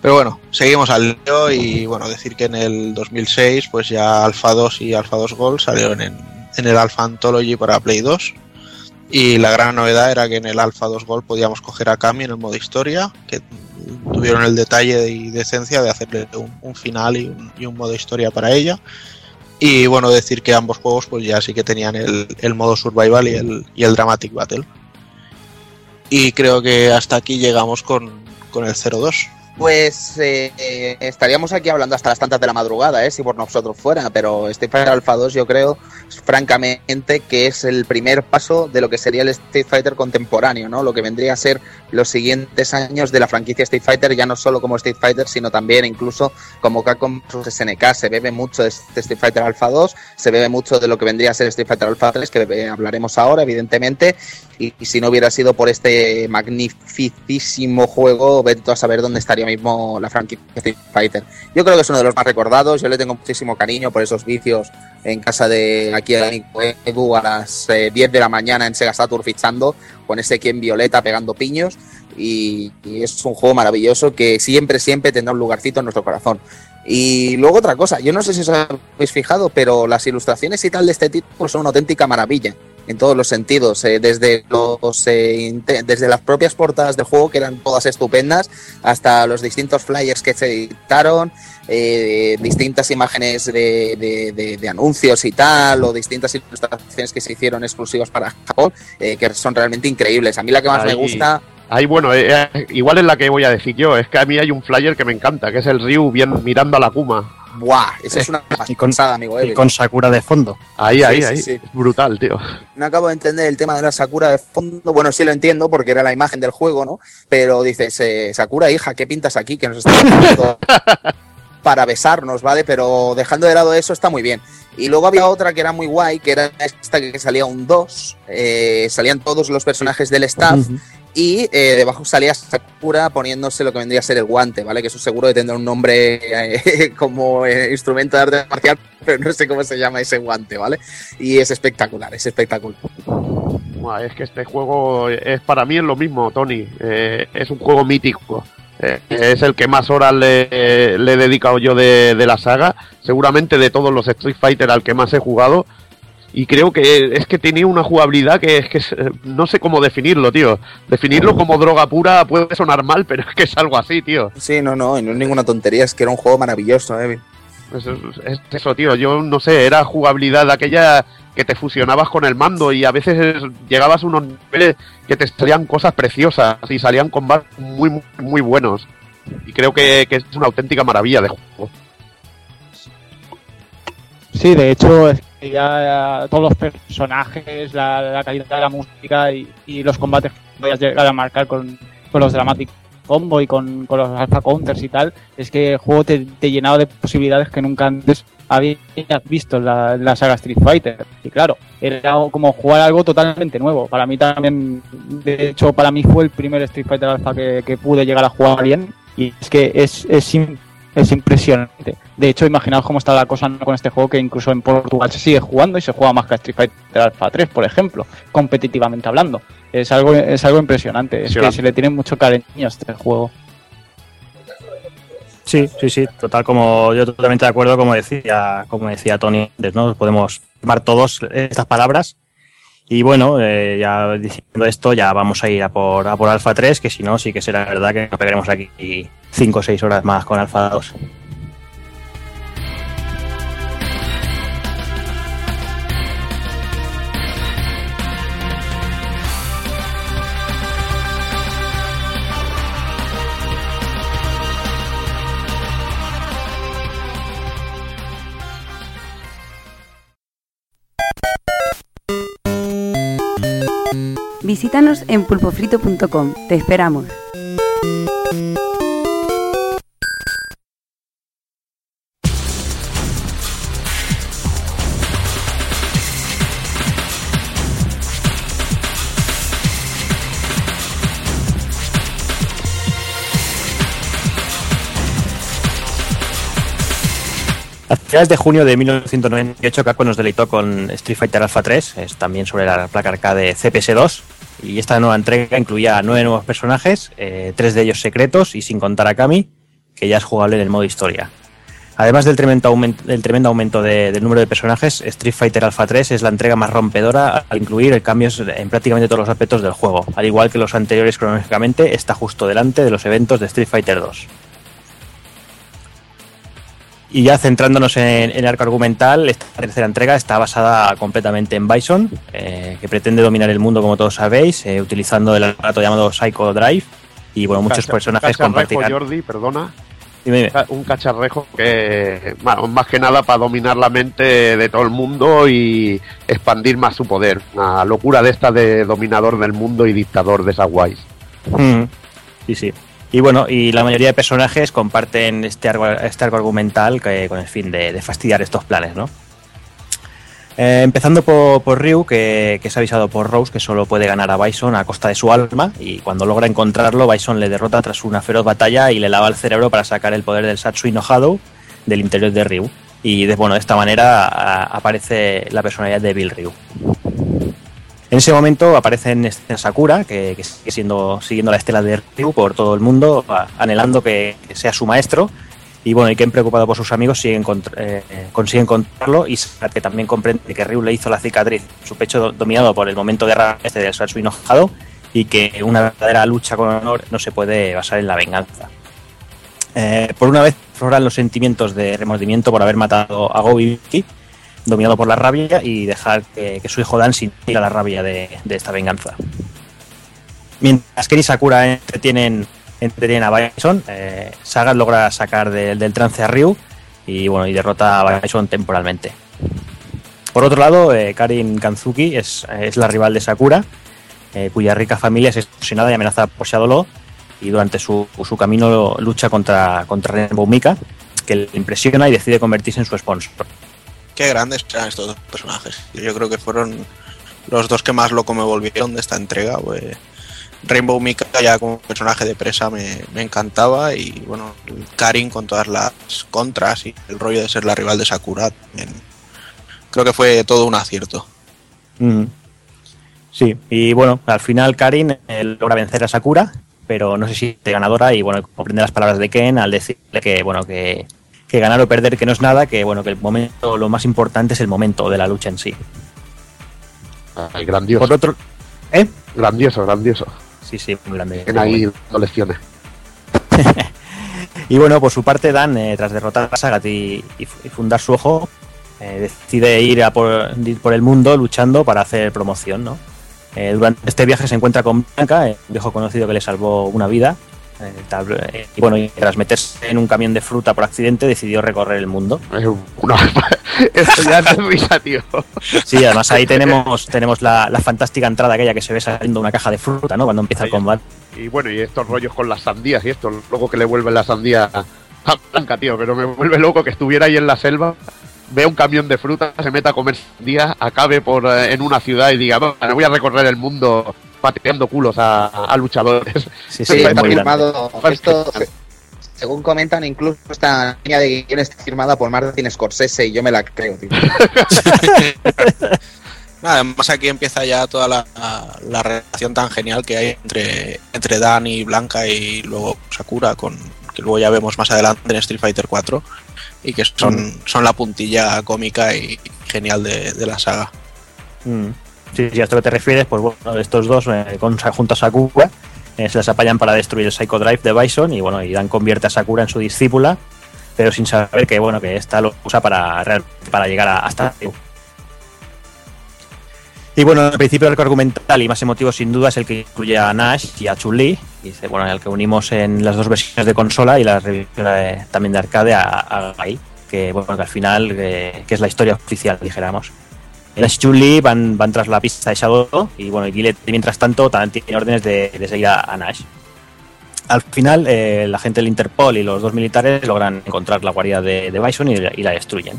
Pero bueno, seguimos al lío y bueno, decir que en el 2006 pues ya Alpha 2 y Alpha 2 Gold salieron en, en el Alpha Anthology para Play 2 y la gran novedad era que en el Alpha 2 Gold podíamos coger a Kami en el modo historia, que tuvieron el detalle y decencia de hacerle un, final y un modo historia para ella. Y bueno, decir que ambos juegos pues ya sí que tenían el, el modo survival y el, y el dramatic battle. Y creo que hasta aquí llegamos con, con el 02. Pues eh, estaríamos aquí hablando hasta las tantas de la madrugada, ¿eh? si por nosotros fuera, pero Street Fighter Alpha 2 yo creo, francamente, que es el primer paso de lo que sería el Street Fighter contemporáneo, ¿no? Lo que vendría a ser los siguientes años de la franquicia Street Fighter, ya no solo como Street Fighter, sino también incluso como Capcom vs SNK. Se bebe mucho de este Street Fighter Alpha 2, se bebe mucho de lo que vendría a ser Street Fighter Alpha 3, que eh, hablaremos ahora, evidentemente, y, y si no hubiera sido por este magnificísimo juego, vete a saber dónde estaría mismo la franquicia Street Fighter. Yo creo que es uno de los más recordados, yo le tengo muchísimo cariño por esos vicios en casa de aquí a Edu a las eh, 10 de la mañana en Sega Saturn fichando con ese quien violeta pegando piños y, y es un juego maravilloso que siempre, siempre tendrá un lugarcito en nuestro corazón. Y luego otra cosa, yo no sé si os habéis fijado, pero las ilustraciones y tal de este título son una auténtica maravilla en todos los sentidos, eh, desde los eh, desde las propias portadas del juego que eran todas estupendas hasta los distintos flyers que se editaron, eh, distintas imágenes de, de- de- de anuncios y tal, o distintas ilustraciones que se hicieron exclusivas para Japón, eh, que son realmente increíbles. A mí la que más me gusta Ahí, bueno, eh, eh, igual es la que voy a decir yo. Es que a mí hay un flyer que me encanta, que es el Ryu bien mirando a la Kuma. Buah, esa es una pasada, amigo Y con Sakura de fondo. Ahí, Sí, ahí, sí, ahí. sí. Es brutal, tío. No acabo de entender el tema de la Sakura de fondo. Bueno, sí lo entiendo porque era la imagen del juego, ¿no? Pero dices, eh, Sakura, hija, ¿qué pintas aquí? Que nos está para besarnos, ¿vale? Pero dejando de lado eso, está muy bien. Y luego había otra que era muy guay, que era esta que salía un 2. eh, salían todos los personajes del staff. Y eh, debajo salía Sakura poniéndose lo que vendría a ser el guante, ¿vale? Que eso seguro de tendrá un nombre eh, como eh, instrumento de arte marcial, pero no sé cómo se llama ese guante, ¿vale? Y es espectacular, es espectacular. Es que este juego es para mí es lo mismo, Tony. Es un juego mítico. Es el que más horas le, le he dedicado yo de, de la saga. Seguramente de todos los Street Fighter al que más he jugado. Y creo que es que tenía una jugabilidad que es que es- no sé cómo definirlo, tío. Definirlo como droga pura puede sonar mal, pero es que es algo así, tío. Sí, no, no, y no es ninguna tontería, es que era un juego maravilloso, ¿eh? Es, es- es eso, tío. Yo no sé, era jugabilidad de aquella que te fusionabas con el mando y a veces llegabas a unos niveles que te salían cosas preciosas y salían combates muy, muy, muy buenos. Y creo que, que es una auténtica maravilla de juego. Sí, de hecho, es ya todos los personajes, la, la calidad de la música y, y los combates que podías llegar a marcar con, con los Dramatic Combo y con, los Alpha Counters y tal, es que el juego te, te llenaba de posibilidades que nunca antes habías visto en la, la saga Street Fighter. Y claro, era como jugar algo totalmente nuevo. Para mí también, de hecho, para mí fue el primer Street Fighter Alpha que, que pude llegar a jugar bien. Y es que es, es, im- es impresionante. De hecho, imaginaos cómo está la cosa con este juego que incluso en Portugal se sigue jugando y se juega más que Street Fighter Alpha 3, por ejemplo, competitivamente hablando. Es algo, es algo impresionante. Es que se le tiene mucho cariño a este juego. Sí, sí, sí, total, como yo totalmente de acuerdo, como decía, como decía Tony antes, ¿no? Podemos tomar todos estas palabras. Y bueno, eh, ya diciendo esto, ya vamos a ir a por, a por Alpha 3, que si no, sí que será verdad que nos pegaremos aquí 5 o 6 horas más con Alpha 2. Visítanos en pulpofrito.com. Te esperamos. A finales de junio de 1998, Capcom nos deleitó con Street Fighter Alpha 3, es también sobre la placa arcade CPS2. Y esta nueva entrega incluía nueve nuevos personajes, eh, tres de ellos secretos y sin contar a Kami, que ya es jugable en el modo historia. Además del tremendo aumento, del tremendo aumento de- del número de personajes, Street Fighter Alpha 3 es la entrega más rompedora al incluir cambios en prácticamente todos los aspectos del juego. Al igual que los anteriores cronológicamente, está justo delante de los eventos de Street Fighter 2. Y ya centrándonos en, en el arco argumental, esta tercera entrega está basada completamente en Bison, eh, que pretende dominar el mundo como todos sabéis, eh, utilizando el aparato llamado Psycho Drive, Y bueno, muchos Cacha- personajes compartirán. Jordi, perdona. Dime, dime. Ca- Un cacharrejo que, bueno, más que nada para dominar la mente de todo el mundo y expandir más su poder. Una locura de esta de dominador del mundo y dictador de esas guays. Mm, Sí, sí. Y bueno, y la mayoría de personajes comparten este este arco argumental que, con el fin de, fastidiar estos planes, ¿no? Eh, empezando por, por Ryu, que, es avisado por Rose que solo puede ganar a Bison a costa de su alma, y cuando logra encontrarlo, Bison le derrota tras una feroz batalla y le lava el cerebro para sacar el poder del Satsui no Hado del interior de Ryu. Y de, bueno, de esta manera aparece la personalidad de Bill Ryu. En ese momento aparece en Sakura, que, sigue siendo, siguiendo la estela de Ryu por todo el mundo, anhelando que, sea su maestro. Y bueno, y Ken, preocupado por sus amigos, sigue eh, consigue encontrarlo y que también comprende que Ryu le hizo la cicatriz su pecho do- dominado por el momento de rabia este del Satsui no Hado y que una verdadera lucha con honor no se puede basar en la venganza. Eh, por una vez afloran los sentimientos de remordimiento por haber matado a Gobi dominado por la rabia y dejar que, su hijo Dan sintiera la rabia de, esta venganza. Mientras Ken y Sakura entretienen, a Bison, eh, Sagat logra sacar de- del trance a Ryu y bueno y derrota a Bison temporalmente. Por otro lado, eh, Karin Kanzuki es, la rival de Sakura, eh, cuya rica familia es extorsionada y amenazada por Shadow Law, y durante su, su camino lucha contra, contra Rainbow Mika, que le impresiona y decide convertirse en su sponsor. Qué grandes eran estos dos personajes. Yo creo que fueron los dos que más loco me volvieron de esta entrega. pues. Rainbow Mika ya como personaje de presa me, encantaba y bueno, Karin con todas las contras y el rollo de ser la rival de Sakura. Creo que fue todo un acierto. Sí, y bueno, al final Karin eh, logra vencer a Sakura, pero no sé si es ganadora y bueno, comprende las palabras de Ken al decirle que bueno, que, que ganar o perder que no es nada, que bueno, que el momento, lo más importante es el momento de la lucha en sí. Ay, grandioso. Por otro, ¿eh? Grandioso, grandioso. Sí, sí, muy grande. Ahí dando lecciones. Y bueno, por su parte, Dan, eh, tras derrotar a Sagat y, y fu- y fundar su ojo, eh, decide ir, a por, ir por el mundo luchando para hacer promoción, ¿no? Eh, durante este viaje se encuentra con Blanca, un viejo conocido que le salvó una vida. Eh, tal- eh, y bueno, y tras meterse en un camión de fruta por accidente, decidió recorrer el mundo. Es una... Esto ya es risa, tío. Sí, además ahí tenemos, tenemos la, la fantástica entrada aquella que se ve saliendo una caja de fruta, ¿no? Cuando empieza el combate. Y bueno, y estos rollos con las sandías y esto, luego que le vuelven la sandía a Blanca, tío, pero me vuelve loco que estuviera ahí en la selva, vea un camión de fruta, se meta a comer sandías, acabe por eh, en una ciudad y diga, "Va, me voy a recorrer el mundo pateando culos a, a luchadores. Sí, Sí, está firmado. Esto, se- según comentan, incluso esta línea de guion está firmada por Martin Scorsese y yo me la creo, tío. Nada, Además aquí empieza ya toda la, la relación tan genial que hay entre, entre Dan y Blanca y luego Sakura, con que luego ya vemos más adelante en Street Fighter 4 y que son, son la puntilla cómica y genial de, de la saga. Mm. Sí, sí, a esto que te refieres, pues bueno, estos dos eh, junto a Sakura eh, se las apañan para destruir el Psycho Drive de Bison y bueno, Dan convierte a Sakura en su discípula, pero sin saber que bueno, que esta lo usa para, para llegar a- hasta. Y bueno, el principio arco argumental y más emotivo sin duda es el que incluye a Nash y a Chun-Li, y bueno, el que unimos en las dos versiones de consola y la revisión eh, también de arcade a, a que bueno, que al final eh, que es la historia oficial, dijéramos. Las Chun-Li van, van tras la pista de Shadow y bueno, Gillette, mientras tanto también tiene órdenes de, de seguir a, Nash. Al final, eh, la gente del Interpol y los dos militares logran encontrar la guarida de, Bison y, la destruyen.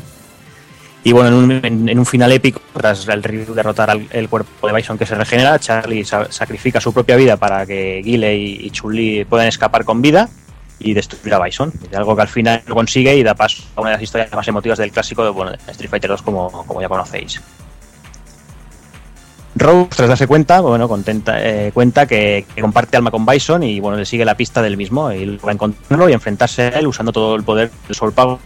Y bueno, en un, final épico, tras el Ryu derrotar al el cuerpo de Bison que se regenera, Charlie sa- sacrifica su propia vida para que Guile y, y Chun-Li puedan escapar con vida y destruir a Bison. Es algo que al final lo consigue y da paso a una de las historias más emotivas del clásico de bueno, de Street Fighter 2 como, como ya conocéis. Rose, tras darse cuenta, bueno, contenta, eh, cuenta que, comparte alma con Bison y bueno, le sigue la pista del mismo y va a encontrarlo y enfrentarse a él usando todo el poder del Soul Power.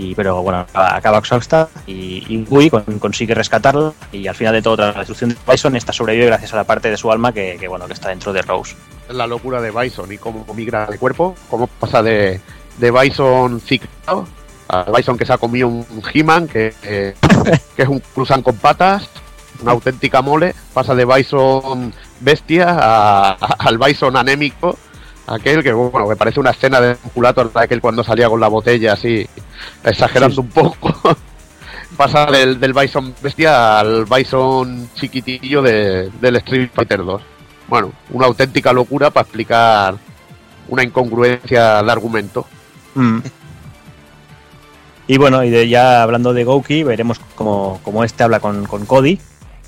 Y, pero bueno, acaba, exhausta y, y Gui con- consigue rescatarla y al final de todo, tras la destrucción de Bison, esta sobrevive gracias a la parte de su alma que, que, bueno, que está dentro de Rose. La locura de Bison y cómo migra de cuerpo, cómo pasa de, de Bison ciclado a Bison que se ha comido un He-Man, que, que- que es un cruzan con patas, una auténtica mole, pasa de Bison bestia a- a- al Bison anémico, Aquel que, bueno, que parece una escena de Culator, aquel cuando salía con la botella así, exagerando un poco. Pasa del, del Bison bestia al Bison chiquitillo de- del Street Fighter 2. Bueno, una auténtica locura para explicar una incongruencia de argumento. Mm. Y bueno, y de, ya hablando de Gouki, veremos cómo, cómo este habla con, con Cody,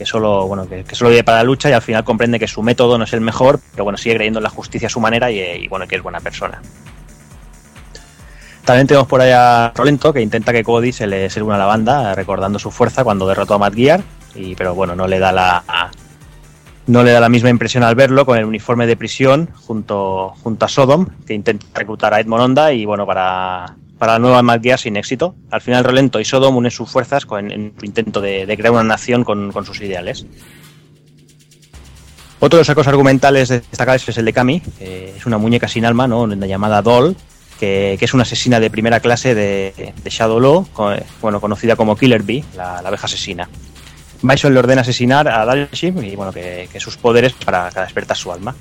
que solo, bueno, que, solo vive para la lucha y al final comprende que su método no es el mejor, pero bueno, sigue creyendo en la justicia a su manera y, y, bueno, que es buena persona. También tenemos por ahí a Rolento, que intenta que Cody se le, una a la banda, recordando su fuerza cuando derrotó a Matt Gear, y, pero bueno, no le da la no le da la misma impresión al verlo con el uniforme de prisión junto, junto a Sodom, que intenta reclutar a Edmond Honda y bueno, para, para la nueva Gear sin éxito. Al final Rolento y Sodom unen sus fuerzas con, en su intento de, crear una nación con, sus ideales. Otro de los arcos argumentales destacables es el de Kami, que es una muñeca sin alma, ¿no? Una llamada Doll, que, es una asesina de primera clase de, de Shadow Law, bueno, conocida como Killer Bee, la, la abeja asesina. Bison le ordena asesinar a Dalshim y bueno, que, que sus poderes para, para despertar su alma.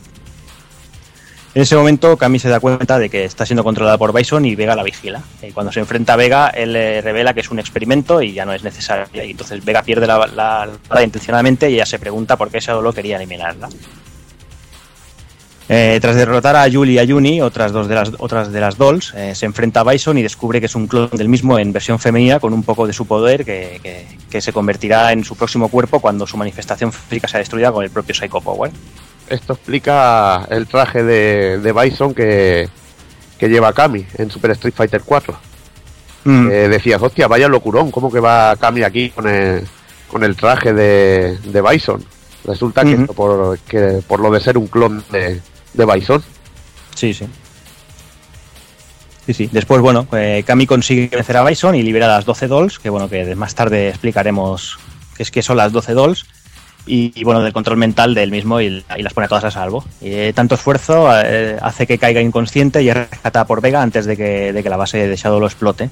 En ese momento, Kami se da cuenta de que está siendo controlada por Bison y Vega la vigila. Y cuando se enfrenta a Vega, él le revela que es un experimento y ya no es necesario. Y entonces Vega pierde la, espada intencionalmente y ella se pregunta por qué Law quería eliminarla. Eh, tras derrotar a Yuli y a Yuni, otras dos de las, otras de las dolls, eh, se enfrenta a Bison y descubre que es un clon del mismo en versión femenina con un poco de su poder que, que- que se convertirá en su próximo cuerpo cuando su manifestación física sea destruida con el propio Psycho Power. Esto explica el traje de, de Bison que, que lleva Kami en Super Street Fighter 4. Mm. Eh, decías, hostia, vaya locurón, ¿cómo que va Kami aquí con el, con el traje de, de Bison? Resulta que, Ujú. por, que por lo de ser un clon de, de Bison. Sí, sí. Sí, sí. Después, bueno, eh, Kami consigue vencer a Bison y libera las 12 dolls, que bueno, que más tarde explicaremos qué es que son las 12 dolls. Y, bueno, del control mental del mismo y, y las pone todas a salvo. Eh, tanto esfuerzo eh, hace que caiga inconsciente y es rescatada por Vega antes de que, de que la base de Shadow lo explote.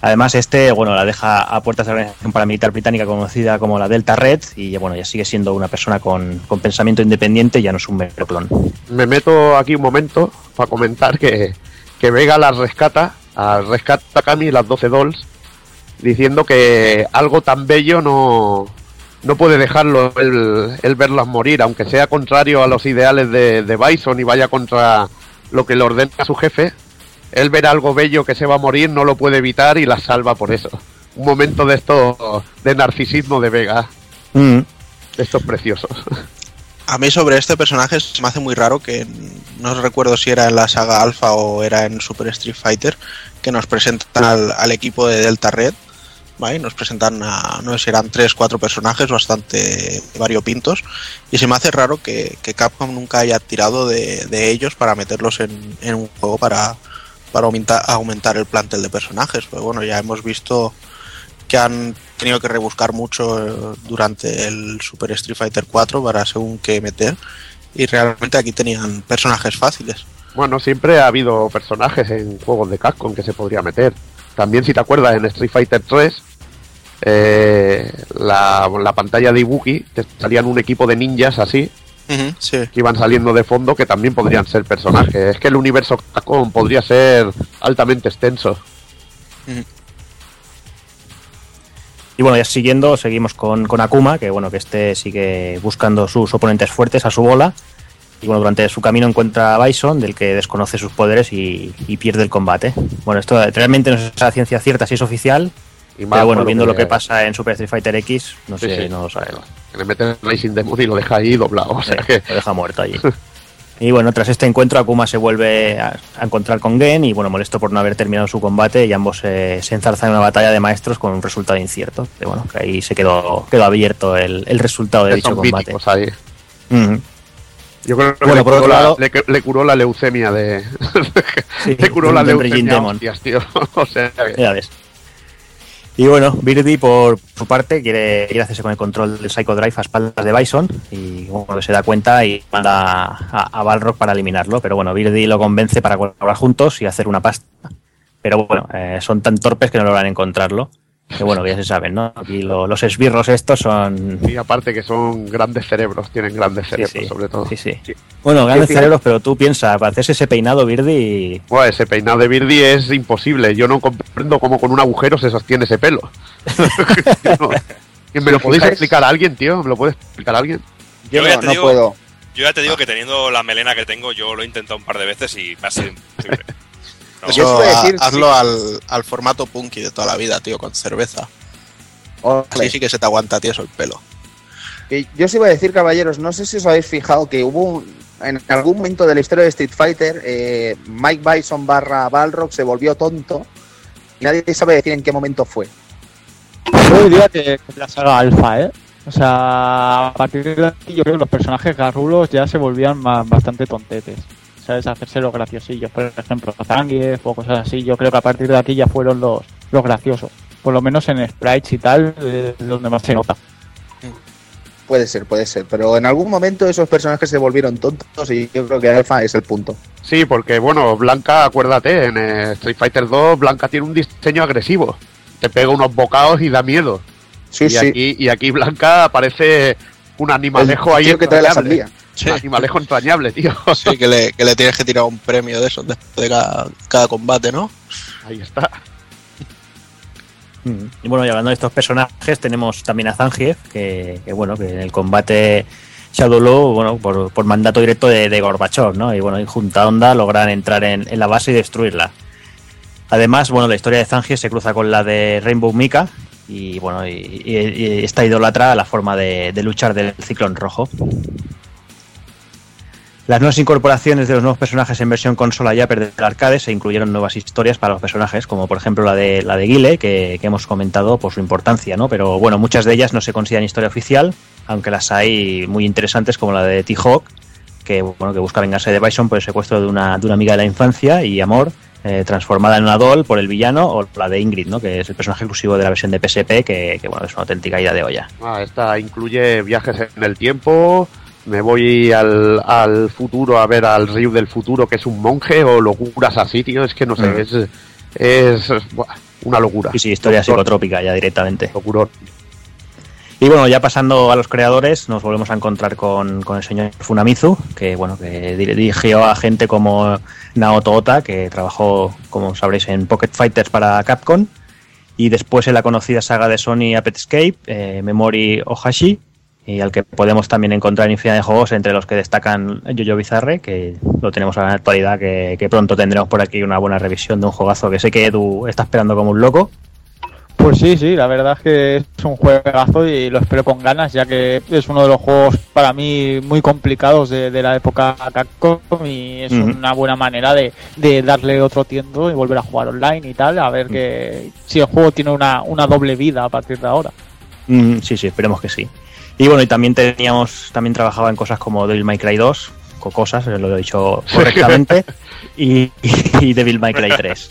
Además, este, bueno, la deja a puertas de la organización paramilitar británica conocida como la Delta Red y, bueno, ya sigue siendo una persona con, con pensamiento independiente ya no es un mero clon. Me meto aquí un momento para comentar que, que Vega las rescata, rescata a Kami las 12 dolls, diciendo que algo tan bello no, no puede dejarlo el, el verlas morir, aunque sea contrario a los ideales de, de Bison y vaya contra lo que le ordena a su jefe. Él ver algo bello que se va a morir no lo puede evitar y las salva por eso. Un momento de esto de narcisismo de Vega, Mm. de estos preciosos. A mí sobre este personaje se me hace muy raro que no recuerdo si era en la saga Alpha o era en Super Street Fighter que nos presentan al, al equipo de Delta Red. ¿Vale? Nos presentan a, no sé eran tres, cuatro personajes bastante variopintos y se me hace raro que, que Capcom nunca haya tirado de, de ellos para meterlos en, en un juego para, para aumentar, aumentar el plantel de personajes. Pues bueno, ya hemos visto que han tenido que rebuscar mucho eh, durante el Super Street Fighter 4 para según qué meter y realmente aquí tenían personajes fáciles. Bueno, siempre ha habido personajes en juegos de Capcom que se podría meter. También, si te acuerdas, en Street Fighter 3, eh, la, la pantalla de Ibuki, te salían un equipo de ninjas así, sí. que iban saliendo de fondo, que también podrían ser personajes. Es que el universo Capcom podría ser altamente extenso. Y bueno, ya siguiendo, seguimos con, con Akuma, que bueno, que este sigue buscando sus oponentes fuertes a su bola. Y bueno, durante su camino encuentra a Bison, del que desconoce sus poderes y, y pierde el combate. Bueno, esto realmente no es a ciencia cierta si es oficial. Y más Pero bueno, viendo lo que pasa en Super Street Fighter X, no sé, sí. no lo sabemos. que le meten Racing Demon y lo deja ahí doblado. O sea que Lo deja muerto allí. Y bueno, tras este encuentro, Akuma se vuelve a, a encontrar con Gen y bueno, molesto por no haber terminado su combate y ambos eh, se enzarzan en una batalla de maestros con un resultado incierto. Que bueno, que ahí se quedó, quedó abierto el, el resultado de que dicho son combate. ahí. Yo creo que Bueno, le, por curó otro la, lado- le, le curó la leucemia de. Sí, le curó la leucemia. Hostias, tío. o sea que- Ya ves. Y bueno, Birdie por su parte quiere, hacerse con el control del Psycho Drive a espaldas de Bison y bueno, se da cuenta y manda a, a Balrog para eliminarlo. Pero bueno, Birdie lo convence para colaborar juntos y hacer una pasta. Pero bueno, eh, son tan torpes que no logran encontrarlo. Que bueno, que ya se saben, ¿no? Aquí lo- los esbirros estos son... Y aparte que son grandes cerebros, tienen grandes cerebros sí. sobre todo. Sí, sí. Bueno, grandes cerebros, pero tú piensas, para hacerse ese peinado, Birdi... Buah, ese peinado de Birdi es imposible. Yo no comprendo cómo con un agujero se sostiene ese pelo. No. ¿Me lo podéis fijáis- explicar a alguien, tío? ¿Me lo puede explicar a alguien? Yo, Yo ya no, te no digo, puedo. yo ya te digo que teniendo la melena que tengo, yo lo he intentado un par de veces y me ha sido imposible. No, Yo a decir, hazlo sí. al, al formato punky de toda la vida, tío, con cerveza. Ole. Así sí que se te aguanta, tío, eso el pelo. Yo os iba a decir, caballeros, no sé si os habéis fijado que hubo un- en algún momento de la historia de Street Fighter, eh, Mike Bison barra Balrog se volvió tonto y nadie sabe decir en qué momento fue. Yo diría que la saga Alpha, ¿eh? O sea, a partir de aquí yo creo que los personajes garrulos ya se volvían ma- bastante tontetes. ¿Sabes? Hacerse los graciosillos. Por ejemplo, Zangief o cosas así. Yo creo que a partir de aquí ya fueron los, los graciosos. Por lo menos en sprites y tal, eh, donde más se nota. Puede ser, puede ser, pero en algún momento esos personajes se volvieron tontos y yo creo que Alpha es el punto. Sí, porque bueno, Blanca, acuérdate, en eh, Street Fighter 2 Blanca tiene un diseño agresivo. Te pega unos bocados y da miedo. Sí, y, sí. Aquí, y aquí Blanca parece un animalejo El ahí tío que trae la sandía. Sí. Un animalejo entrañable, tío. Sí, que le, que le tienes que tirar un premio de esos después de cada, cada combate, ¿no? Ahí está. Mm. Y bueno, y hablando de estos personajes, tenemos también a Zangief, que, que, bueno, que en el combate Shadowloo, bueno, por, por mandato directo de, de Gorbachev, ¿no? Y bueno, y junta onda logran entrar en, en la base y destruirla. Además, bueno, la historia de Zangief se cruza con la de Rainbow Mika y bueno, y, y- y esta idolatra la forma de, de luchar del ciclón rojo. Las nuevas incorporaciones de los nuevos personajes en versión consola ya del arcade se incluyeron nuevas historias para los personajes, como por ejemplo la de la de Guile, que, hemos comentado por su importancia, ¿no? Pero bueno, muchas de ellas no se consideran historia oficial, aunque las hay muy interesantes, como la de T-Hawk, que bueno, que busca vengarse de Bison por el secuestro de una, de una amiga de la infancia y amor, eh, transformada en una doll por el villano, o la de Ingrid, ¿no? Que es el personaje exclusivo de la versión de PSP, que, que bueno, es una auténtica ida de olla. Ah, esta incluye viajes en el tiempo. Me voy al, al futuro a ver al Ryu del futuro, que es un monje, o locuras así, tío. Es que no sé, Mm. es, es buah, una locura. Sí, sí, historia Doctor, psicotrópica ya directamente. locurón. Y bueno, ya pasando a los creadores, nos volvemos a encontrar con, con el señor Funamizu, que bueno, que dir- dirigió a gente como Naoto Ota, que trabajó, como sabréis, en Pocket Fighters para Capcom, y después en la conocida saga de Sony Escape, eh, Memory Ohashi, y al que podemos también encontrar infinidad de juegos, entre los que destacan Jojo Bizarre, que lo tenemos ahora en la actualidad, que, que pronto tendremos por aquí una buena revisión de un juegazo que sé que Edu está esperando como un loco. Pues sí, sí, la verdad es que es un juegazo y lo espero con ganas, ya que es uno de los juegos para mí muy complicados de, de la época Capcom y es una buena manera de, de darle otro tiento y volver a jugar online y tal, a ver que si el juego tiene una, una doble vida a partir de ahora. Mm, sí, sí, esperemos que sí. Y bueno, y también teníamos, también trabajaba en cosas como Devil May Cry 2, co- cosas, lo he dicho correctamente, y, y Devil May Cry 3.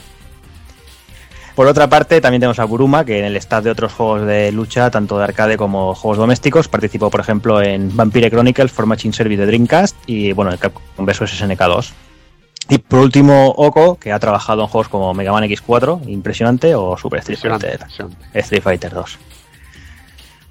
Por otra parte, también tenemos a Buruma, que en el staff de otros juegos de lucha, tanto de arcade como juegos domésticos, participó, por ejemplo, en Vampire Chronicles for Machine Service de Dreamcast y, bueno, el Capcom vs SNK 2. Y por último, Oko, que ha trabajado en juegos como Mega Man X4, impresionante, o Super Street Fighter. Street Fighter 2.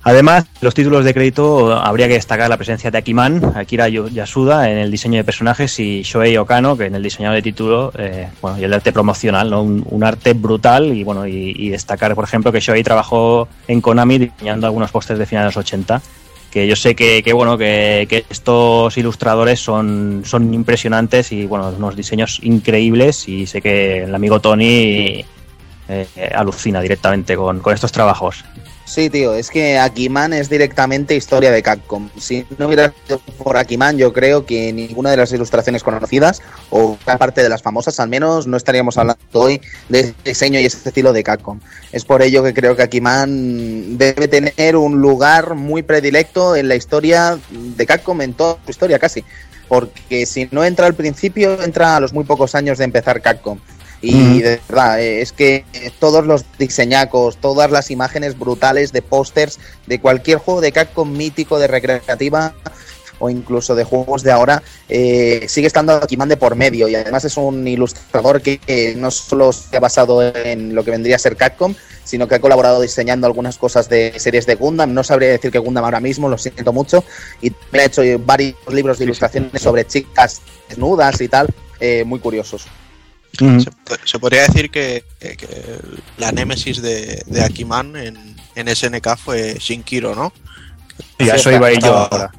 Además, los títulos de crédito habría que destacar la presencia de Akiman, Akira Yasuda en el diseño de personajes y Shoei Okano, que en el diseño de título, eh, bueno, y el arte promocional, ¿no? un, arte brutal y bueno, y, destacar, por ejemplo, que Shoei trabajó en Konami diseñando algunos pósters de finales de los 80, que yo sé que, bueno, que, estos ilustradores son, son impresionantes y bueno, unos diseños increíbles y sé que el amigo Tony eh, alucina directamente con, con estos trabajos. Sí, tío, es que Akiman es directamente historia de Capcom. Si no hubiera sido por Akiman, yo creo que ninguna de las ilustraciones conocidas, o gran parte de las famosas al menos, no estaríamos hablando hoy de ese diseño y ese estilo de Capcom. Es por ello que creo que Akiman debe tener un lugar muy predilecto en la historia de Capcom, en toda su historia casi. Porque si no entra al principio, entra a los muy pocos años de empezar Capcom. Y Mm. de verdad, eh, es que todos los diseñacos, todas las imágenes brutales de pósters de cualquier juego de Capcom mítico de recreativa o incluso de juegos de ahora, eh, sigue estando Akiman de por medio y además es un ilustrador que, no solo se ha basado en lo que vendría a ser Capcom, sino que ha colaborado diseñando algunas cosas de series de Gundam. No sabría decir que Gundam ahora mismo, lo siento mucho. Y ha hecho varios libros de ilustraciones sobre chicas desnudas y tal, eh, muy curiosos. Se, se podría decir que, que- que la némesis de, de Akiman en, en SNK fue Shinkiro, ¿no? Y a eso iba a ir yo ahora.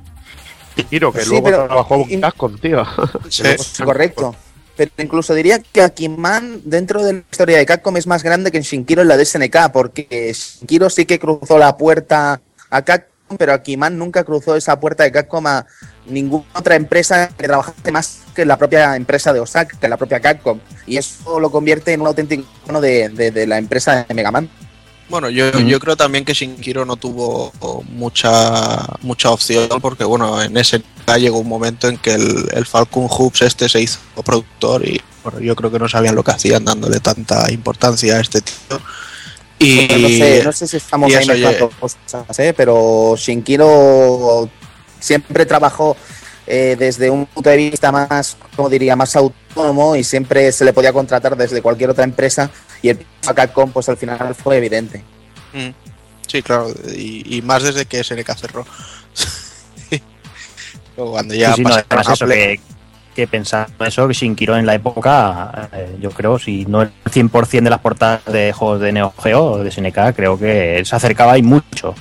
Giro, que Sí, luego pero- trabajó con tío. Sí. Correcto. Pero incluso diría que Akiman dentro de la historia de Capcom es más grande que en Shinkiro en la de SNK, porque Shinkiro sí que cruzó la puerta a Capcom, pero Akiman nunca cruzó esa puerta de Capcom a ninguna otra empresa que trabajase más que la propia empresa de Osaka, que la propia Capcom. Y eso lo convierte en un auténtico icono de, de- de la empresa de Mega Man. Bueno, yo, yo creo también que Shinkiro no tuvo mucha mucha opción porque bueno, en SNK llegó un momento en que el, el Falcon Hoops este se hizo productor y bueno, yo creo que no sabían lo que hacían dándole tanta importancia a este tío. Y no, sé, no sé si estamos ahí eso, mezclando cosas, ¿eh? pero Shinkiro siempre trabajó eh, desde un punto de vista más, como diría, más autónomo y siempre se le podía contratar desde cualquier otra empresa y el a Capcom pues al final fue evidente. Mm, Sí, claro, y, y más desde que SNK cerró. Cuando ya Sí, sí, no, pasaron además a eso, Play- que, que pensando eso, que Shinkiro en la época, eh, yo creo, si no el 100% de las portadas de juegos de Neo Geo o de SNK, creo que se acercaba y mucho.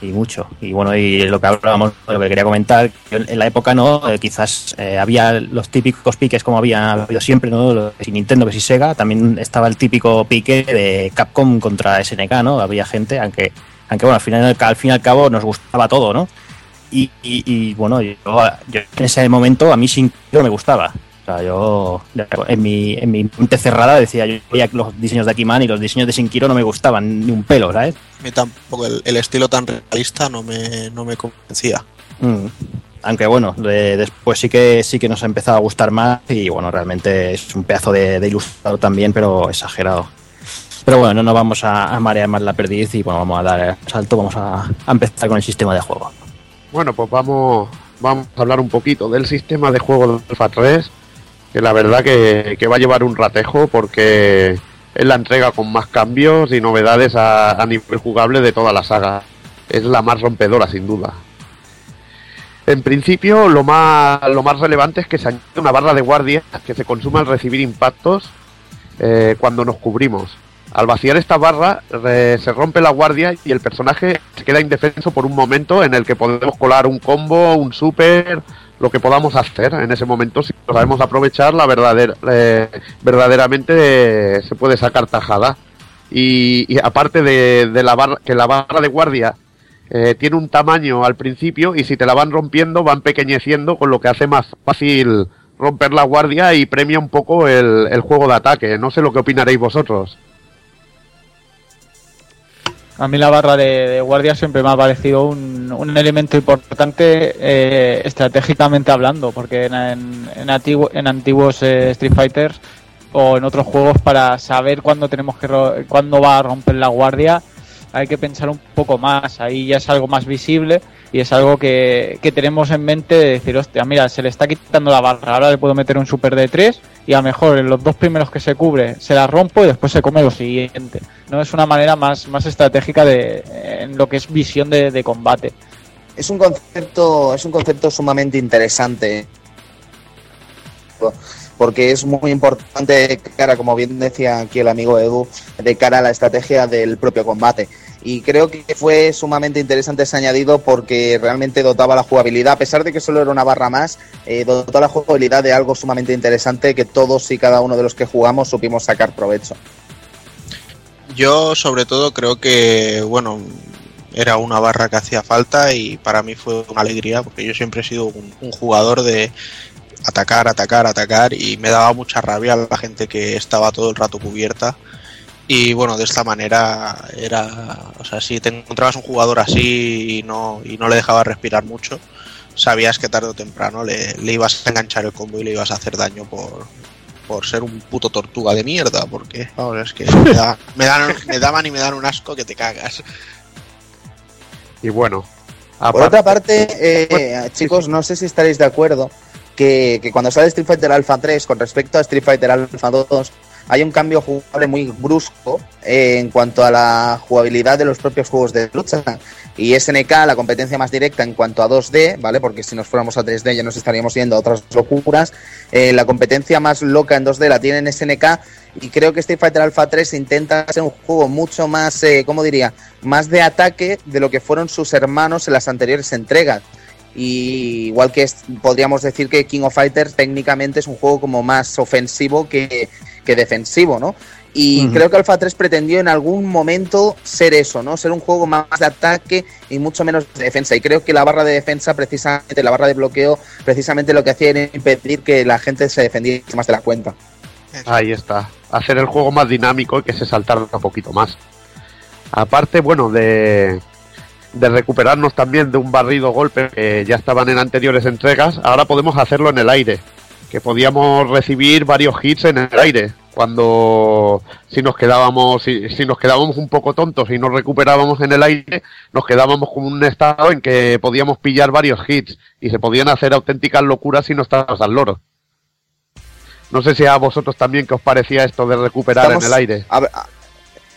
Y mucho. Y bueno, y lo que hablábamos, lo que quería comentar, que en la época no, Eh, quizás eh, había los típicos piques como había habido siempre, ¿no? Si Nintendo que si Sega, también estaba el típico pique de Capcom contra SNK, ¿no? Había gente, aunque, aunque bueno, al final, al fin y al cabo nos gustaba todo, ¿no? Y, y- y, bueno, yo, yo en ese momento a mí sin yo me gustaba. O sea, yo en mi, en mi mente cerrada decía, yo veía los diseños de Akiman y los diseños de Shinkiro no me gustaban ni un pelo, ¿sabes? A mí tampoco el, el estilo tan realista no me, no me convencía. Mm. Aunque bueno, de- después sí que sí que nos ha empezado a gustar más y bueno, realmente es un pedazo de, de ilustrador también, pero exagerado. Pero bueno, no nos vamos a, a marear más la perdiz y bueno, vamos a dar el salto, vamos a, a empezar con el sistema de juego. Bueno, pues vamos, vamos a hablar un poquito del sistema de juego de Alpha 3, que la verdad que, que va a llevar un ratejo porque es la entrega con más cambios y novedades a, a nivel jugable de toda la saga. Es la más rompedora, sin duda. En principio, lo más, lo más relevante es que se añade una barra de guardia que se consume al recibir impactos eh, cuando nos cubrimos. Al vaciar esta barra se rompe la guardia y el personaje se queda indefenso por un momento en el que podemos colar un combo, un super, lo que podamos hacer en ese momento. Si lo sabemos aprovechar, la eh, verdaderamente eh, se puede sacar tajada. Y, aparte de, la barra, que la barra de guardia eh, tiene un tamaño al principio y si te la van rompiendo van pequeñeciendo con lo que hace más fácil romper la guardia y premia un poco el juego de ataque. No sé lo que opinaréis vosotros. A mí la barra de, guardia siempre me ha parecido un, un elemento importante eh, estratégicamente hablando, porque en, en, antiguo- en antiguos eh, Street Fighters o en otros juegos para saber cuándo tenemos que cuándo va a romper la guardia hay que pensar un poco más. Ahí ya es algo más visible y es algo que, que tenemos en mente de decir, hostia, mira, se le está quitando la barra, ahora le puedo meter un super de 3 y a lo mejor en los dos primeros que se cubre se la rompo y después se come lo siguiente. No es una manera más, más estratégica de en lo que es visión de, de combate. Es un concepto, es un concepto sumamente interesante. Porque es muy importante cara, como bien decía aquí el amigo Edu, de cara a la estrategia del propio combate. Y creo que fue sumamente interesante ese añadido porque realmente dotaba la jugabilidad, a pesar de que solo era una barra más, eh, dotó la jugabilidad de algo sumamente interesante que todos y cada uno de los que jugamos supimos sacar provecho. Yo sobre todo creo que, bueno, era una barra que hacía falta y para mí fue una alegría porque yo siempre he sido un, un jugador de atacar, atacar, atacar y me daba mucha rabia la gente que estaba todo el rato cubierta. Y bueno, de esta manera era, o sea, si te encontrabas un jugador así y no, y no le dejabas respirar mucho, sabías que tarde o temprano le, le ibas a enganchar el combo y le ibas a hacer daño por, por ser un puto tortuga de mierda, porque vamos, es que me, da- me dan, me daban y me dan un asco que te cagas. Y bueno, Por otra parte, eh, chicos, no sé si estaréis de acuerdo que, que cuando sale Street Fighter Alpha 3 con respecto a Street Fighter Alpha 2 hay un cambio jugable muy brusco en cuanto a la jugabilidad de los propios juegos de lucha. Y SNK, la competencia más directa en cuanto a 2D, ¿vale? Porque si nos fuéramos a 3D ya nos estaríamos yendo a otras locuras. Eh, la competencia más loca en 2D la tiene en SNK y creo que Street Fighter Alpha 3 intenta ser un juego mucho más, eh, ¿cómo diría? Más de ataque de lo que fueron sus hermanos en las anteriores entregas. Y igual que es- podríamos decir que King of Fighters técnicamente es un juego como más ofensivo que, que defensivo, ¿no? Y creo que Alpha 3 pretendió en algún momento ser eso, ¿no? Ser un juego más de ataque y mucho menos de defensa. Y creo que la barra de defensa, precisamente, la barra de bloqueo, precisamente lo que hacía era impedir que la gente se defendiese más de la cuenta. Ahí está. Hacer el juego más dinámico y que se saltara un poquito más. Aparte, bueno, de, de recuperarnos también de un barrido golpe que ya estaban en anteriores entregas, ahora podemos hacerlo en el aire. Que podíamos recibir varios hits en el aire. Cuando si nos quedábamos, si, si nos quedábamos un poco tontos y no recuperábamos en el aire, nos quedábamos con un estado en que podíamos pillar varios hits y se podían hacer auténticas locuras si no estabas al loro. No sé si a vosotros también que os parecía esto de recuperar Estamos- en el aire. a ver, a-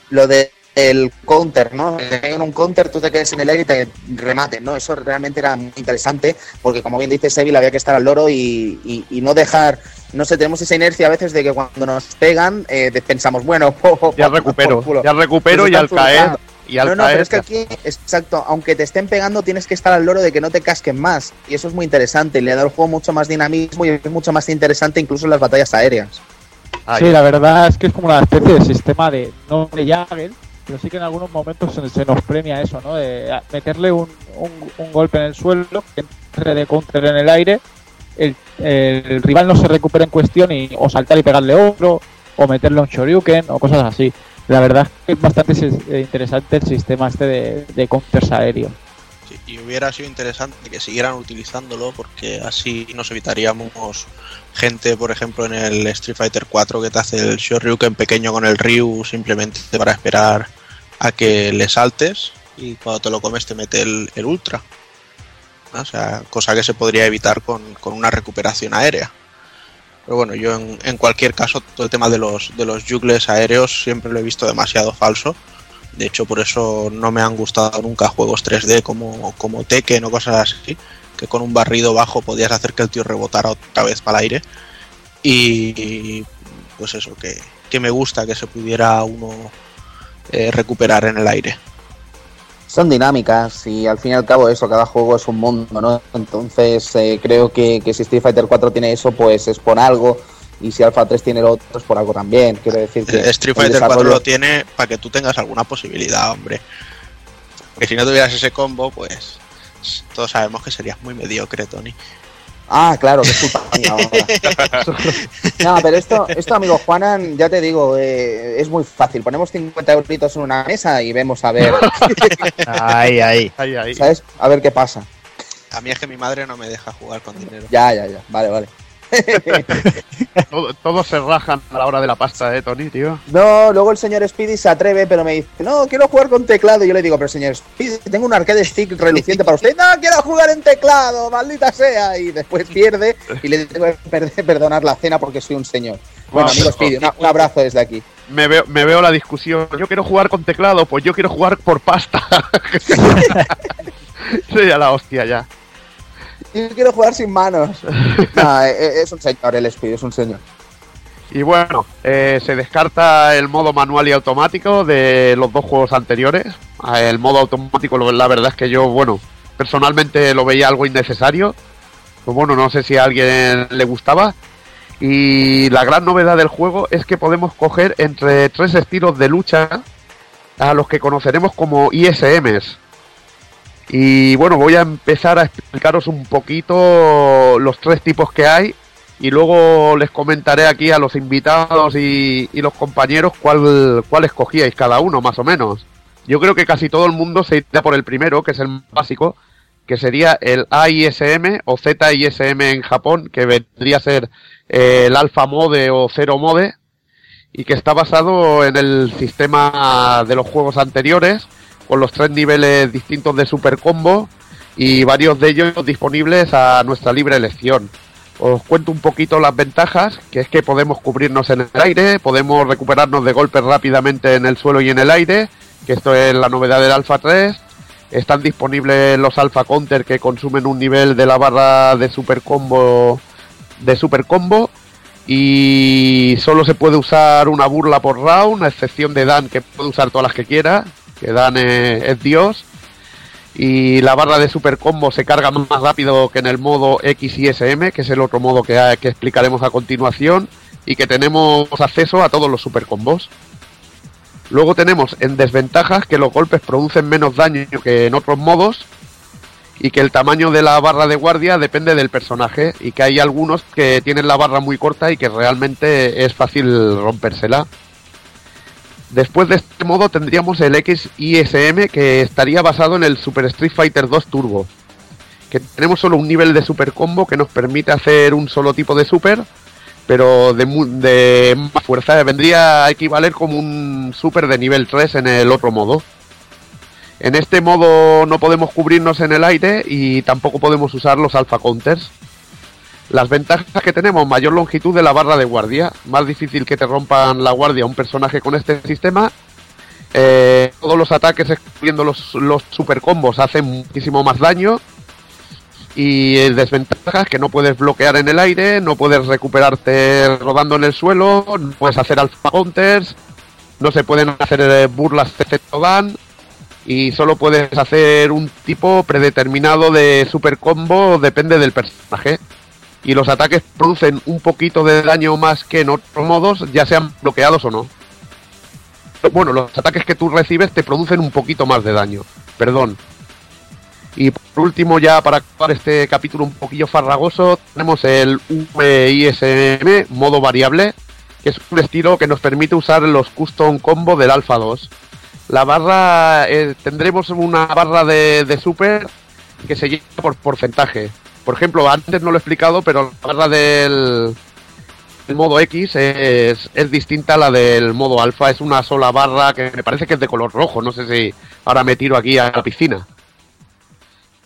lo de el counter, ¿no? En un counter tú te quedes en el aire y te rematen, ¿no? Eso realmente era muy interesante porque, como bien dice Seville, había que estar al loro y, y- y no dejar, no sé, tenemos esa inercia a veces de que cuando nos pegan eh, pensamos, bueno, Ya recupero, ya recupero Pues y al caer, y al no, no, caer pero es que aquí, exacto, aunque te estén pegando, tienes que estar al loro de que no te casquen más. Y eso es muy interesante. Le da al juego mucho más dinamismo y es mucho más interesante incluso en las batallas aéreas. Sí, la verdad es que es como una especie de sistema de no de Jagger, pero sí que en algunos momentos se, nos premia eso, ¿no? De meterle un, un- un golpe en el suelo, que entre de counter en el aire, el, el rival no se recupera en cuestión y o saltar y pegarle otro, o meterle un shoryuken, o cosas así. La verdad es que es bastante eh, interesante el sistema este de, de counters aéreos. Y hubiera sido interesante que siguieran utilizándolo porque así nos evitaríamos gente, por ejemplo, en el Street Fighter 4 que te hace el Shoryuken pequeño con el Ryu simplemente para esperar a que le saltes y cuando te lo comes te mete el, el Ultra. O sea, cosa que se podría evitar con, con una recuperación aérea. Pero bueno, yo en, cualquier caso, todo el tema de los, de los juggles aéreos siempre lo he visto demasiado falso. De hecho, por eso no me han gustado nunca juegos 3D como, como Tekken o cosas así, que con un barrido bajo podías hacer que el tío rebotara otra vez para el aire. Y pues eso, que, que me gusta que se pudiera uno eh, recuperar en el aire. Son dinámicas y al fin y al cabo eso, cada juego es un mundo, ¿no? Entonces eh, creo que, que si Street Fighter 4 tiene eso, pues es por algo. Y si Alpha 3 tiene lo otro, es por algo también. Quiero decir que Street Fighter 4 desarrollo- lo tiene para que tú tengas alguna posibilidad, hombre. Porque si no tuvieras ese combo, pues todos sabemos que serías muy mediocre, Tony. Ah, claro, que es culpa mía ahora. No, pero esto, esto, amigo Juanan, ya te digo, eh, es muy fácil. Ponemos 50 euritos en una mesa y vemos a ver, Ahí, ahí. Ahí, ahí. ¿sabes? A ver qué pasa. A mí es que mi madre no me deja jugar con dinero. Ya, ya, ya. Vale, vale. Todo- todos se rajan a la hora de la pasta, eh, Tony, tío. No, luego el señor Speedy se atreve, pero me dice, no, quiero jugar con teclado. Y yo le digo, pero señor Speedy, tengo un arcade stick reluciente para usted. No, quiero jugar en teclado, maldita sea. Y después pierde y le tengo que per- perdonar la cena porque soy un señor. Bueno, Bueno, amigo pero- Speedy, un abrazo desde aquí. Me veo, me veo la discusión. Yo quiero jugar con teclado, pues yo quiero jugar por pasta. Sería la hostia ya. Yo quiero jugar sin manos. No, eh, eh, es un señor el Speedy, es un señor. Y bueno, eh, se descarta el modo manual y automático de los dos juegos anteriores. Ah, El modo automático, la verdad es que yo, bueno, personalmente lo veía algo innecesario. Pues bueno, no sé si a alguien le gustaba. Y la gran novedad del juego es que podemos coger entre tres estilos de lucha a los que conoceremos como ISMs. Y bueno, voy a empezar a explicaros un poquito los tres tipos que hay y luego les comentaré aquí a los invitados y, los compañeros cuál, cuál escogíais cada uno, más o menos. Yo creo que casi todo el mundo se irá por el primero, que es el básico, que sería el AISM o ZISM en Japón, que vendría a ser eh, el Alpha Mode o Zero Mode, y que está basado en el sistema de los juegos anteriores, con los tres niveles distintos de Super Combo y varios de ellos disponibles a nuestra libre elección. Os cuento un poquito las ventajas, que es que podemos cubrirnos en el aire, podemos recuperarnos de golpes rápidamente en el suelo y en el aire, que esto es la novedad del Alpha 3. Están disponibles los Alpha Counter que consumen un nivel de la barra de super combo de super combo y solo se puede usar una burla por round, a excepción de Dan que puede usar todas las que quiera, que Dan es, Dios y la barra de super combo se carga más rápido que en el modo X y SM, que es el otro modo que, que explicaremos a continuación, y que tenemos acceso a todos los super combos. Luego tenemos en desventajas que los golpes producen menos daño que en otros modos y que el tamaño de la barra de guardia depende del personaje y que hay algunos que tienen la barra muy corta y que realmente es fácil rompérsela. Después de este modo tendríamos el XISM que estaría basado en el Super Street Fighter 2 Turbo. Que tenemos solo un nivel de super combo que nos permite hacer un solo tipo de super, pero de, más fuerza. Vendría a equivaler como un super de nivel 3 en el otro modo. En este modo no podemos cubrirnos en el aire y tampoco podemos usar los alpha counters. Las ventajas que tenemos, mayor longitud de la barra de guardia, más difícil que te rompan la guardia un personaje con este sistema. Eh, todos los ataques, excluyendo los, super combos, hacen muchísimo más daño. Y desventajas que no puedes bloquear en el aire, no puedes recuperarte rodando en el suelo, no puedes hacer alpha counters, no se pueden hacer eh, burlas excepto dan y solo puedes hacer un tipo predeterminado de super combo, depende del personaje y los ataques producen un poquito de daño más que en otros modos, ya sean bloqueados o no. Bueno, los ataques que tú recibes te producen un poquito más de daño, perdón. Y por último, ya para acabar este capítulo un poquillo farragoso, tenemos el VISM, modo variable, que es un estilo que nos permite usar los custom combo del Alpha 2. La barra, eh, tendremos una barra de, de super que se lleva por porcentaje. Por ejemplo, antes no lo he explicado, pero la barra del, del modo X es, es, distinta a la del modo alfa. Es una sola barra que me parece que es de color rojo. No sé si ahora me tiro aquí a la piscina.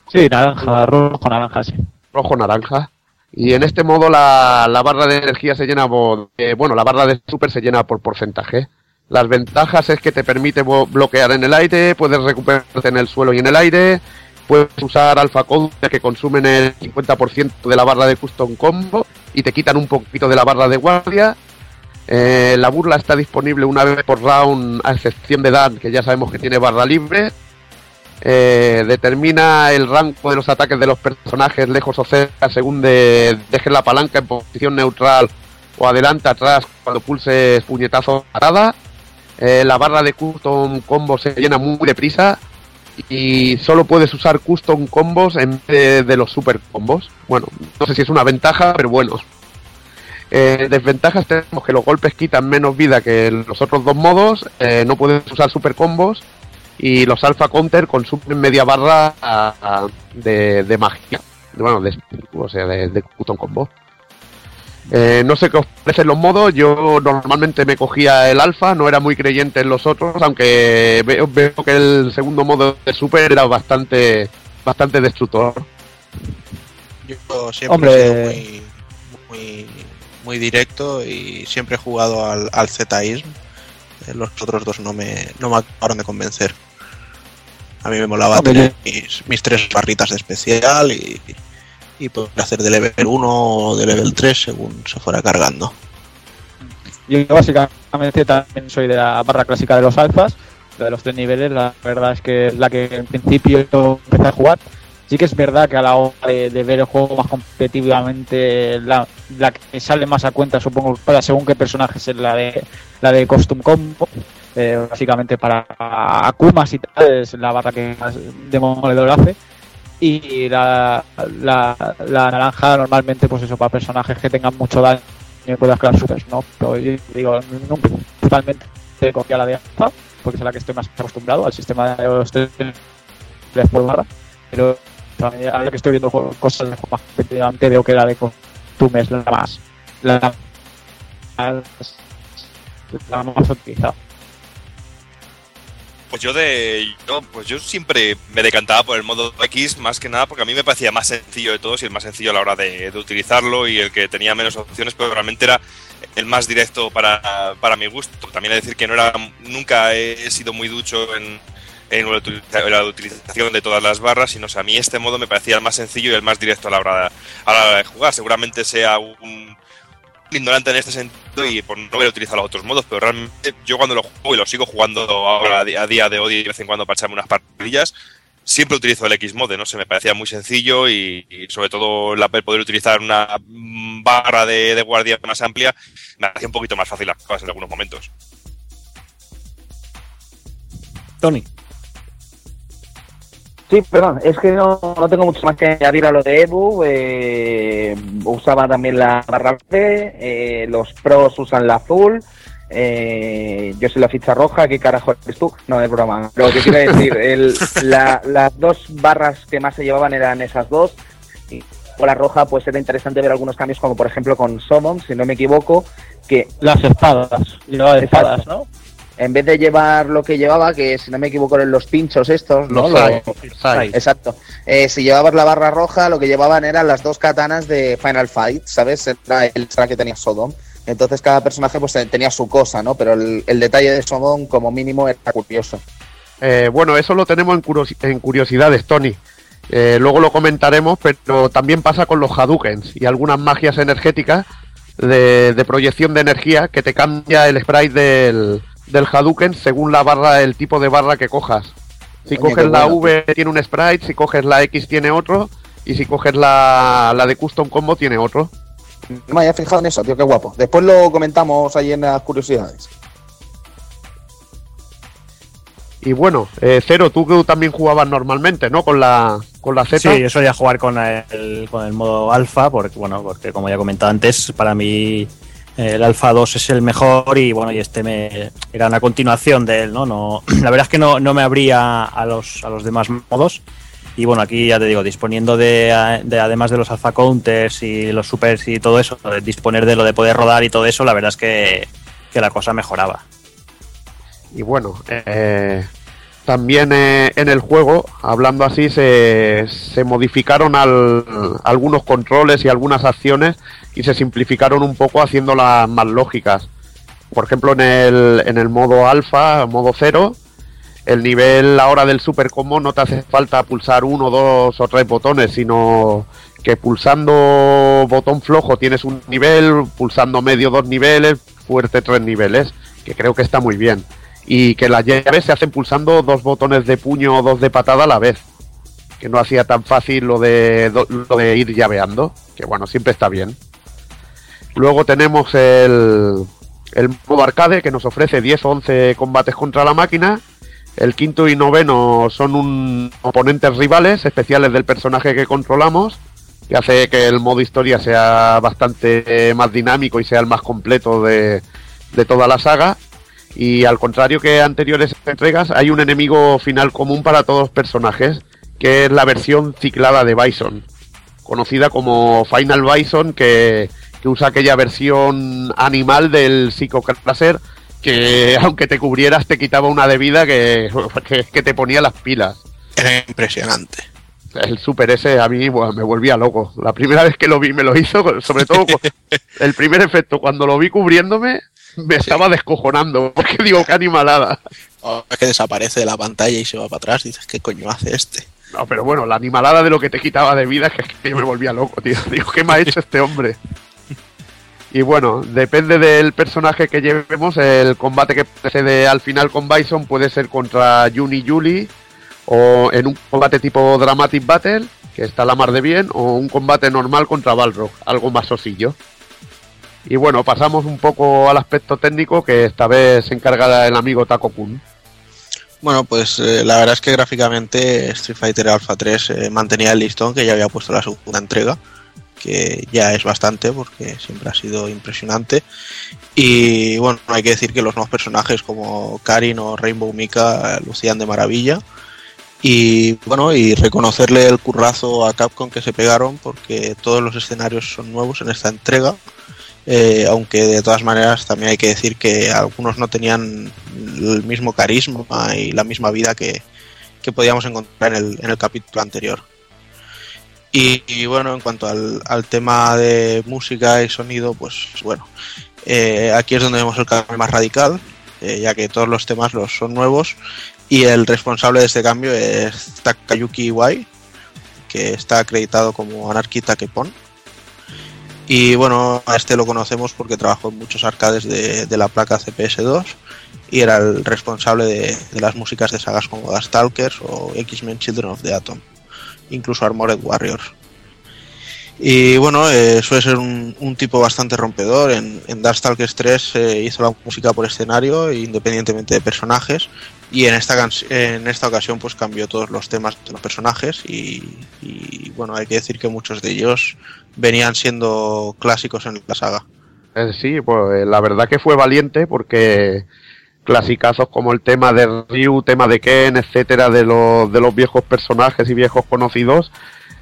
Sí, naranja, rojo, naranja, sí. Rojo, naranja. Y en este modo la, la barra de energía se llena por... Eh, bueno, la barra de super se llena por porcentaje. Las ventajas es que te permite bloquear en el aire, puedes recuperarte en el suelo y en el aire, puedes usar counter que consumen el 50% de la barra de custom combo y te quitan un poquito de la barra de guardia. Eh, la burla está disponible una vez por round, a excepción de Dan, que ya sabemos que tiene barra libre. Eh, determina el rango de los ataques de los personajes lejos o cerca según de, dejes la palanca en posición neutral o adelante atrás cuando pulses puñetazo parada. Eh, la barra de custom combo se llena muy deprisa y solo puedes usar custom combos en vez de, los super combos. Bueno, no sé si es una ventaja, pero bueno. Eh, desventajas tenemos que los golpes quitan menos vida que los otros dos modos, eh, no puedes usar super combos y los alpha counter consumen media barra a, de, de, magia, bueno, de, o sea, de, de custom combo. Eh, no sé qué os parecen los modos. Yo normalmente me cogía el alfa, no era muy creyente en los otros, aunque veo, veo que el segundo modo de super era bastante bastante destructor. Yo siempre Hombre. he sido muy, muy, muy, directo y siempre he jugado al, al Zetaísm. Los otros dos no me, no me acabaron de convencer. A mí me molaba Hombre, tener mis, mis tres barritas de especial y, y poder hacer de level 1 o de level 3 según se fuera cargando. Yo básicamente también soy de la barra clásica de los alfas, de los tres niveles, la verdad es que la que en principio empecé a jugar. Sí que es verdad que a la hora de, de ver el juego más competitivamente, la, la, que sale más a cuenta, supongo, para según qué personajes es la de la de Costume Combo. Eh, básicamente para Akumas y tal, es la barra que más demoledor hace y la, la, la, naranja normalmente pues eso para personajes que tengan mucho daño y puedas crear supers, ¿no? Pero yo digo, nunca totalmente copia la de alfa, porque es la que estoy más acostumbrado al sistema de los tres por barra, pero ahora que estoy viendo cosas de más competitivamente veo que la de costume es la más la, la más utilizada. Pues yo de. Yo, pues yo siempre me decantaba por el modo X, más que nada porque a mí me parecía más sencillo de todos y el más sencillo a la hora de, utilizarlo y el que tenía menos opciones, pero realmente era el más directo para, para mi gusto. También de decir que no era. Nunca he sido muy ducho en, en la utilización de todas las barras, sino o a mí este modo me parecía el más sencillo y el más directo a la hora de, a la hora de jugar. Seguramente sea un ignorante en este sentido y por no haber utilizado los otros modos, pero realmente yo cuando lo juego y lo sigo jugando ahora a día de hoy de vez en cuando para echarme unas partidillas, siempre utilizo el X-Mode, no sé, me parecía muy sencillo y, sobre todo la, el poder utilizar una barra de, de guardia más amplia me hacía un poquito más fácil las cosas en algunos momentos. Tony. Sí, perdón, es que no, no tengo mucho más que añadir a lo de Ebu. eh, usaba también la barra verde, eh, los pros usan la azul. eh, yo soy la ficha roja, ¿qué carajo eres tú? No, es broma. Lo que quiero decir, el- la- las dos barras que más se llevaban eran esas dos. Y con la roja, pues era interesante ver algunos cambios, como por ejemplo con Summon, si no me equivoco, que Las espadas. Llevaba espadas, ¿no? En vez de llevar lo que llevaba, que si no me equivoco eran los pinchos estos, ¿no? Los sai. Exacto. Eh, si llevabas la barra roja, lo que llevaban eran las dos katanas de Final Fight, ¿sabes? Era el extra que tenía Sodom. Entonces cada personaje pues tenía su cosa, ¿no? Pero el, el detalle de Sodom como mínimo era curioso. Eh, bueno, eso lo tenemos en, curiosi- en curiosidades, Tony. Eh, luego lo comentaremos, pero también pasa con los Hadoukens y algunas magias energéticas de, de proyección de energía que te cambia el sprite del, del Hadouken según la barra, el tipo de barra que cojas. Si Coño, coges la bueno, V tiene un sprite, si coges la X tiene otro y si coges la, la de Custom Combo tiene otro. No me había fijado en eso, tío, qué guapo. Después lo comentamos ahí en las curiosidades. Y bueno, eh, Cero, tú que también jugabas normalmente, ¿no? Con la, con la Z. Sí, yo solía jugar con el, con el modo alfa, porque bueno, porque como ya he comentado antes, para mí el alfa 2 es el mejor y bueno, y este me era una continuación de él, ¿no? no la verdad es que no, no me abría a los, a los demás modos. Y bueno, aquí ya te digo, disponiendo de, de además de los alfa counters y los supers y todo eso, disponer de lo de poder rodar y todo eso, la verdad es que, que la cosa mejoraba. Y bueno, eh, también eh, en el juego, hablando así, se, se modificaron al- algunos controles y algunas acciones y se simplificaron un poco haciéndolas más lógicas. Por ejemplo, en el, en el modo alfa, modo cero, el nivel ahora del super combo no te hace falta pulsar uno, dos o tres botones, sino que pulsando botón flojo tienes un nivel, pulsando medio dos niveles, fuerte tres niveles, que creo que está muy bien. Y que las llaves se hacen pulsando dos botones de puño o dos de patada a la vez. Que no hacía tan fácil lo de, lo de ir llaveando, que bueno, siempre está bien. Luego tenemos el, el modo arcade que nos ofrece 10 o 11 combates contra la máquina. El quinto y noveno son un oponentes rivales especiales del personaje que controlamos, que hace que el modo historia sea bastante más dinámico y sea el más completo de, de toda la saga. Y al contrario que anteriores entregas, hay un enemigo final común para todos los personajes, que es la versión ciclada de Bison, conocida como Final Bison, que, que usa aquella versión animal del Psycho Crusher, que aunque te cubrieras te quitaba una de vida que, que, que te ponía las pilas. Era impresionante. El Super S a mí buah, me volvía loco. La primera vez que lo vi me lo hizo, sobre todo el primer efecto, cuando lo vi cubriéndome, me estaba descojonando, porque digo, qué animalada. Oh, es que desaparece de la pantalla y se va para atrás. Dices, ¿qué coño hace este? No, pero bueno, la animalada de lo que te quitaba de vida es que, yo me volvía loco, tío. Digo, ¿qué me ha hecho este hombre? Y bueno, depende del personaje que llevemos, el combate que precede al final con Bison puede ser contra Juni Julie, o en un combate tipo Dramatic Battle, que está la mar de bien, o un combate normal contra Balrog, algo más sosillo. Y bueno, pasamos un poco al aspecto técnico, que esta vez se encarga el amigo Taco Kun. Bueno, pues eh, la verdad es que gráficamente Street Fighter Alpha 3 eh, mantenía el listón que ya había puesto la segunda entrega, que ya es bastante porque siempre ha sido impresionante. Y bueno, hay que decir que los nuevos personajes como Karin o Rainbow Mika lucían de maravilla. Y bueno, y reconocerle el currazo a Capcom que se pegaron porque todos los escenarios son nuevos en esta entrega. Eh, aunque de todas maneras también hay que decir que algunos no tenían el mismo carisma y la misma vida que, que podíamos encontrar en el, en el capítulo anterior. Y, bueno, en cuanto al, al tema de música y sonido, pues bueno, eh, aquí es donde vemos el cambio más radical, eh, ya que todos los temas los son nuevos y el responsable de este cambio es Takayuki Iwai, que está acreditado como Anarchy Takepon. Y bueno, a este lo conocemos porque trabajó en muchos arcades de, de la placa CPS2 y era el responsable de, de las músicas de sagas como Darkstalkers o X-Men Children of the Atom, incluso Armored Warriors. Y bueno, eh, suele ser un, un tipo bastante rompedor. En, en Darkstalkers 3 eh, hizo la música por escenario, independientemente de personajes. Y en esta, en esta ocasión pues cambió todos los temas de los personajes. Y, y, bueno, hay que decir que muchos de ellos venían siendo clásicos en la saga. Eh, sí, pues eh, la verdad que fue valiente porque clasicazos como el tema de Ryu, tema de Ken, etcétera, de los, de los viejos personajes y viejos conocidos,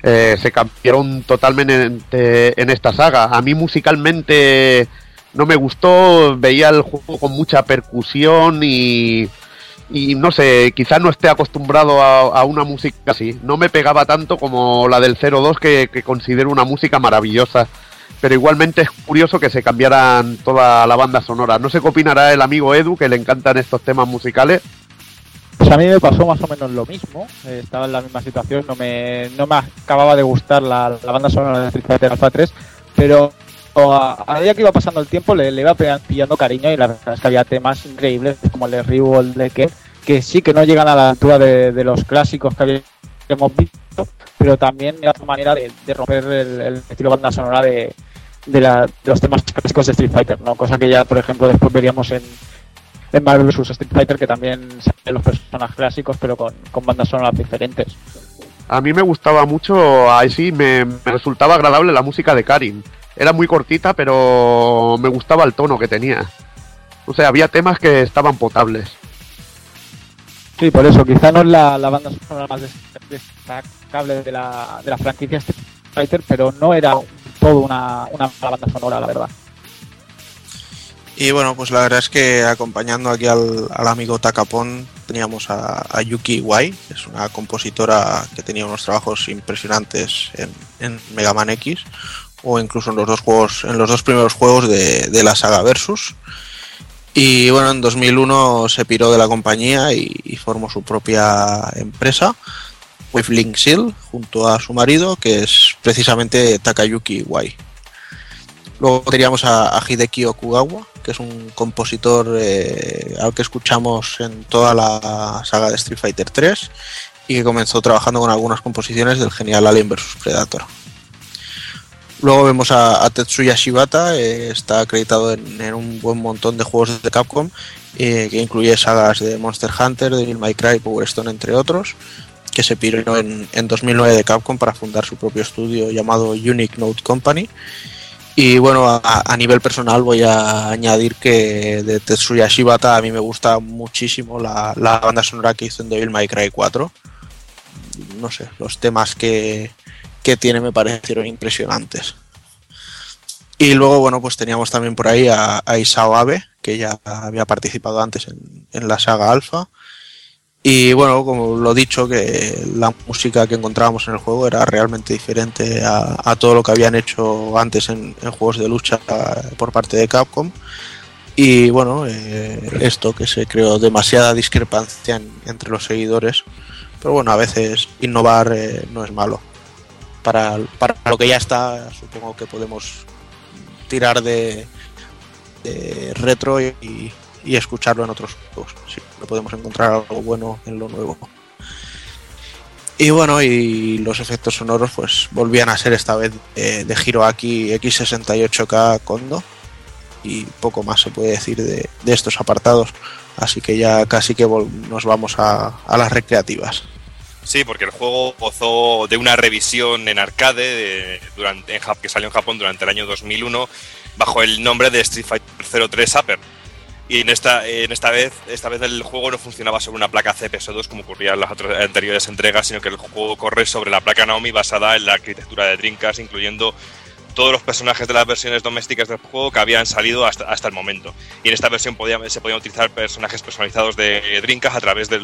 eh, se cambiaron totalmente en esta saga. A mí musicalmente no me gustó, veía el juego con mucha percusión y, y no sé, quizás no esté acostumbrado a, una música así. No me pegaba tanto como la del 02 que, que considero una música maravillosa. Pero igualmente es curioso que se cambiaran toda la banda sonora. No sé qué opinará el amigo Edu, que le encantan estos temas musicales. Pues a mí me pasó más o menos lo mismo. Estaba en la misma situación. No me, no me acababa de gustar la, la banda sonora de Street Fighter Alpha 3, pero a, a medida que iba pasando el tiempo le, iba pillando cariño y la verdad es que había temas increíbles como el de Ryu o el de Ken, que sí que no llegan a la altura de, los clásicos que habíamos visto, pero también era otra manera de, romper el, el estilo banda sonora de, de, los temas clásicos de Street Fighter, ¿no? Cosa que ya, por ejemplo, después veríamos en, en Marvel vs. Street Fighter, que también salen los personajes clásicos, pero con, con bandas sonoras diferentes. A mí me gustaba mucho, ahí sí, me, me resultaba agradable la música de Karin. Era muy cortita, pero me gustaba el tono que tenía. O sea, había temas que estaban potables. Sí, por eso, quizá no es la, la banda sonora más des- destacable de la, de la franquicia Street Fighter, pero no era todo una, una mala banda sonora, la verdad. Y bueno, pues la verdad es que acompañando aquí al, al amigo Takapon teníamos a, a Yuki Iwai, que es una compositora que tenía unos trabajos impresionantes en, en Mega Man X o incluso en los dos juegos, en los dos primeros juegos de, de la saga Versus. Y bueno, en 2001 se piró de la compañía y, formó su propia empresa, Wavelink Seal, junto a su marido, que es precisamente Takayuki Iwai. Luego teníamos a, a Hideki Okugawa, que es un compositor eh, al que escuchamos en toda la saga de Street Fighter 3 y que comenzó trabajando con algunas composiciones del genial Alien vs Predator. Luego vemos a, Tetsuya Shibata, eh, está acreditado en, un buen montón de juegos de Capcom, eh, que incluye sagas de Monster Hunter, Devil May Cry, Power Stone, entre otros, que se piró en, en 2009 de Capcom para fundar su propio estudio llamado Unique Note Company. Y bueno, a, a nivel personal voy a añadir que de Tetsuya Shibata a mí me gusta muchísimo la, la banda sonora que hizo en Devil May Cry 4. No sé, los temas que, que tiene me parecieron impresionantes. Y luego, bueno, pues teníamos también por ahí a, Isao Abe, que ya había participado antes en, la saga Alpha. Y bueno, como lo he dicho, que la música que encontrábamos en el juego era realmente diferente a, todo lo que habían hecho antes en, juegos de lucha por parte de Capcom. Y bueno, eh, esto que se creó demasiada discrepancia en- entre los seguidores. Pero bueno, a veces innovar eh, no es malo. Para, para lo que ya está, supongo que podemos tirar de, de retro y, escucharlo en otros juegos. No podemos encontrar algo bueno en lo nuevo. Y bueno, y los efectos sonoros pues volvían a ser esta vez de, de Hiroaki X68K Kondo. Y poco más se puede decir de, de estos apartados. Así que ya casi que nos vamos a, a las recreativas. Sí, porque el juego gozó de una revisión en arcade de- durante, que salió en Japón durante el año 2001 bajo el nombre de Street Fighter 03 Upper. Y en esta, en esta vez, esta vez el juego no funcionaba sobre una placa CPS2 como ocurría en las anteriores entregas, sino que el juego corre sobre la placa Naomi basada en la arquitectura de Dreamcast, incluyendo todos los personajes de las versiones domésticas del juego que habían salido hasta, hasta el momento. Y en esta versión se podían utilizar personajes personalizados de Dreamcast a través de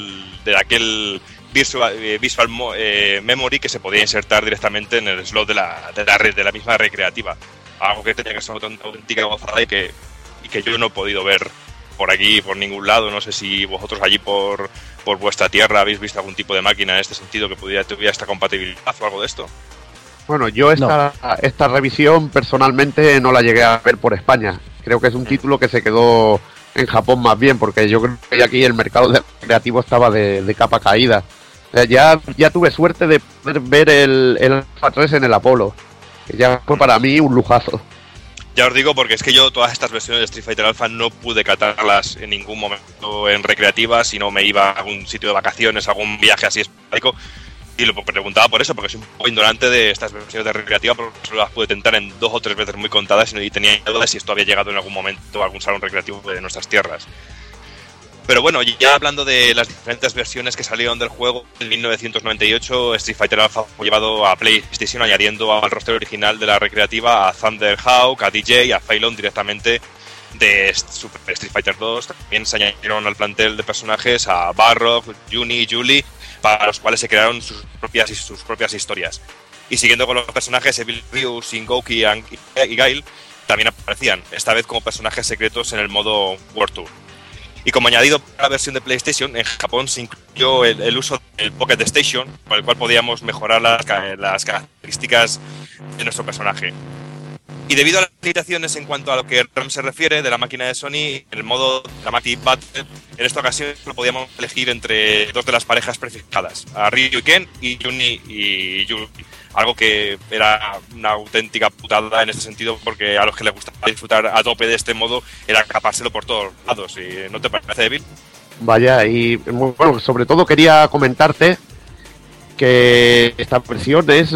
aquel Visual, eh, visual Mo- eh, Memory que se podía insertar directamente en el slot de la, de la red, de la misma recreativa. Algo que tenía que ser una auténtica gozada y que, y que yo no he podido ver por aquí, por ningún lado. No sé si vosotros allí por, por vuestra tierra habéis visto algún tipo de máquina en este sentido que pudiera tuviera esta compatibilidad o algo de esto. Bueno, yo esta, esta revisión personalmente no la llegué a ver por España. Creo que es un título que se quedó en Japón más bien, porque yo creo que aquí el mercado de- creativo estaba de, de capa caída. Ya, ya tuve suerte de poder ver el, el Alpha 3 en el Apolo, ya fue para mí un lujazo. Ya os digo porque es que yo todas estas versiones de Street Fighter Alpha no pude catarlas en ningún momento en recreativa, si no me iba a algún sitio de vacaciones, algún viaje así esporádico. Y lo preguntaba por eso, porque soy un poco indolente de estas versiones de recreativa, porque solo las pude tentar en dos o tres veces muy contadas y tenía dudas si esto había llegado en algún momento a algún salón recreativo de nuestras tierras. Pero bueno, ya hablando de las diferentes versiones que salieron del juego, en 1998 Street Fighter Alpha fue llevado a PlayStation añadiendo al roster original de la recreativa a Thunderhawk, a DJ, a Pylon directamente de Super Street Fighter 2. También se añadieron al plantel de personajes a Barrock, Juni y Julie, para los cuales se crearon sus propias, sus propias historias. Y siguiendo con los personajes, Evil Ryu, Shingoki y Gail también aparecían, esta vez como personajes secretos en el modo World Tour. Y como añadido para la versión de PlayStation, en Japón se incluyó el, uso del Pocket Station, con el cual podíamos mejorar las características de nuestro personaje. Y debido a las limitaciones en cuanto a lo que RAM se refiere de la máquina de Sony, el modo Dramatic Battle, en esta ocasión lo podíamos elegir entre dos de las parejas prefijadas, a Ryu y Ken y Juni y Yuri. Algo que era una auténtica putada en este sentido, porque a los que les gustaba disfrutar a tope de este modo era capárselo por todos lados. ¿Y ¿No te parece, débil? Vaya, y bueno, sobre todo quería comentarte que esta versión es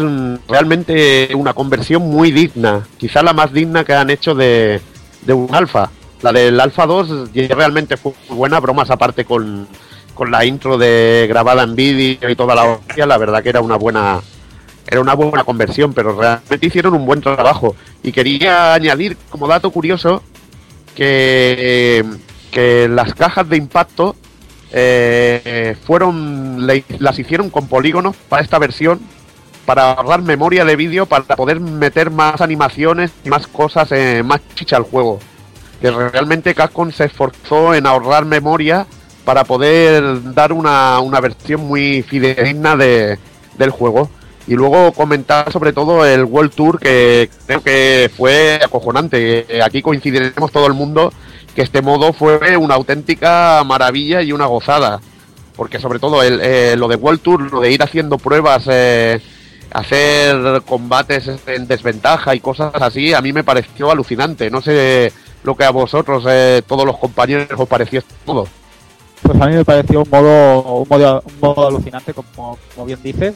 realmente una conversión muy digna, quizá la más digna que han hecho de, un alfa. La del alfa 2 ya realmente fue buena, bromas aparte con, con la intro de grabada en vídeo y toda la hostia, la verdad que era una buena era una buena conversión, pero realmente hicieron un buen trabajo. Y quería añadir como dato curioso que, que las cajas de impacto eh, fueron las hicieron con polígonos para esta versión para ahorrar memoria de vídeo para poder meter más animaciones y más cosas eh, más chicha al juego que realmente Capcom se esforzó en ahorrar memoria para poder dar una, una versión muy fidedigna de, del juego y luego comentar sobre todo el World Tour que creo que fue acojonante aquí coincidiremos todo el mundo que este modo fue una auténtica maravilla y una gozada. Porque sobre todo el, eh, lo de World Tour, lo de ir haciendo pruebas, eh, hacer combates en desventaja y cosas así, a mí me pareció alucinante. No sé lo que a vosotros, eh, todos los compañeros, os pareció este. Pues a mí me pareció un modo, un modo, alucinante, como bien dices.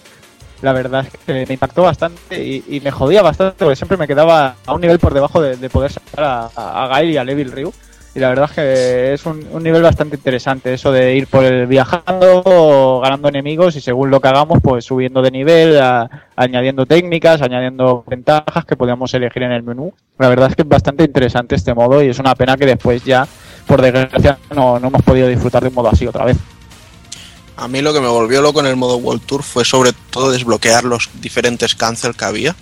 La verdad es que me impactó bastante y, me jodía bastante porque siempre me quedaba a un nivel por debajo de, de poder sacar a, a, Gail y a Levil Ryu. Y la verdad es que es un, nivel bastante interesante eso de ir por el viajando, ganando enemigos y según lo que hagamos, pues subiendo de nivel, añadiendo técnicas, añadiendo ventajas que podíamos elegir en el menú. La verdad es que es bastante interesante este modo y es una pena que después ya, por desgracia, no, no hemos podido disfrutar de un modo así otra vez. A mí lo que me volvió loco en el modo World Tour fue sobre todo desbloquear los diferentes cancel que había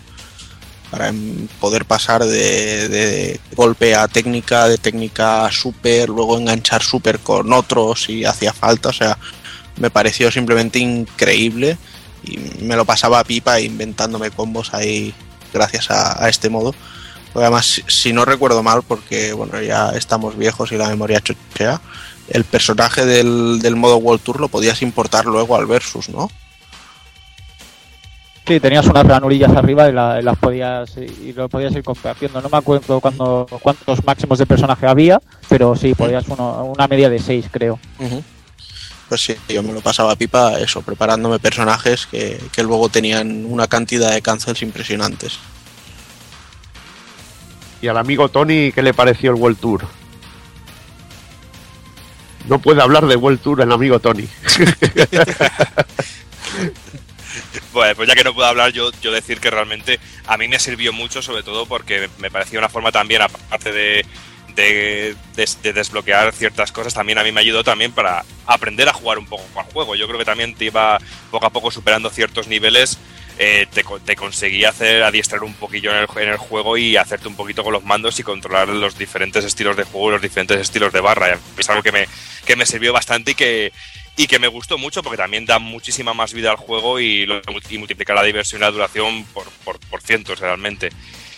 para em, poder pasar de, golpe a técnica, de técnica a super, luego enganchar super con otros si hacía falta. O sea, me pareció simplemente increíble y me lo pasaba a pipa inventándome combos ahí gracias a, este modo. Además, si, si no recuerdo mal, porque bueno, ya estamos viejos y la memoria chochea, el personaje del, del modo World Tour lo podías importar luego al Versus, ¿no? Sí, tenías unas ranurillas arriba y, la- y las podías y lo podías ir compartiendo. No me acuerdo cuándo, cuántos máximos de personaje había, pero sí, podías uno, una media de 6, creo. Pues sí, yo me lo pasaba a pipa, eso, preparándome personajes que, que luego tenían una cantidad de cancels impresionantes. Y al amigo Tony, ¿qué le pareció el World Tour? No puede hablar de World Tour el amigo Tony. Bueno, pues ya que no puedo hablar, yo, yo decir que realmente a mí me sirvió mucho, sobre todo porque me parecía una forma también, aparte de, de, de- de desbloquear ciertas cosas, también a mí me ayudó también para aprender a jugar un poco al juego. Yo creo que también te iba poco a poco superando ciertos niveles, eh, te, te conseguía hacer adiestrar un poquillo en el, juego y hacerte un poquito con los mandos y controlar los diferentes estilos de juego los diferentes estilos de barra. Es algo que me, que me sirvió bastante y que, y que me gustó mucho porque también da muchísima más vida al juego y, lo- multiplica la diversión y la duración por, por, por cientos realmente.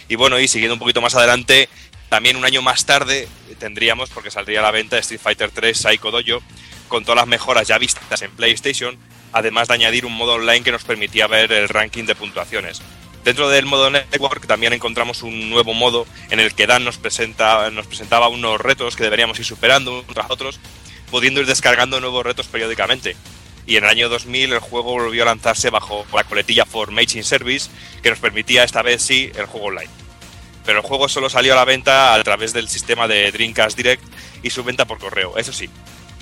Y bueno, y siguiendo un poquito más adelante, también un año más tarde tendríamos, porque saldría a la venta Street Fighter 3 Psycho Dojo, con todas las mejoras ya vistas en PlayStation, además de añadir un modo online que nos permitía ver el ranking de puntuaciones. Dentro del modo Network también encontramos un nuevo modo en el que Dan nos, presenta, nos presentaba unos retos que deberíamos ir superando unos tras otros, pudiendo ir descargando nuevos retos periódicamente. Y en el año 2000 el juego volvió a lanzarse bajo la coletilla Formation Service, que nos permitía esta vez sí el juego online. Pero el juego solo salió a la venta a través del sistema de Dreamcast Direct y su venta por correo. Eso sí,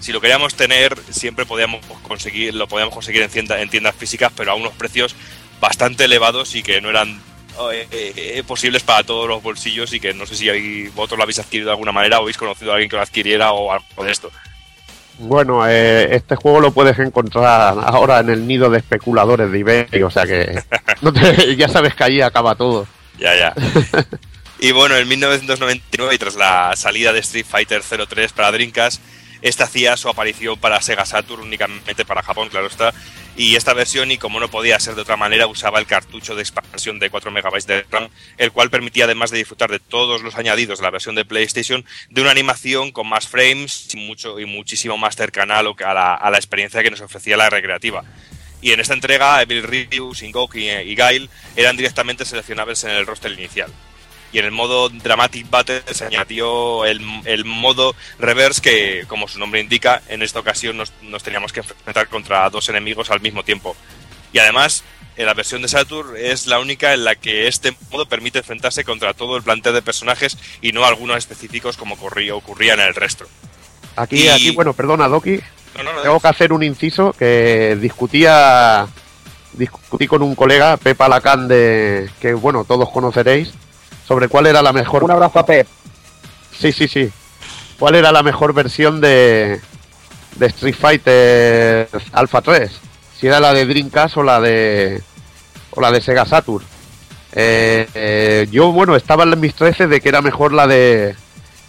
si lo queríamos tener, siempre podíamos conseguir, lo podíamos conseguir en, tienda- en tiendas físicas, pero a unos precios bastante elevados y que no eran eh, eh, posibles para todos los bolsillos y que no sé si hay- vosotros lo habéis adquirido de alguna manera o habéis conocido a alguien que lo adquiriera o algo de esto. Bueno, eh, este juego lo puedes encontrar ahora en el nido de especuladores de eBay, o sea que no te- ya sabes que allí acaba todo. Ya, ya. Y bueno, en 1999, y tras la salida de Street Fighter 03 para Dreamcast, esta hacía su aparición para Sega Saturn únicamente para Japón, claro está. Y esta versión, y como no podía ser de otra manera, usaba el cartucho de expansión de 4 MB de RAM, el cual permitía, además de disfrutar de todos los añadidos de la versión de PlayStation, de una animación con más frames y, mucho, y muchísimo más cercana a, la, experiencia que nos ofrecía la recreativa. Y en esta entrega, Evil Ryu, Shingok y, y Gail eran directamente seleccionables en el roster inicial. Y en el modo Dramatic Battle se añadió el, el modo Reverse que, como su nombre indica, en esta ocasión nos, nos teníamos que enfrentar contra dos enemigos al mismo tiempo. Y además, en la versión de Saturn es la única en la que este modo permite enfrentarse contra todo el plantel de personajes y no algunos específicos como ocurría, ocurría en el resto. Aquí, Y- aquí, bueno, perdona, Doki. No, no, no, Tengo que hacer un inciso que discutía discutí con un colega, Pepa Lacan, de que bueno, todos conoceréis, sobre cuál era la mejor. Un abrazo a Pep. Sí, sí, sí. ¿Cuál era la mejor versión de, de Street Fighter Alpha 3? Si era la de Dreamcast o la de o la de Sega Saturn. Eh, eh, yo, bueno, estaba en mis 13 de que era mejor la de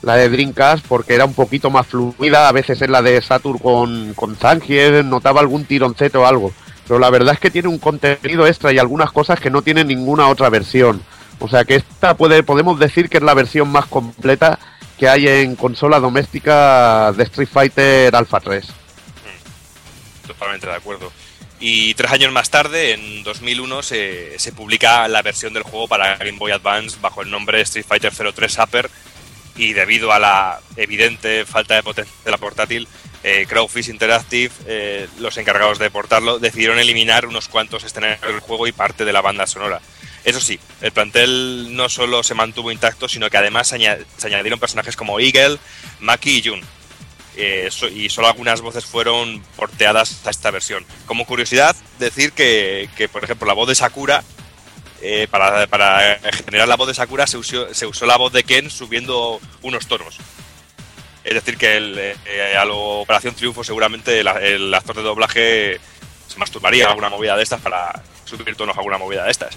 la de Dreamcast porque era un poquito más fluida. A veces en la de Saturn con, con Zangief notaba algún tironceto o algo. Pero la verdad es que tiene un contenido extra y algunas cosas que no tiene ninguna otra versión. O sea que esta puede, podemos decir que es la versión más completa que hay en consola doméstica de Street Fighter Alpha 3. Totalmente de acuerdo. Y tres años más tarde, en 2001, se, se publica la versión del juego para Game Boy Advance bajo el nombre Street Fighter 03 Upper. Y debido a la evidente falta de potencia de la portátil, eh, Crowfish Interactive, eh, los encargados de portarlo, decidieron eliminar unos cuantos escenarios del juego y parte de la banda sonora. Eso sí, el plantel no solo se mantuvo intacto, sino que además se, aña- se añadieron personajes como Eagle, Maki y Jun. Eh, y solo algunas voces fueron porteadas a esta versión. Como curiosidad, decir que, que, por ejemplo, la voz de Sakura, eh, para, para generar la voz de Sakura se usó, se usó la voz de Ken subiendo unos tonos. Es decir, que eh, a la Operación Triunfo seguramente el, el actor de doblaje se masturbaría alguna movida de estas para subir tonos a alguna movida de estas.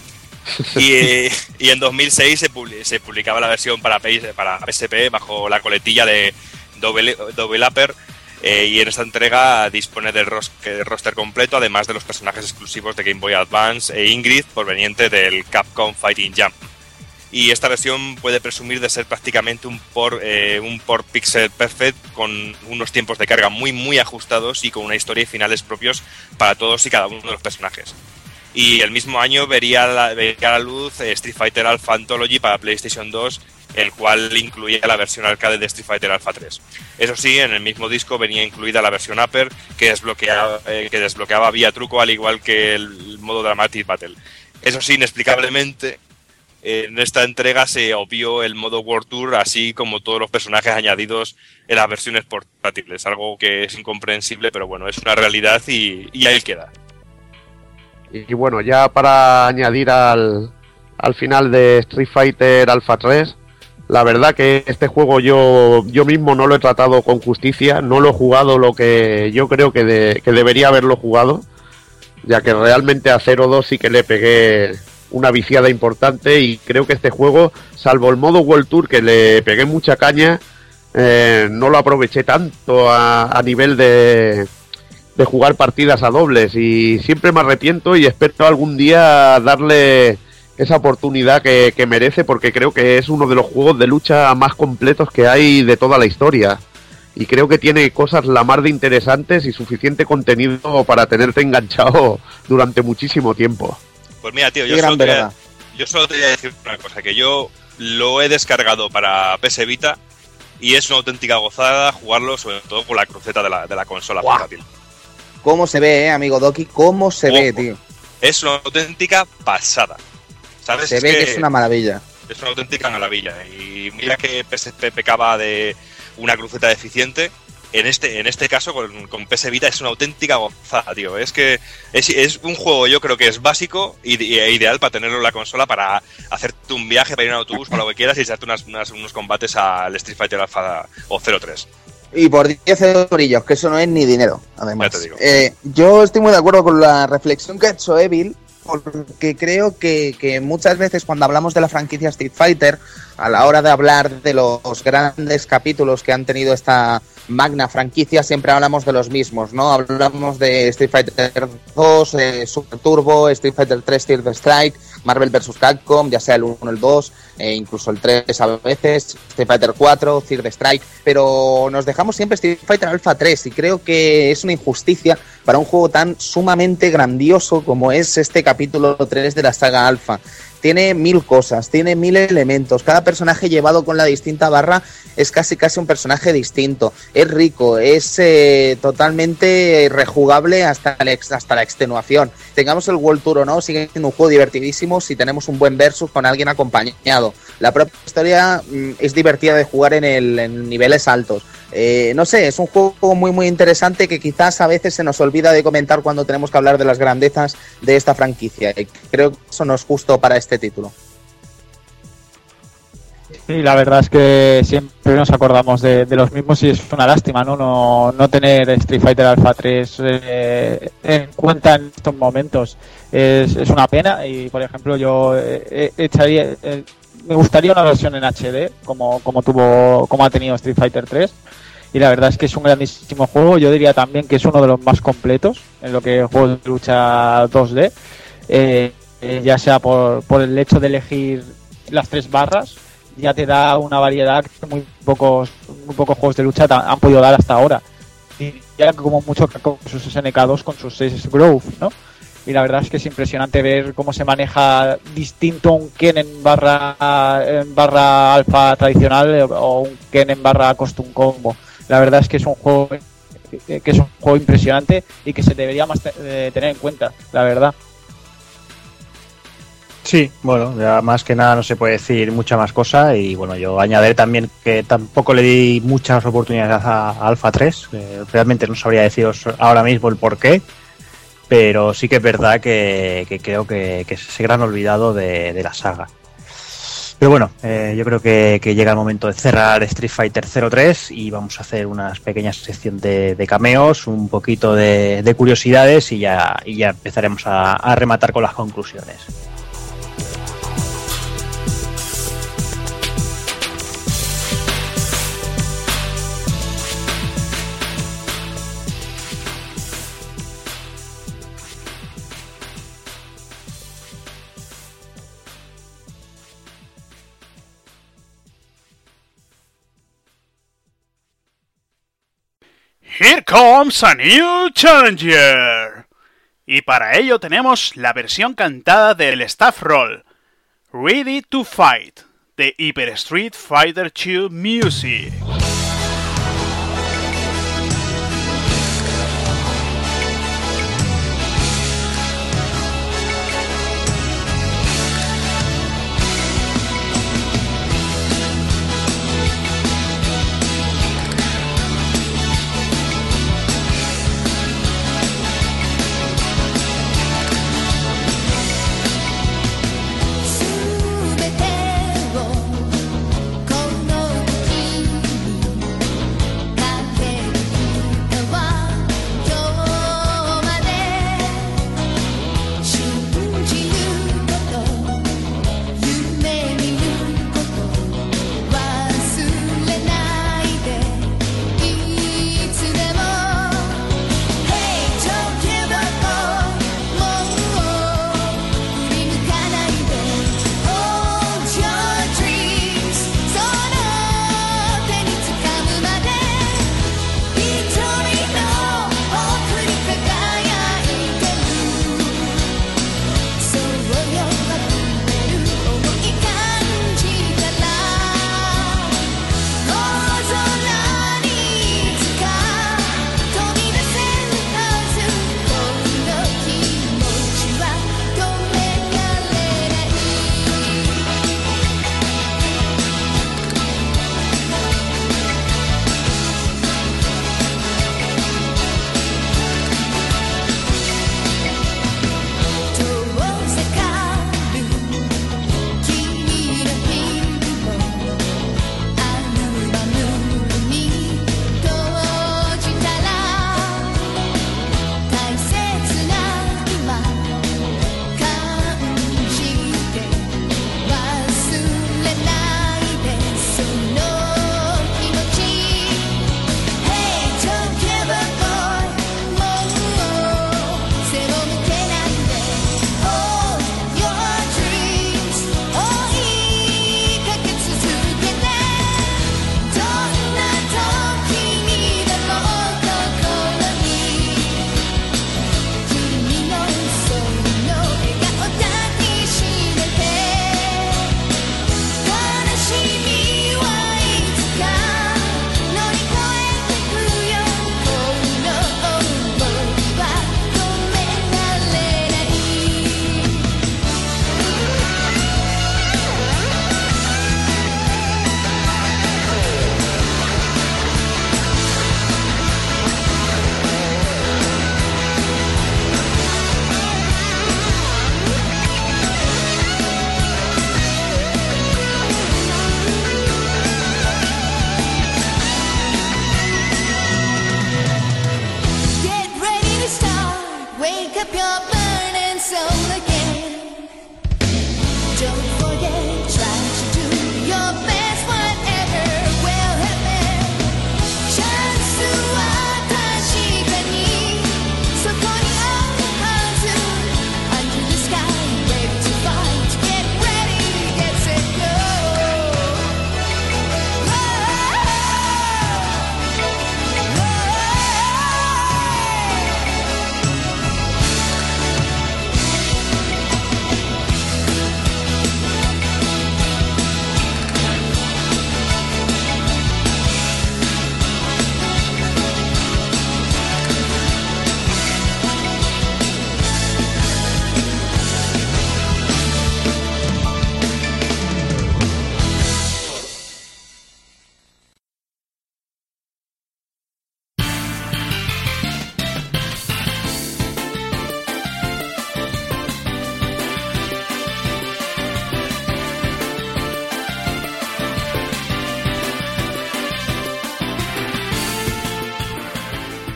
Y, eh, y en 2006 se, publi- se publicaba la versión para, PS para PSP bajo la coletilla de Double, Double Upper eh, y en esta entrega dispone del ros- roster completo además de los personajes exclusivos de Game Boy Advance e Ingrid proveniente del Capcom Fighting Jam. Y esta versión puede presumir de ser prácticamente un por eh, un por pixel perfect con unos tiempos de carga muy muy ajustados y con una historia y finales propios para todos y cada uno de los personajes. Y el mismo año vería la, vería a la luz eh, Street Fighter Alpha Anthology para PlayStation 2, el cual incluía la versión arcade de Street Fighter Alpha 3. Eso sí, en el mismo disco venía incluida la versión Upper, que desbloqueaba, eh, que desbloqueaba vía truco, al igual que el modo Dramatic Battle. Eso sí, inexplicablemente, en esta entrega se obvió el modo World Tour, así como todos los personajes añadidos en las versiones portátiles. Algo que es incomprensible, pero bueno, es una realidad y ahí queda. Y, bueno, ya para añadir al, al final de Street Fighter Alpha 3, la verdad que este juego yo, yo mismo no lo he tratado con justicia, no lo he jugado lo que yo creo que, que debería haberlo jugado, ya que realmente a 0-2 sí que le pegué una viciada importante y creo que este juego, salvo el modo World Tour que le pegué mucha caña, eh, no lo aproveché tanto a nivel de, de jugar partidas a dobles y siempre me arrepiento y espero algún día darle esa oportunidad que, que merece porque creo que es uno de los juegos de lucha más completos que hay de toda la historia y creo que tiene cosas la mar de interesantes y suficiente contenido para tenerte enganchado durante muchísimo tiempo. Pues mira, tío, yo solo, te voy a, verdad. yo solo te voy a decir una cosa, que yo lo he descargado para PS Vita y es una auténtica gozada jugarlo, sobre todo con la cruceta de la, de la consola portátil. ¿Cómo se ve, eh, amigo Doki? ¿Cómo se ve, tío? Es una auténtica pasada. ¿Sabes? Se Es ve que que es una maravilla. es una auténtica maravilla. Y mira que PSP pecaba de una cruceta deficiente. En este, en este caso, con, con PS Vita es una auténtica gozada, tío. Es que es, es un juego, yo creo que es básico y, y- e ideal para tenerlo en la consola para hacerte un viaje, para ir en autobús, para lo que quieras y echarte unas- unas- unos combates al Street Fighter Alpha o 03. Y por 10 eurillos, que eso no es ni dinero, además. Ya te digo. Eh, yo estoy muy de acuerdo con la reflexión que ha hecho Evil, porque creo que, que muchas veces cuando hablamos de la franquicia Street Fighter, a la hora de hablar de los grandes capítulos que han tenido esta magna franquicia, siempre hablamos de los mismos, ¿no? Hablamos de Street Fighter 2, eh, Super Turbo, Street Fighter 3, Third Strike, Marvel vs. Capcom, ya sea el 1, el 2, e incluso el 3 a veces, Street Fighter 4, Third Strike, pero nos dejamos siempre Street Fighter Alpha 3 y creo que es una injusticia para un juego tan sumamente grandioso como es este capítulo 3 de la saga Alpha. Tiene mil cosas, tiene mil elementos. Cada personaje llevado con la distinta barra es casi casi un personaje distinto. Es rico, es eh, totalmente rejugable hasta, el ex- hasta la extenuación. Tengamos el World Tour o no, sigue siendo un juego divertidísimo si tenemos un buen versus con alguien acompañado. La propia historia mm, es divertida de jugar en, el, niveles altos. Eh, no sé, es un juego muy muy interesante que quizás a veces se nos olvida de comentar cuando tenemos que hablar de las grandezas de esta franquicia. Y creo que eso no es justo para este título. Sí, la verdad es que siempre nos acordamos de, los mismos y es una lástima, ¿no? No, no tener Street Fighter Alpha 3 eh, en cuenta en estos momentos. Es, es una pena y, por ejemplo, yo eh, eh, echaría, eh, me gustaría una versión en HD como, como tuvo, como ha tenido Street Fighter 3 y la verdad es que es un grandísimo juego. Yo diría también que es uno de los más completos en lo que juegos de lucha 2D, eh, eh, ya sea por, por el hecho de elegir las tres barras, ya te da una variedad que muy pocos, muy pocos juegos de lucha han podido dar hasta ahora. Y ya como mucho con sus SNK2, con sus 6 Growth, ¿no? Y la verdad es que es impresionante ver cómo se maneja distinto un Ken en barra, en barra alfa tradicional eh, o un Ken en barra custom combo. La verdad es que es un juego eh, que es un juego impresionante y que se debería más eh, tener en cuenta, la verdad. Sí, bueno, más que nada no se puede decir mucha más cosa y bueno, yo añadiré también que tampoco le di muchas oportunidades a, a Alpha 3, eh, realmente no sabría deciros ahora mismo el por qué, pero sí que es verdad que, creo que, que ese gran olvidado de, la saga. Pero bueno, eh, yo creo que, llega el momento de cerrar Street Fighter 03 y vamos a hacer unas pequeñas sección de, cameos, un poquito de, de curiosidades y ya, y ya empezaremos a rematar con las conclusiones. Here comes a new challenger. Y para ello tenemos la versión cantada del Staff Roll, Ready to Fight, de Hyper Street Fighter 2 Music.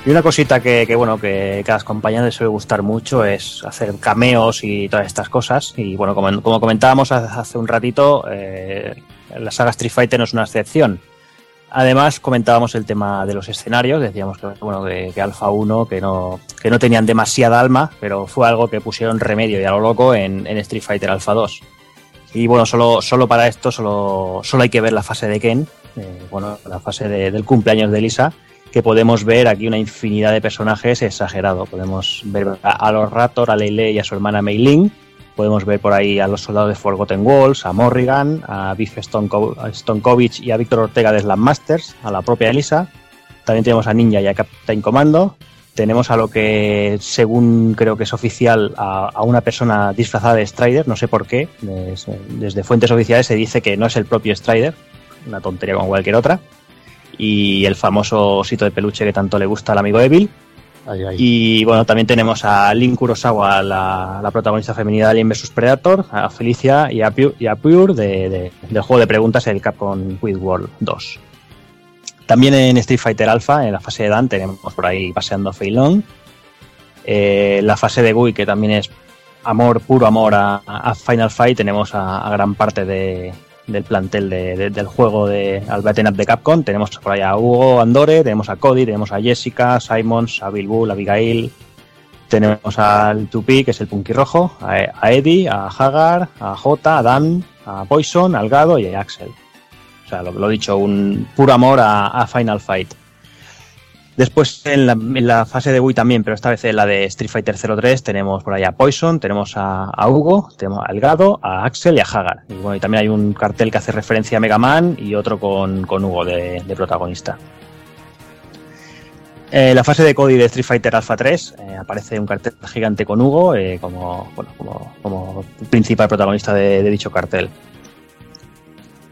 Y una cosita que, bueno, que, que a las les suele gustar mucho es hacer cameos y todas estas cosas. Y bueno, como, comentábamos hace un ratito, eh, la saga Street Fighter no es una excepción. Además, comentábamos el tema de los escenarios, decíamos que, bueno, que, Alpha 1, que no, que no tenían demasiada alma, pero fue algo que pusieron remedio y a lo loco en, Street Fighter Alpha 2. Y bueno, solo, solo para esto solo, solo hay que ver la fase de Ken, eh, bueno, la fase de- del cumpleaños de Lisa, que podemos ver aquí una infinidad de personajes exagerado. Podemos ver a, los Raptor, a Leile y a su hermana Mei Ling. Podemos ver por ahí a los soldados de Forgotten Walls, a Morrigan, a Biff Stonkovich y a Víctor Ortega de Slam Masters, a la propia Elisa. También tenemos a Ninja y a Captain Commando. Tenemos a lo que, según creo que es oficial, a, una persona disfrazada de Strider, no sé por qué. Des- desde fuentes oficiales se dice que no es el propio Strider, una tontería como cualquier otra. Y el famoso osito de peluche que tanto le gusta al amigo Evil. Y bueno, también tenemos a Lin Kurosawa, la, la protagonista femenina de Alien vs Predator, a Felicia y a Pure, y a Pure de- de- del juego de preguntas, el Capcom Quiz World 2. También en Street Fighter Alpha, en la fase de Dan, tenemos por ahí paseando a Fei Long. Eh, la fase de Gui, que también es amor, puro amor a, a Final Fight, tenemos a, a gran parte de- del plantel de- de- del juego de al Beaten Up de Capcom. Tenemos por ahí a Hugo Andore, tenemos a Cody, tenemos a Jessica, Simons, a Bilbul, a Abigail. Tenemos al Tupi, que es el Punky Rojo, a, Eddie, a Hagar, a Jota, a Dan, a Poison, al Gado y a Axel. O sea, lo, lo dicho, un puro amor a Final Fight. Después en la, fase de Wii también, pero esta vez en la de Street Fighter 03, tenemos por ahí a Poison, tenemos a, Hugo, tenemos a Elgado, a Axel y a Hagar. Y bueno, y también hay un cartel que hace referencia a Mega Man y otro con, con Hugo de, protagonista. Eh, la fase de Cody de Street Fighter Alpha 3 eh, aparece un cartel gigante con Hugo eh, como, bueno, como, principal protagonista de dicho cartel.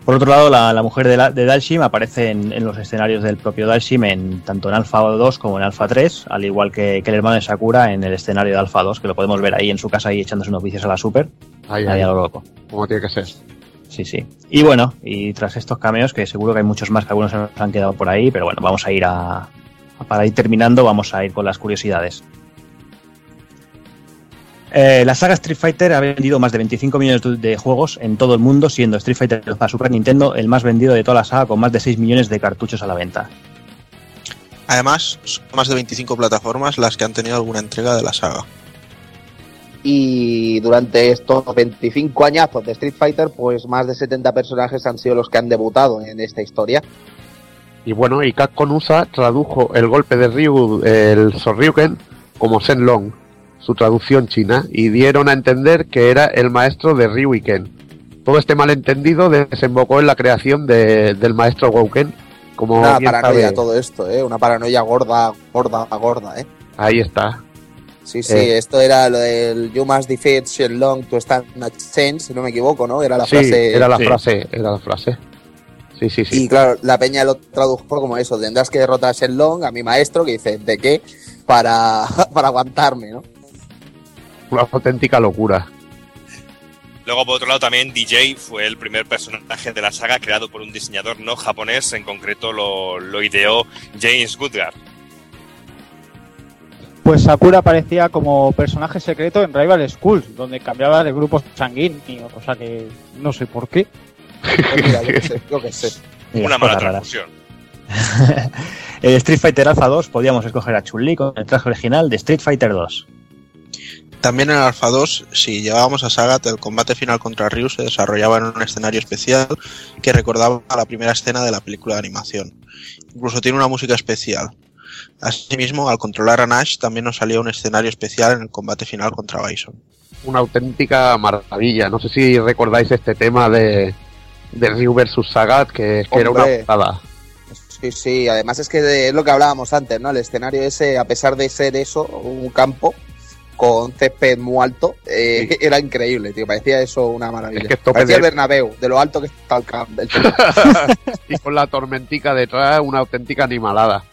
Por otro lado, la, la mujer de, la- de Dalshim aparece en, en los escenarios del propio Dalshim, en, tanto en Alpha 2 como en Alpha 3, al igual que, que el hermano de Sakura en el escenario de Alpha 2, que lo podemos ver ahí en su casa ahí echándose unos vicios a la Super. Ahí, Ahí ahí. a lo loco. Como tiene que ser. Sí, sí. Y bueno, y tras estos cameos, que seguro que hay muchos más que algunos se nos han quedado por ahí, pero bueno, vamos a ir a. a- Para ir terminando, vamos a ir con las curiosidades. Eh, la saga Street Fighter ha vendido más de 25 millones de- juegos en todo el mundo, siendo Street Fighter para Super Nintendo el más vendido de toda la saga, con más de 6 millones de cartuchos a la venta. Además, son más de 25 plataformas las que han tenido alguna entrega de la saga. Y durante estos 25 añazos de Street Fighter, pues más de 70 personajes han sido los que han debutado en esta historia. Y bueno, y Capcom USA tradujo el golpe de Ryu, el Sorryuken, como Shenlong, su traducción china, y dieron a entender que era el maestro de Ryu y Ken. Todo este malentendido desembocó en la creación de- del maestro Gouken, como Una paranoia sabe- todo esto, ¿eh? Una paranoia gorda, gorda, gorda, ¿eh? Ahí está. Sí, sí, Eh. esto era lo del You must defeat Shenlong to stand a chance, si no me equivoco, ¿no? Era la sí, frase. era la frase, era la frase. Sí, sí, sí. Y claro, la peña lo tradujo como eso, tendrás que derrotar a Shenlong, a mi maestro, que dice, ¿de qué? Para, para aguantarme, ¿no? Una auténtica locura. Luego, por otro lado, también DJ fue el primer personaje de la saga creado por un diseñador no japonés, en concreto lo, lo ideó James Goodgar. pues Sakura aparecía como personaje secreto en Rival Schools, donde cambiaba de grupos sanguíneos, o sea que no sé por qué. Mira, yo qué sé, yo qué sé. Mira, Una mala transfusión. En Street Fighter Alpha 2 podíamos escoger a Chun-Li con el traje original de Street Fighter 2. También en Alpha 2, si llevábamos a Sagat, el combate final contra Ryu se desarrollaba en un escenario especial que recordaba a la primera escena de la película de animación. Incluso tiene una música especial. Asimismo, al controlar a Nash también nos salía un escenario especial en el combate final contra Bison. Una auténtica maravilla. No sé si recordáis este tema de, de Ryu vs Sagat, que, que era una putada. Sí, sí, además es que es lo que hablábamos antes, ¿no? El escenario ese, a pesar de ser eso, un campo con césped muy alto, eh, era increíble, tío. Parecía eso una maravilla. Es que tope Parecía el Bernabéu, de lo alto que está el campo. y con la tormentica detrás, una auténtica animalada.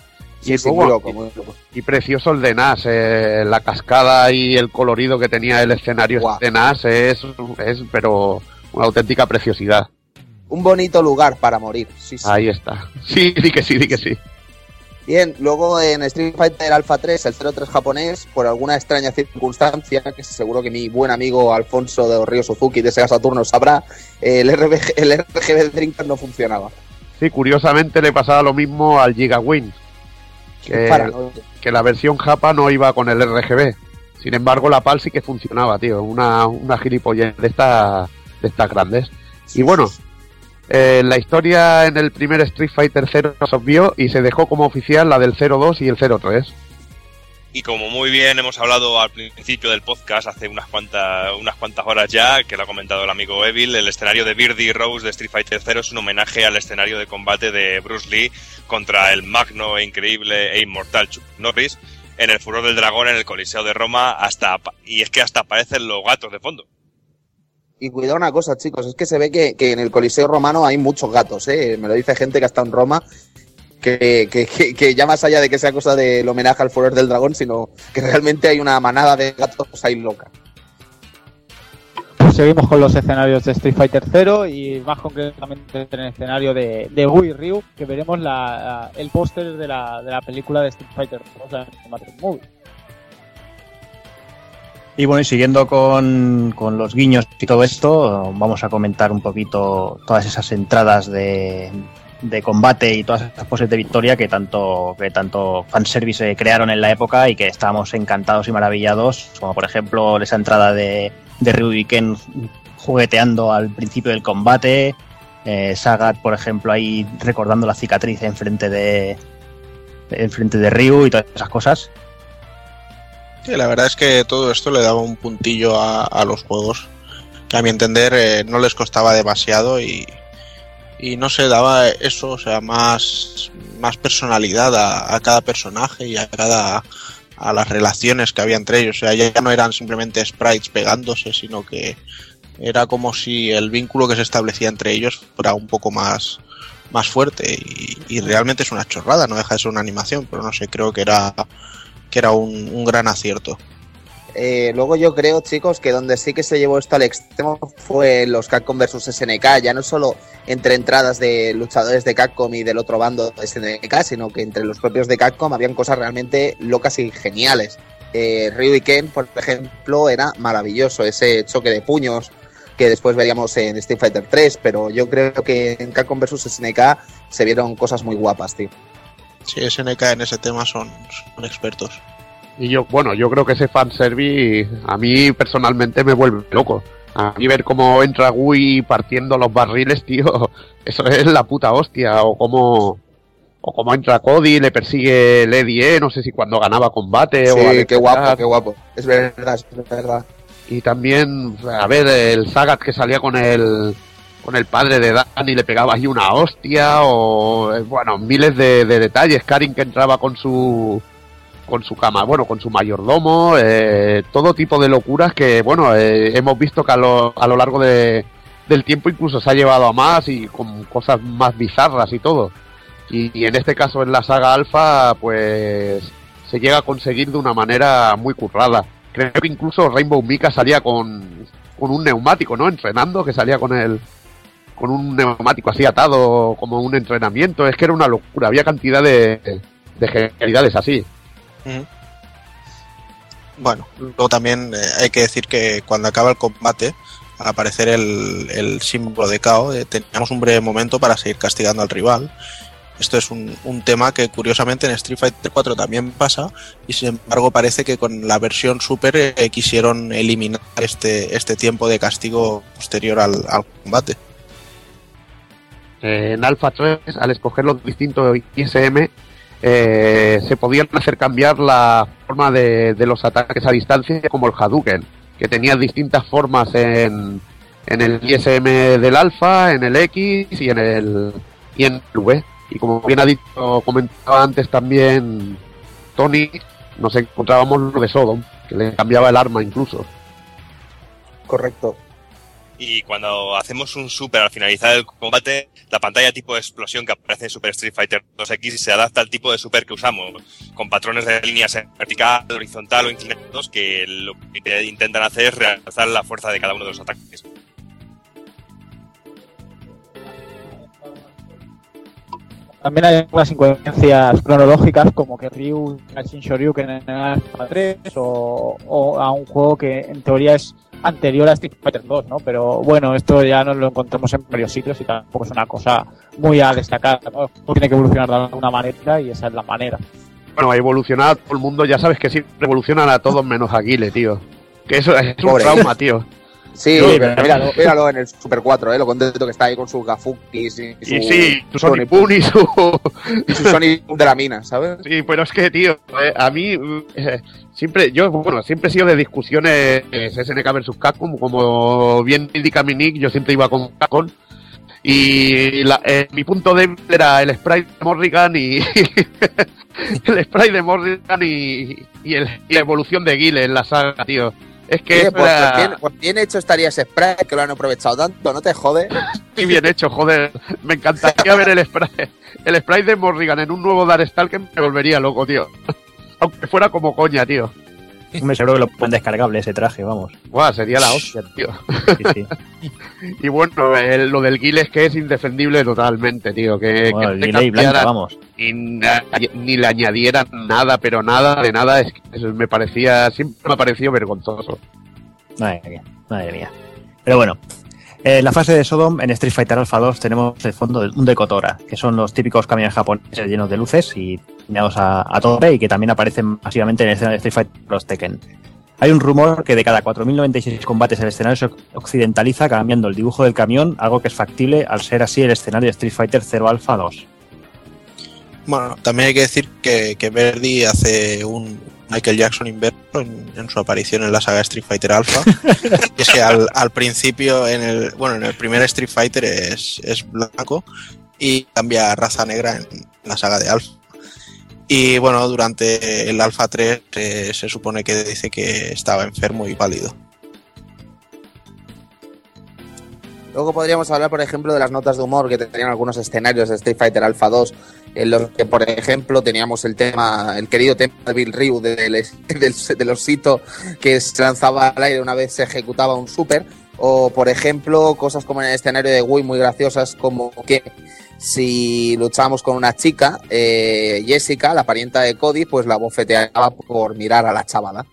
Sí, y, sí, luego- muy loco, muy loco. y precioso el de Nash, eh, la cascada y el colorido que tenía el escenario de Nash es, es, pero una auténtica preciosidad. Un bonito lugar para morir, sí, sí. Ahí está. Sí, sí que sí, sí que sí. Bien, luego en Street Fighter Alpha 3, el 03 japonés, por alguna extraña circunstancia, que seguro que mi buen amigo Alfonso de Río Suzuki de Sega Saturno sabrá, el, RBG, el RGB Drinker no funcionaba. Sí, curiosamente le pasaba lo mismo al Giga Win. Que, paranoia. que la versión Japa no iba con el RGB. Sin embargo, la PAL sí que funcionaba, tío. Una, una gilipollez de estas de estas grandes. Y bueno, eh, la historia en el primer Street Fighter 0 se obvió y se dejó como oficial la del 02 y el 03. Y como muy bien hemos hablado al principio del podcast, hace unas cuantas, unas cuantas horas ya, que lo ha comentado el amigo Evil, el escenario de Birdie Rose de Street Fighter 0 es un homenaje al escenario de combate de Bruce Lee contra el magno e increíble e inmortal Chuck Norris en el Furor del Dragón en el Coliseo de Roma, hasta y es que hasta aparecen los gatos de fondo. Y cuidado una cosa, chicos, es que se ve que, que en el Coliseo Romano hay muchos gatos, ¿eh? Me lo dice gente que estado en Roma, que, que, que- ya más allá de que sea cosa del homenaje al Furor del Dragón, sino que realmente hay una manada de gatos ahí loca. Pues seguimos con los escenarios de Street Fighter 0 y más concretamente en el escenario de, de Wii Ryu, que veremos la, el póster de la, de la película de Street Fighter 2, la Animated Movie. Y bueno, y siguiendo con, con los guiños y todo esto, vamos a comentar un poquito todas esas entradas de, de combate y todas esas poses de victoria que tanto, que tanto fanservice crearon en la época y que estábamos encantados y maravillados, como por ejemplo esa entrada de, de Ryu y Ken jugueteando al principio del combate, eh, Sagat, por ejemplo, ahí recordando la cicatriz enfrente de, enfrente de Ryu y todas esas cosas. La verdad es que todo esto le daba un puntillo a, los juegos que a mi entender eh, no les costaba demasiado y, y no se daba eso, o sea, más, más personalidad a, a cada personaje y a cada a las relaciones que había entre ellos. O sea, ya no eran simplemente sprites pegándose, sino que era como si el vínculo que se establecía entre ellos fuera un poco más, más fuerte. Y, y realmente es una chorrada, no deja de ser una animación, pero no sé, creo que era, que era un, gran acierto. Eh, luego yo creo, chicos, que donde sí que se llevó esto al extremo fue los Capcom vs SNK, ya no solo entre entradas de luchadores de Capcom y del otro bando de SNK, sino que entre los propios de Capcom habían cosas realmente locas y geniales. Eh, Ryu y Ken, por ejemplo, era maravilloso ese choque de puños que después veríamos en Street Fighter 3, pero yo creo que en Capcom vs SNK se vieron cosas muy guapas, tío. Sí, SNK en ese tema son, son expertos. Y yo, bueno, yo creo que ese fanservice a mí personalmente me vuelve loco. A mí ver cómo entra Gui partiendo los barriles, tío, eso es la puta hostia. O cómo, o cómo entra Cody, le persigue Lady E, no sé si cuando ganaba combate o... Sí, qué guapo, qué guapo. Es verdad, es verdad. Y también, a ver, el Sagat que salía con el con el padre de Dan y le pegaba ahí una hostia o eh, bueno, miles de, de detalles, Karin que entraba con su con su cama, bueno, con su mayordomo, eh, todo tipo de locuras que, bueno, eh, hemos visto que a lo, a lo largo de, del tiempo incluso se ha llevado a más y con cosas más bizarras y todo. Y, y en este caso en la saga Alpha, pues se llega a conseguir de una manera muy currada. Creo que incluso Rainbow Mika salía con, con un neumático, ¿no? Entrenando, que salía con el con un neumático así atado como un entrenamiento. Es que era una locura, había cantidad de, de genialidades así. Bueno, luego también eh, hay que decir que cuando acaba el combate, al aparecer el, símbolo de KO, eh, teníamos un breve momento para seguir castigando al rival. Esto es un, tema que curiosamente en Street Fighter 4 también pasa y sin embargo parece que con la versión Super eh, quisieron eliminar este, este tiempo de castigo posterior al combate. Eh, en Alpha 3, al escoger los distintos ISM, eh, se podían hacer cambiar la forma de, de los ataques a distancia, como el Hadouken, que tenía distintas formas en, en el ISM del Alpha, en el X y en el, y en el V. Y como bien ha dicho, comentaba antes también Tony, nos encontrábamos lo de Sodom, que le cambiaba el arma incluso. Correcto. Y cuando hacemos un super al finalizar el combate, la pantalla tipo de explosión que aparece en Super Street Fighter 2X se adapta al tipo de super que usamos, con patrones de líneas vertical, horizontal o inclinados, que lo que intentan hacer es realzar la fuerza de cada uno de los ataques. También hay algunas incoherencias cronológicas, como que Ryu al Shin Shoryuken en el Alpha 3, o, o a un juego que en teoría es anterior a Street Fighter 2, ¿no? Pero bueno, esto ya nos lo encontramos en varios sitios y tampoco es una cosa muy a destacar, ¿no? Tiene que evolucionar de alguna manera y esa es la manera. Bueno, a evolucionar todo el mundo, ya sabes que siempre evolucionan a todos menos a Guile, tío. Que eso es un Pobre. trauma, tío. Sí, Sí, pero míralo, míralo en el Super 4, ¿eh? lo contento que está ahí con sus gafukis y, Y sí, su Sonic Boom y su... y su Boom de la mina, ¿sabes? Sí, pero es que, tío, eh, a mí eh, siempre, yo, bueno, siempre he sido de discusiones eh, SNK versus Capcom, como bien indica mi nick, yo siempre iba con Capcom. Y la- eh, mi punto débil era el sprite de Morrigan y el sprite de Morrigan y, y, el- y la evolución de Guile en la saga, tío. Es que Oye, pues, pues bien, pues bien hecho estaría ese spray que lo han aprovechado tanto, no te jode. muy bien hecho, joder. Me encantaría ver el sprite, el sprite de Morrigan en un nuevo Darkstalker, me volvería loco, tío. Aunque fuera como coña, tío. Hombre, seguro que lo pueden descargable ese traje, vamos. Guau, sería la hostia, tío. Sí, sí. Y bueno, el- lo del Guile es que es indefendible totalmente, tío. Que, Bueno, que delay blanca, vamos. Y ni le añadieran nada, pero nada de nada. Es que me parecía, siempre me ha parecido vergonzoso. Madre mía, madre mía. Pero bueno, en la fase de Sodom, en Street Fighter Alpha 2, tenemos el fondo de un Decotora, que son los típicos camiones japoneses llenos de luces y diseñados a, a y que también aparecen masivamente en el escenario de Street Fighter Plus Tekken. Hay un rumor que de cada 4.096 combates el escenario se occidentaliza cambiando el dibujo del camión, algo que es factible al ser así el escenario de Street Fighter 0 Alpha 2. Bueno, también hay que decir que, que Verdi hace un Michael Jackson inverso en, en su aparición en la saga Street Fighter Alpha. y es que al, al principio, en el, bueno, en el primer Street Fighter es, es blanco y cambia a raza negra en la saga de Alpha. Y bueno, durante el Alpha 3 eh, se supone que dice que estaba enfermo y pálido. Luego podríamos hablar, por ejemplo, de las notas de humor que tenían algunos escenarios de Street Fighter Alpha 2, en los que, por ejemplo, teníamos el tema, el querido tema de Bill Ryu del, del, del osito que se lanzaba al aire una vez se ejecutaba un super, o, por ejemplo, cosas como en el escenario de Wii muy graciosas, como que si luchábamos con una chica, eh, Jessica, la parienta de Cody, pues la bofeteaba por mirar a la chavala.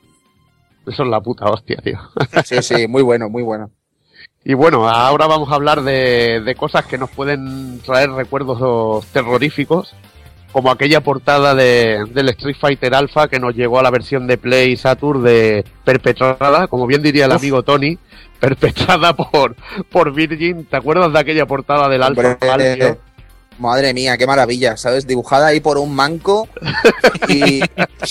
Eso es la puta hostia, tío. Sí, sí, muy bueno, muy bueno. Y bueno, ahora vamos a hablar de, de cosas que nos pueden traer recuerdos terroríficos, como aquella portada de, del Street Fighter Alpha que nos llegó a la versión de Play Saturn de perpetrada, como bien diría el amigo Tony, perpetrada por, por Virgin. ¿Te acuerdas de aquella portada del Alpha? Hombre? Madre mía, qué maravilla, ¿sabes? Dibujada ahí por un manco y,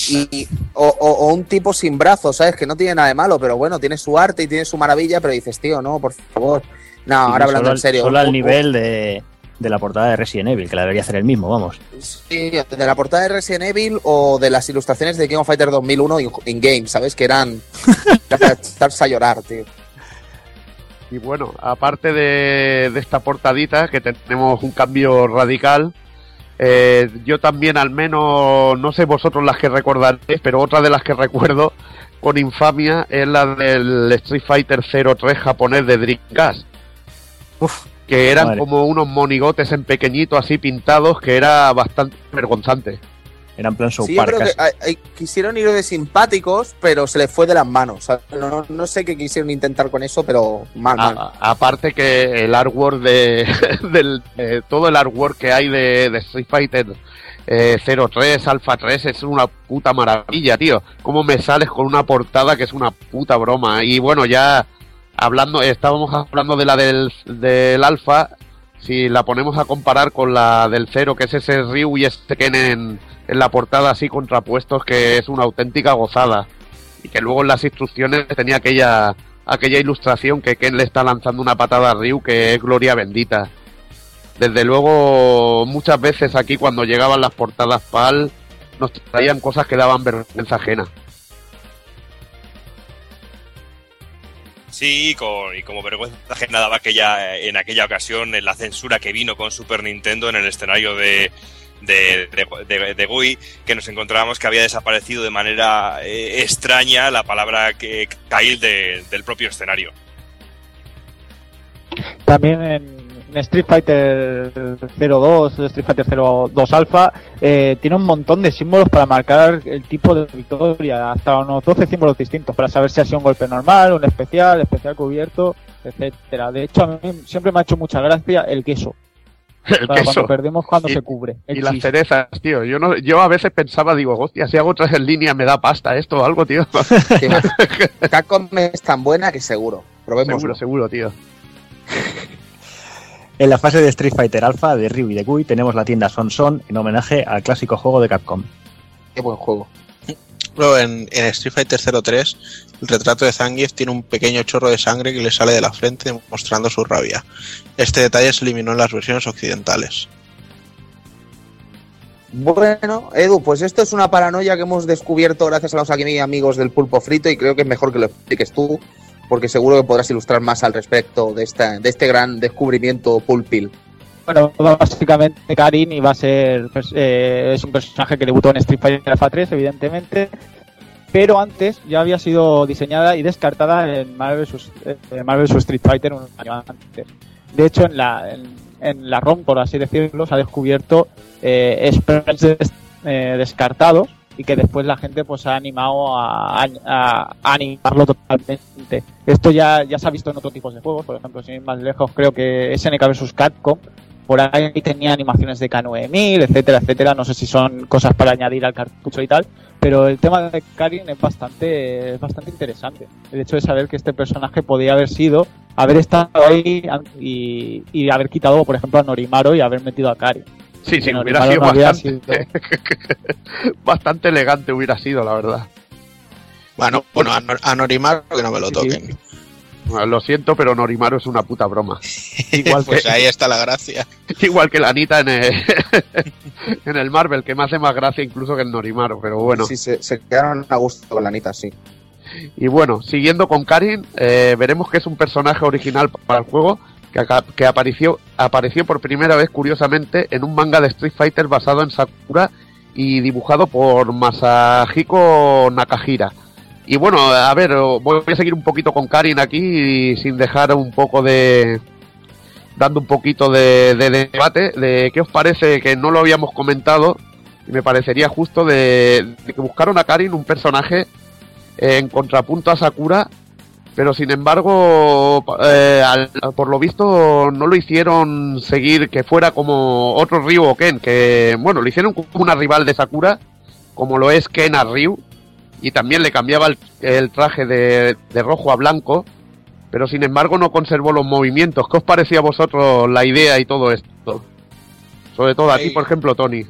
y- o, o- o un tipo sin brazos, ¿sabes? Que no tiene nada de malo, pero bueno, tiene su arte y tiene su maravilla, pero dices, tío, no, por favor. No, ahora hablando solo en al- serio. Solo al nivel de, de la portada de Resident Evil, que la debería hacer el mismo, vamos. Sí, de la portada de Resident Evil o de las ilustraciones de King of Fighter 2001 in- in-game, ¿sabes? Que eran para a llorar, tío. Y bueno, aparte de, de esta portadita, que tenemos un cambio radical, eh, yo también al menos, no sé vosotros las que recordaréis, pero otra de las que recuerdo con infamia es la del Street Fighter 03 japonés de Dreamcast. que eran madre. como unos monigotes en pequeñito así pintados, que era bastante vergonzante. Era en plan South Sí, yo creo que quisieron ir de simpáticos, pero se les fue de las manos. O sea, no, no sé qué quisieron intentar con eso, pero mal, mal. A- aparte que el artwork de, del, de todo el artwork que hay de, de Street Fighter eh, 03, Alpha 3 es una puta maravilla, tío. Cómo me sales con una portada que es una puta broma. Y bueno, ya hablando, estábamos hablando de la del, del Alpha. Si la ponemos a comparar con la del 0, que es ese Ryu y este Ken en, en la portada así contrapuestos, que es una auténtica gozada y que luego en las instrucciones tenía aquella aquella ilustración que Ken le está lanzando una patada a Ryu que es gloria bendita. Desde luego, muchas veces aquí cuando llegaban las portadas PAL nos traían cosas que daban vergüenza ajena. Sí, y, con- y como vergüenza ajena daba aquella, en aquella ocasión en la censura que vino con Super Nintendo en el escenario de, de, de, GUI, que nos encontrábamos que había desaparecido de manera eh, extraña la palabra que Kail de- del propio escenario. También en Street Fighter 02, Street Fighter 02 Alpha, eh, tiene un montón de símbolos para marcar el tipo de victoria, hasta unos 12 símbolos distintos para saber si ha sido un golpe normal, un especial, especial cubierto, etcétera. De hecho, a mí siempre me ha hecho mucha gracia el queso. El Para queso. Cuando perdemos, cuando Y- se cubre. el Y las cerezas, tío. Yo no, yo a veces pensaba, digo, hostia, si hago tres en línea me da pasta esto o algo, tío. Capcom es tan buena que seguro. Probemos. seguro, seguro, tío. En la fase de Street Fighter Alpha de Ryu y de Gui tenemos la tienda Son Son en homenaje al clásico juego de Capcom. Qué buen juego. Luego en, en Street Fighter 03, el retrato de Zangief tiene un pequeño chorro de sangre que le sale de la frente mostrando su rabia. Este detalle se eliminó en las versiones occidentales. Bueno, Edu, pues esto es una paranoia que hemos descubierto gracias a los aquí amigos del pulpo frito y creo que es mejor que lo expliques tú, porque seguro que podrás ilustrar más al respecto de, esta, de este gran descubrimiento pulpil. Bueno, básicamente Karin iba a ser pues, eh, es un personaje que debutó en Street Fighter Alpha 3, evidentemente, pero antes ya había sido diseñada y descartada en Marvel vs. eh. Street Fighter un año antes. De hecho, en la, en, en la ROM, por así decirlo, se ha descubierto eh, sprites eh, descartados y que después la gente pues ha animado a, a- animarlo totalmente. Esto ya, ya se ha visto en otros tipos de juegos, por ejemplo, sin ir más lejos, creo que SNK vs Capcom, por ahí tenía animaciones de K9000, etcétera, etcétera. No sé si son cosas para añadir al cartucho y tal, pero el tema de Karin es bastante, es bastante interesante. El hecho de saber que este personaje podía haber sido, haber estado ahí y, y haber quitado, por ejemplo, a Norimaro y haber metido a Karin. Sí, sí, hubiera sido no había bastante, bastante elegante hubiera sido, la verdad. Bueno, bueno, a, Nor- a Norimaru que no me lo toquen. Bueno, Lo siento, pero Norimaru es una puta broma. Igual pues que, ahí está la gracia. igual que la Anita en el, en el Marvel, que me hace más gracia incluso que el Norimaru, pero bueno. Sí, se, se quedaron a gusto con la Anita, sí. Y bueno, siguiendo con Karin, eh, veremos que es un personaje original para el juego que, apareció, apareció por primera vez, curiosamente, en un manga de Street Fighter basado en Sakura y dibujado por Masahiko Nakahira. Y bueno, a ver, voy a seguir un poquito con Karin aquí sin dejar un poco de... dando un poquito de, de debate de qué os parece que no lo habíamos comentado y me parecería justo de, de que buscaron a Karin un personaje en contrapunto a Sakura, pero sin embargo, eh, al- por lo visto no lo hicieron seguir que fuera como otro Ryu o Ken, que bueno, lo hicieron como una rival de Sakura, como lo es Ken a Ryu, y también le cambiaba el, el traje de, de rojo a blanco, pero sin embargo no conservó los movimientos. ¿Qué os parecía a vosotros la idea y todo esto? Sobre todo a ti, por ejemplo, Tony.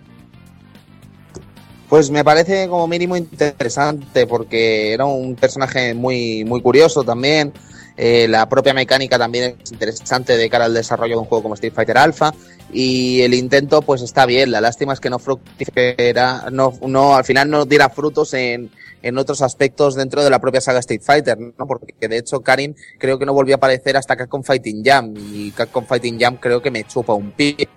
Pues me parece como mínimo interesante porque era un personaje muy, muy curioso también. Eh, la propia mecánica también es interesante de cara al desarrollo de un juego como Street Fighter Alpha. Y el intento, pues está bien. La lástima es que no fructificara, no, no, al final no diera frutos en, en otros aspectos dentro de la propia saga Street Fighter, ¿no? Porque de hecho Karin creo que no volvió a aparecer hasta Capcom Fighting Jam. Y Capcom Fighting Jam creo que me chupa un pie.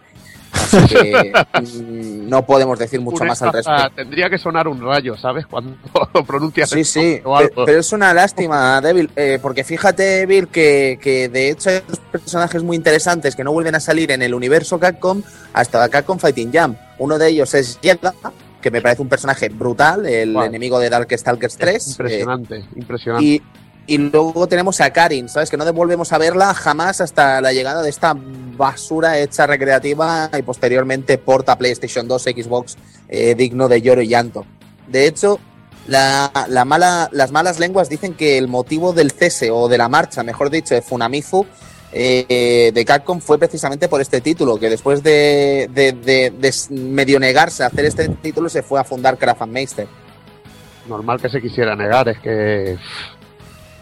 Así que mm, no podemos decir mucho más al respecto. Tendría que sonar un rayo, ¿sabes? Cuando pronuncias Sí, sí, o algo. pero es una lástima, Devil, eh, porque fíjate, Bill, que, que de hecho hay dos personajes muy interesantes que no vuelven a salir en el universo Capcom hasta Capcom Fighting Jam. Uno de ellos es Yeda, que me parece un personaje brutal, el Guau. enemigo de Darkstalkers 3. eh, Impresionante, impresionante. y, y luego tenemos a Karin, ¿sabes? Que no volvemos a verla jamás hasta la llegada de esta basura hecha recreativa y posteriormente porta PlayStation 2, Xbox, eh, digno de lloro y llanto. De hecho, la, la mala, las malas lenguas dicen que el motivo del cese o de la marcha, mejor dicho, de Funamizu eh, de Capcom fue precisamente por este título, que después de, de- de- de medio negarse a hacer este título se fue a fundar Kraft Meister. Normal que se quisiera negar, es que.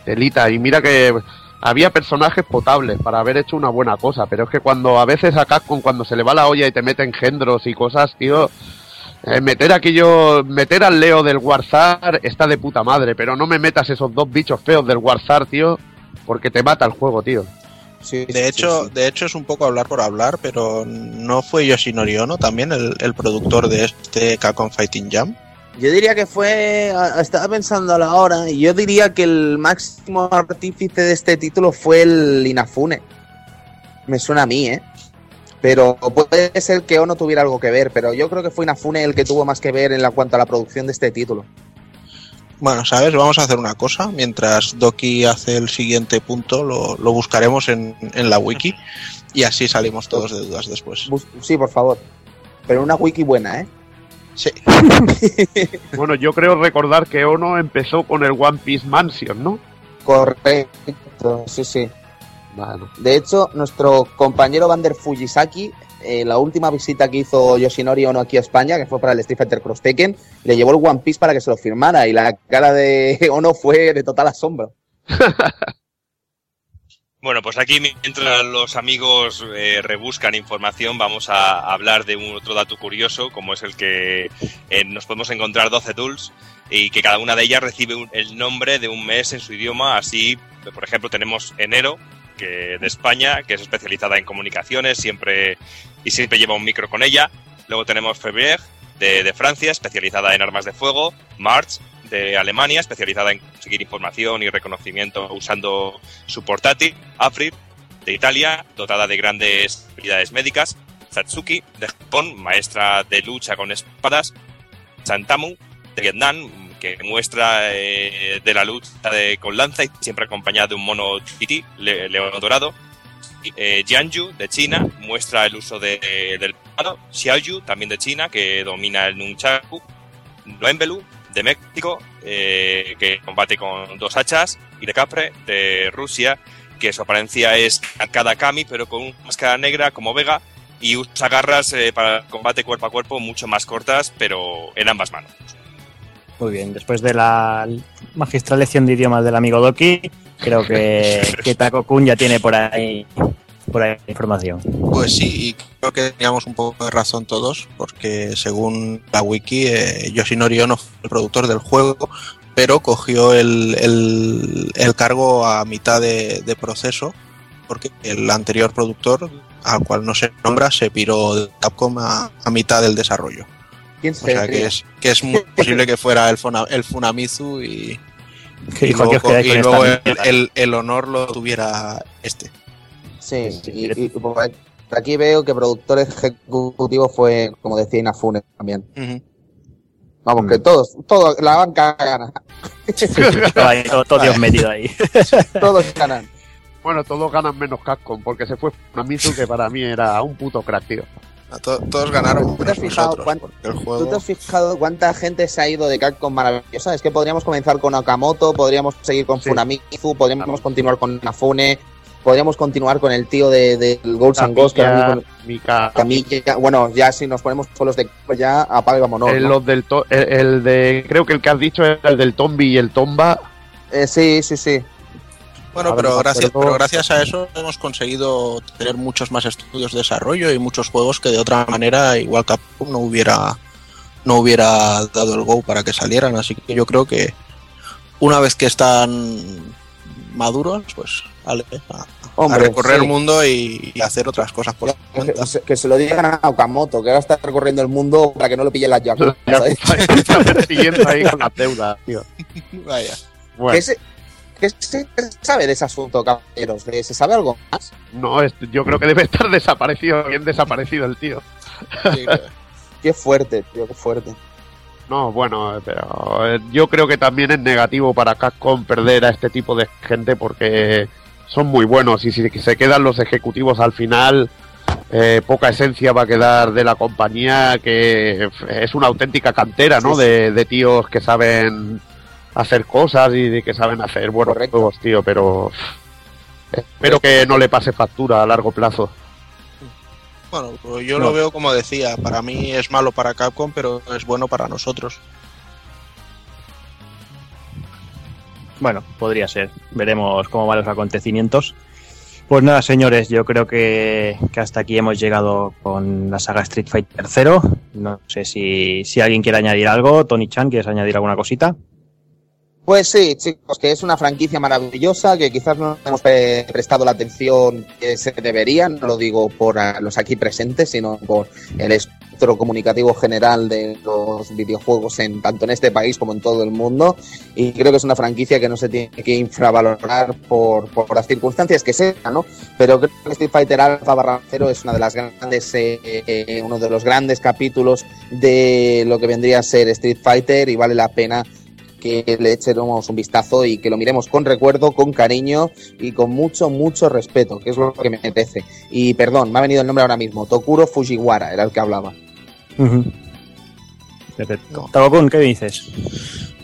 Telita, y mira que había personajes potables para haber hecho una buena cosa, pero es que cuando a veces a Capcom, cuando se le va la olla y te mete engendros y cosas, tío. eh, meter aquello, meter al Leo del Warzar está de puta madre, pero no me metas esos dos bichos feos del Warzar, tío, porque te mata el juego, tío. De hecho, de hecho es un poco hablar por hablar, pero no fue Yoshinori Ono también el, el productor de este Capcom Fighting Jam. Yo diría que fue, estaba pensando a la hora, y yo diría que el máximo artífice de este título fue el Inafune. Me suena a mí, ¿eh? Pero puede ser que Ono tuviera algo que ver, pero yo creo que fue Inafune el que tuvo más que ver en la cuanto a la producción de este título. Bueno, ¿sabes? Vamos a hacer una cosa. Mientras Doki hace el siguiente punto, lo, lo buscaremos en, en la wiki y así salimos todos de dudas después. Sí, por favor. Pero una wiki buena, ¿eh? Sí. Bueno, yo creo recordar que Ono empezó con el One Piece Mansion, ¿no? Correcto, sí, sí. De hecho, nuestro compañero Vander Fujisaki, eh, la última visita que hizo Yoshinori Ono aquí a España, que fue para el Street Fighter Cross Tekken, le llevó el One Piece para que se lo firmara y la cara de Ono fue de total asombro. Bueno, pues aquí mientras los amigos eh, rebuscan información, vamos a hablar de un otro dato curioso, como es el que eh, nos podemos encontrar 12 tools y que cada una de ellas recibe el nombre de un mes en su idioma. Así, por ejemplo, tenemos enero, que de España, que es especializada en comunicaciones, siempre y siempre lleva un micro con ella. Luego tenemos Febrier, de, de Francia, especializada en armas de fuego. March, de Alemania, especializada en conseguir información y reconocimiento usando su portátil. Afrir, de Italia, dotada de grandes habilidades médicas. Satsuki, de Japón, maestra de lucha con espadas. Santamu, de Vietnam, que muestra eh, de la lucha con lanza y siempre acompañada de un mono Titi, le- león dorado. Eh, de China, muestra el uso de, del palo. Xiaoyu, también de China, que domina el nunchaku. Noembelu, de México, eh, que combate con dos hachas. Y de Capre, de Rusia, que su apariencia es cada Kami, pero con una máscara negra como Vega. Y usa garras eh, para combate cuerpo a cuerpo mucho más cortas, pero en ambas manos. Muy bien, después de la magistral lección de idiomas del amigo Doki, creo que, que Taco Kun ya tiene por ahí, por ahí información. Pues sí, y creo que teníamos un poco de razón todos, porque según la wiki, eh, Yoshinori Ono fue el productor del juego, pero cogió el, el- el cargo a mitad de, de proceso, porque el anterior productor, al cual no se nombra, se piró de Capcom a, a mitad del desarrollo. ¿Quién O sea que es, que es muy posible que fuera el, Funa- el Funamizu y, Que y dijo, "¿Qué os luego, y luego esta el, mierda?". el- el honor lo tuviera este. Sí, y, aquí veo que productor ejecutivo fue, como decía Inafune también. Vamos, Mm. que todos, todos, la banca gana. Todo, ahí, todo- todo Dios metido ahí. todos ganan. Bueno, todos ganan menos Capcom, porque se fue Funamizu, que para mí era un puto crack, tío. todos ganaron ¿Tú te has fijado, cuán- ¿Tú te has fijado cuánta gente se ha ido de Capcom maravillosa? Es que podríamos comenzar con Okamoto, podríamos seguir con Funamizu, podríamos continuar con Nafune, podríamos continuar con el tío de- del Ghosts and Ghosts, bueno, ya si nos ponemos con los de ya apaga y vámonos. el, ¿no? los del to- el, el de, creo que el que has dicho es el del Tombi y el Tomba. Eh, sí, sí, sí. Bueno, ver, pero gracias, pero gracias a eso hemos conseguido tener muchos más estudios de desarrollo y muchos juegos que de otra manera igual Capcom no hubiera no hubiera dado el go para que salieran. Así que yo creo que una vez que están maduros, pues vale, a, a recorrer sí. el mundo y, y hacer otras cosas por Que, cuenta. se- que se lo digan a Okamoto, que ahora está recorriendo el mundo para que no lo pillen las yakuza. ¿sabes? Está persiguiendo ahí con las deudas, tío. Vaya. Bueno. ¿Qué, se, qué se sabe de ese asunto, caballeros? ¿Eh, ¿Se sabe algo más? No, es- yo creo que debe estar desaparecido, bien desaparecido el tío. Qué fuerte, tío, qué fuerte. No, bueno, pero eh, yo creo que también es negativo para Capcom perder a este tipo de gente porque son muy buenos y si se quedan los ejecutivos al final, eh, poca esencia va a quedar de la compañía que es una auténtica cantera, ¿no? Sí, sí. De, de tíos que saben hacer cosas y de que saben hacer buenos juegos, tío, pero espero que no le pase factura a largo plazo. Bueno, yo No. lo veo como decía, para mí es malo para Capcom, pero es bueno para nosotros. Bueno, podría ser. Veremos cómo van los acontecimientos. Pues nada, señores, yo creo que, que hasta aquí hemos llegado con la saga Street Fighter 0. No sé si, si alguien quiere añadir algo. Tony Chan, ¿quieres añadir alguna cosita? Pues sí, chicos, que es una franquicia maravillosa, que quizás no hemos pre- prestado la atención que se debería, no lo digo por los aquí presentes, sino por el comunicativo general de los videojuegos en tanto en este país como en todo el mundo. Y creo que es una franquicia que no se tiene que infravalorar por, por las circunstancias que sean, ¿no? Pero creo que Street Fighter Alpha barra cero es una de las grandes, eh, uno de los grandes capítulos de lo que vendría a ser Street Fighter y vale la pena que le echemos un vistazo y que lo miremos con recuerdo, con cariño y con mucho, mucho respeto, que es lo que me merece. Y perdón, me ha venido el nombre ahora mismo, Tokuro Fujiwara era el que hablaba. Perfecto. Takokun, ¿qué dices?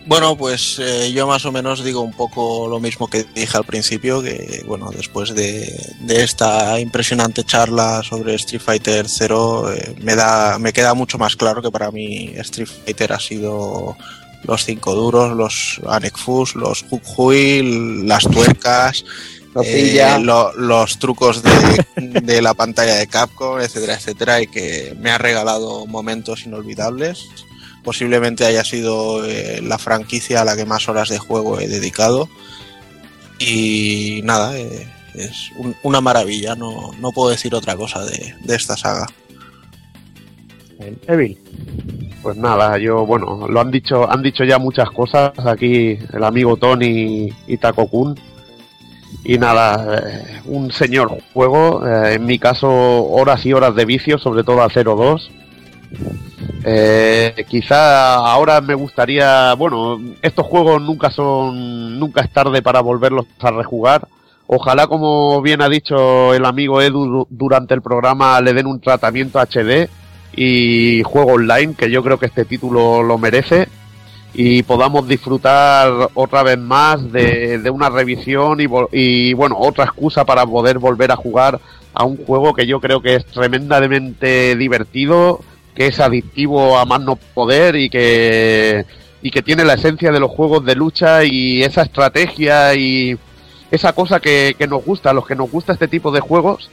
Bueno, pues eh, yo más o menos digo un poco lo mismo que dije al principio, que bueno, después de, de esta impresionante charla sobre Street Fighter 0, eh, me da, me queda mucho más claro que para mí Street Fighter ha sido los cinco duros, los Anekfus, los Hook Hui, las tuercas. Eh, lo- los trucos de, de la pantalla de Capcom, etcétera, etcétera, y que me ha regalado momentos inolvidables. Posiblemente haya sido eh, la franquicia a la que más horas de juego he dedicado. Y nada, eh, es un- una maravilla, no, no puedo decir otra cosa de, de esta saga. Evil. Pues nada, yo, bueno, lo han dicho, han dicho ya muchas cosas aquí el amigo Tony y Takokun. Y nada, eh, un señor juego, eh, en mi caso horas y horas de vicio, sobre todo a 0-2. Eh, quizá ahora me gustaría, bueno, estos juegos nunca son, nunca es tarde para volverlos a rejugar. Ojalá, como bien ha dicho el amigo Edu du- durante el programa, le den un tratamiento HD y juego online, que yo creo que este título lo merece, y podamos disfrutar otra vez más de, de una revisión y, y, bueno, otra excusa para poder volver a jugar a un juego que yo creo que es tremendamente divertido, que es adictivo a más no poder y que, y que tiene la esencia de los juegos de lucha y esa estrategia y esa cosa que, que nos gusta, a los que nos gusta este tipo de juegos,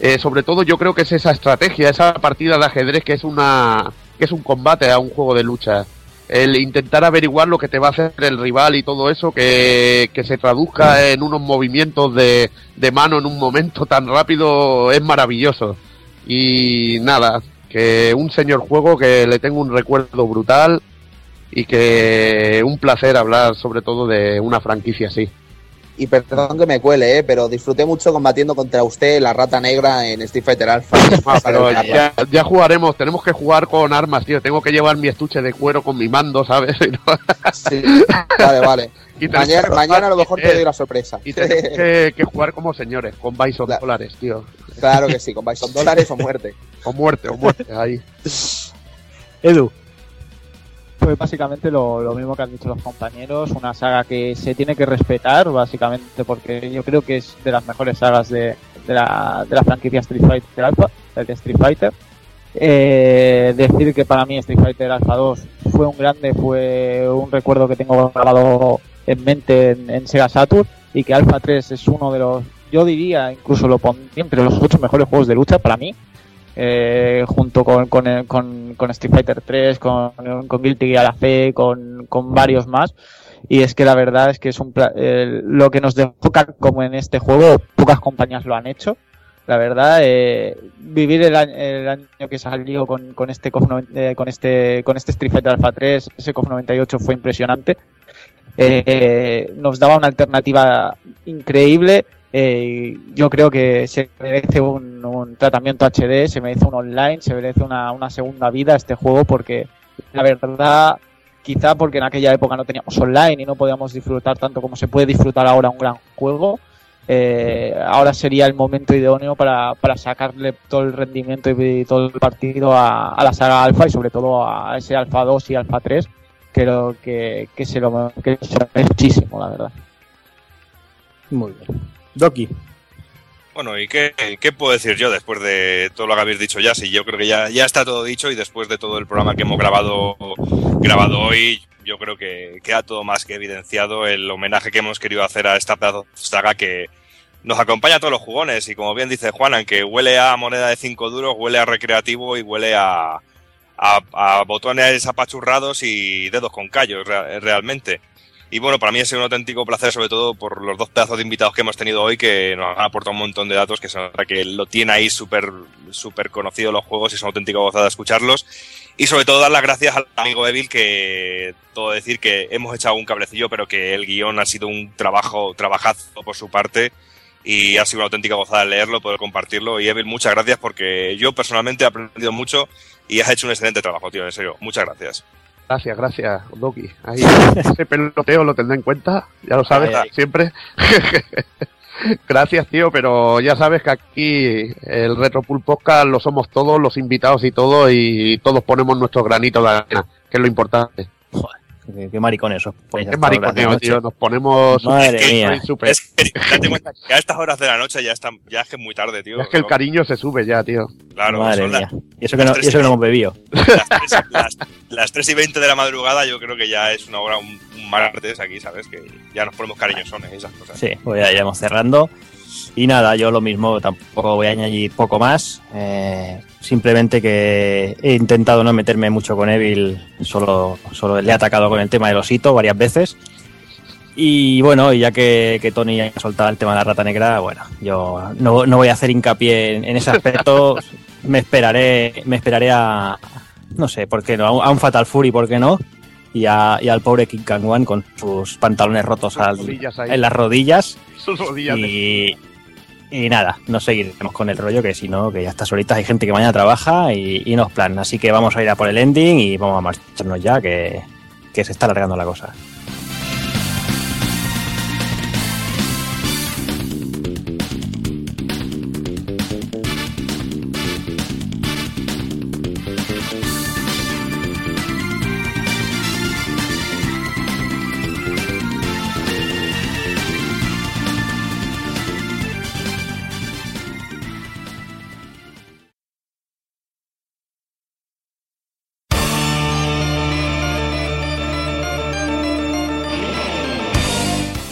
eh, sobre todo yo creo que es esa estrategia, esa partida de ajedrez que es una que es un combate a un juego de lucha. El intentar averiguar lo que te va a hacer el rival y todo eso, que, que se traduzca en unos movimientos de, de mano en un momento tan rápido, es maravilloso. Y nada, que un señor juego que le tengo un recuerdo brutal y que un placer hablar sobre todo de una franquicia así. Y perdón que me cuele, ¿eh? pero disfruté mucho combatiendo contra usted, la rata negra, en Street Fighter Alpha. Ah, pero ya, ya jugaremos, tenemos que jugar con armas, tío. Tengo que llevar mi estuche de cuero con mi mando, ¿sabes? Sí, vale, vale. Y Mañana, que- mañana a lo mejor te doy la sorpresa. Y tenemos que, que jugar como señores, con Bison dólares, tío. Claro que sí, con Bison dólares o muerte. O muerte, o muerte, ahí. Edu. Pues básicamente lo, lo mismo que han dicho los compañeros, una saga que se tiene que respetar, básicamente, porque yo creo que es de las mejores sagas de, de la, de la franquicia Street Fighter Alpha, de Street Fighter. Eh, decir que para mí Street Fighter Alpha 2 fue un grande, fue un recuerdo que tengo grabado en mente en, Sega Saturn y que Alpha 3 es uno de los, yo diría, incluso lo pondría entre los ocho mejores juegos de lucha para mí, eh, junto con, con, el- con, con Street Fighter 3, con, con Guilty Gear AC, con, con varios más. Y es que la verdad es que es un pla- eh, lo que nos dejó como en este juego, pocas compañías lo han hecho. La verdad, eh, vivir el año, el año que salió con, con este KOF 90 eh, con este con este Street Fighter Alpha 3, ese KOF 98 fue impresionante. Eh, nos daba una alternativa increíble. Eh, yo creo que se merece un, un tratamiento HD, se merece un online, se merece una, una segunda vida este juego porque la verdad quizá porque en aquella época no teníamos online y no podíamos disfrutar tanto como se puede disfrutar ahora un gran juego. eh, ahora sería el momento idóneo para, sacarle todo el rendimiento y todo el partido a, la saga Alpha y sobre todo a ese Alpha 2 y Alpha 3 creo que, se lo que muchísimo la verdad Muy bien. Doki. Bueno, ¿y qué, puedo decir yo después de todo lo que habéis dicho ya? Sí, yo creo que ya, ya está todo dicho y después de todo el programa que hemos grabado, grabado hoy, yo creo que queda todo más que evidenciado el homenaje que hemos querido hacer a esta pedazo saga que nos acompaña a todos los jugones y como bien dice Juan, aunque huele a moneda de 5 duros, huele a recreativo y huele a, a, a botones apachurrados y dedos con callos rea- realmente. Y bueno, para mí ha sido un auténtico placer, sobre todo por los dos pedazos de invitados que hemos tenido hoy, que nos han aportado un montón de datos, que se nota que lo tiene ahí súper súper conocido los juegos y es una auténtica gozada escucharlos. Y sobre todo dar las gracias al amigo Evil, que todo decir que hemos echado un cablecillo, pero que el guion ha sido un trabajo, trabajazo por su parte. Y ha sido una auténtica gozada leerlo, poder compartirlo. Y Evil, muchas gracias porque yo personalmente he aprendido mucho y has hecho un excelente trabajo, tío. En serio, muchas gracias. Gracias, gracias, Doki. Ahí, ese peloteo lo tendré en cuenta, ya lo sabes, Ay, ay. siempre. gracias, tío, pero ya sabes que aquí el Retro Pool Podcast lo somos todos, los invitados y todo, y todos ponemos nuestro granito de arena, que es lo importante. Qué, qué maricón eso. Pues Qué mariconeo, tío, nos ponemos... Madre mía. súper- Es que date cuenta que a estas horas de la noche ya, está, ya es que es muy tarde, tío. Es que el cariño se sube ya, tío. Claro, Madre mía. las- Y eso que no, y eso que no hemos bebido. las, 3, las, las 3 y 20 de la madrugada yo creo que ya es una hora, un, un martes aquí, ¿sabes? Que ya nos ponemos cariñosones y esas cosas. Sí, pues ya iremos cerrando. Y nada, yo lo mismo, tampoco voy a añadir poco más. Eh, simplemente que he intentado no meterme mucho con Evil, solo, solo le he atacado con el tema del osito varias veces. Y bueno, y ya que, que Tony ha soltado el tema de la rata negra, bueno, yo no, no voy a hacer hincapié en, en ese aspecto. me esperaré, me esperaré a, no sé, ¿por qué no? A un, Fatal Fury, ¿por qué no? Y, a- y al pobre King Kang Wan con sus pantalones rotos al- en las rodillas. Sus rodillas de- Y, nada, no seguiremos con el rollo, que si no, que ya está solitas, hay gente que mañana trabaja y, y no es plan. Así que vamos a ir a por el ending y vamos a marcharnos ya, que, que se está alargando la cosa.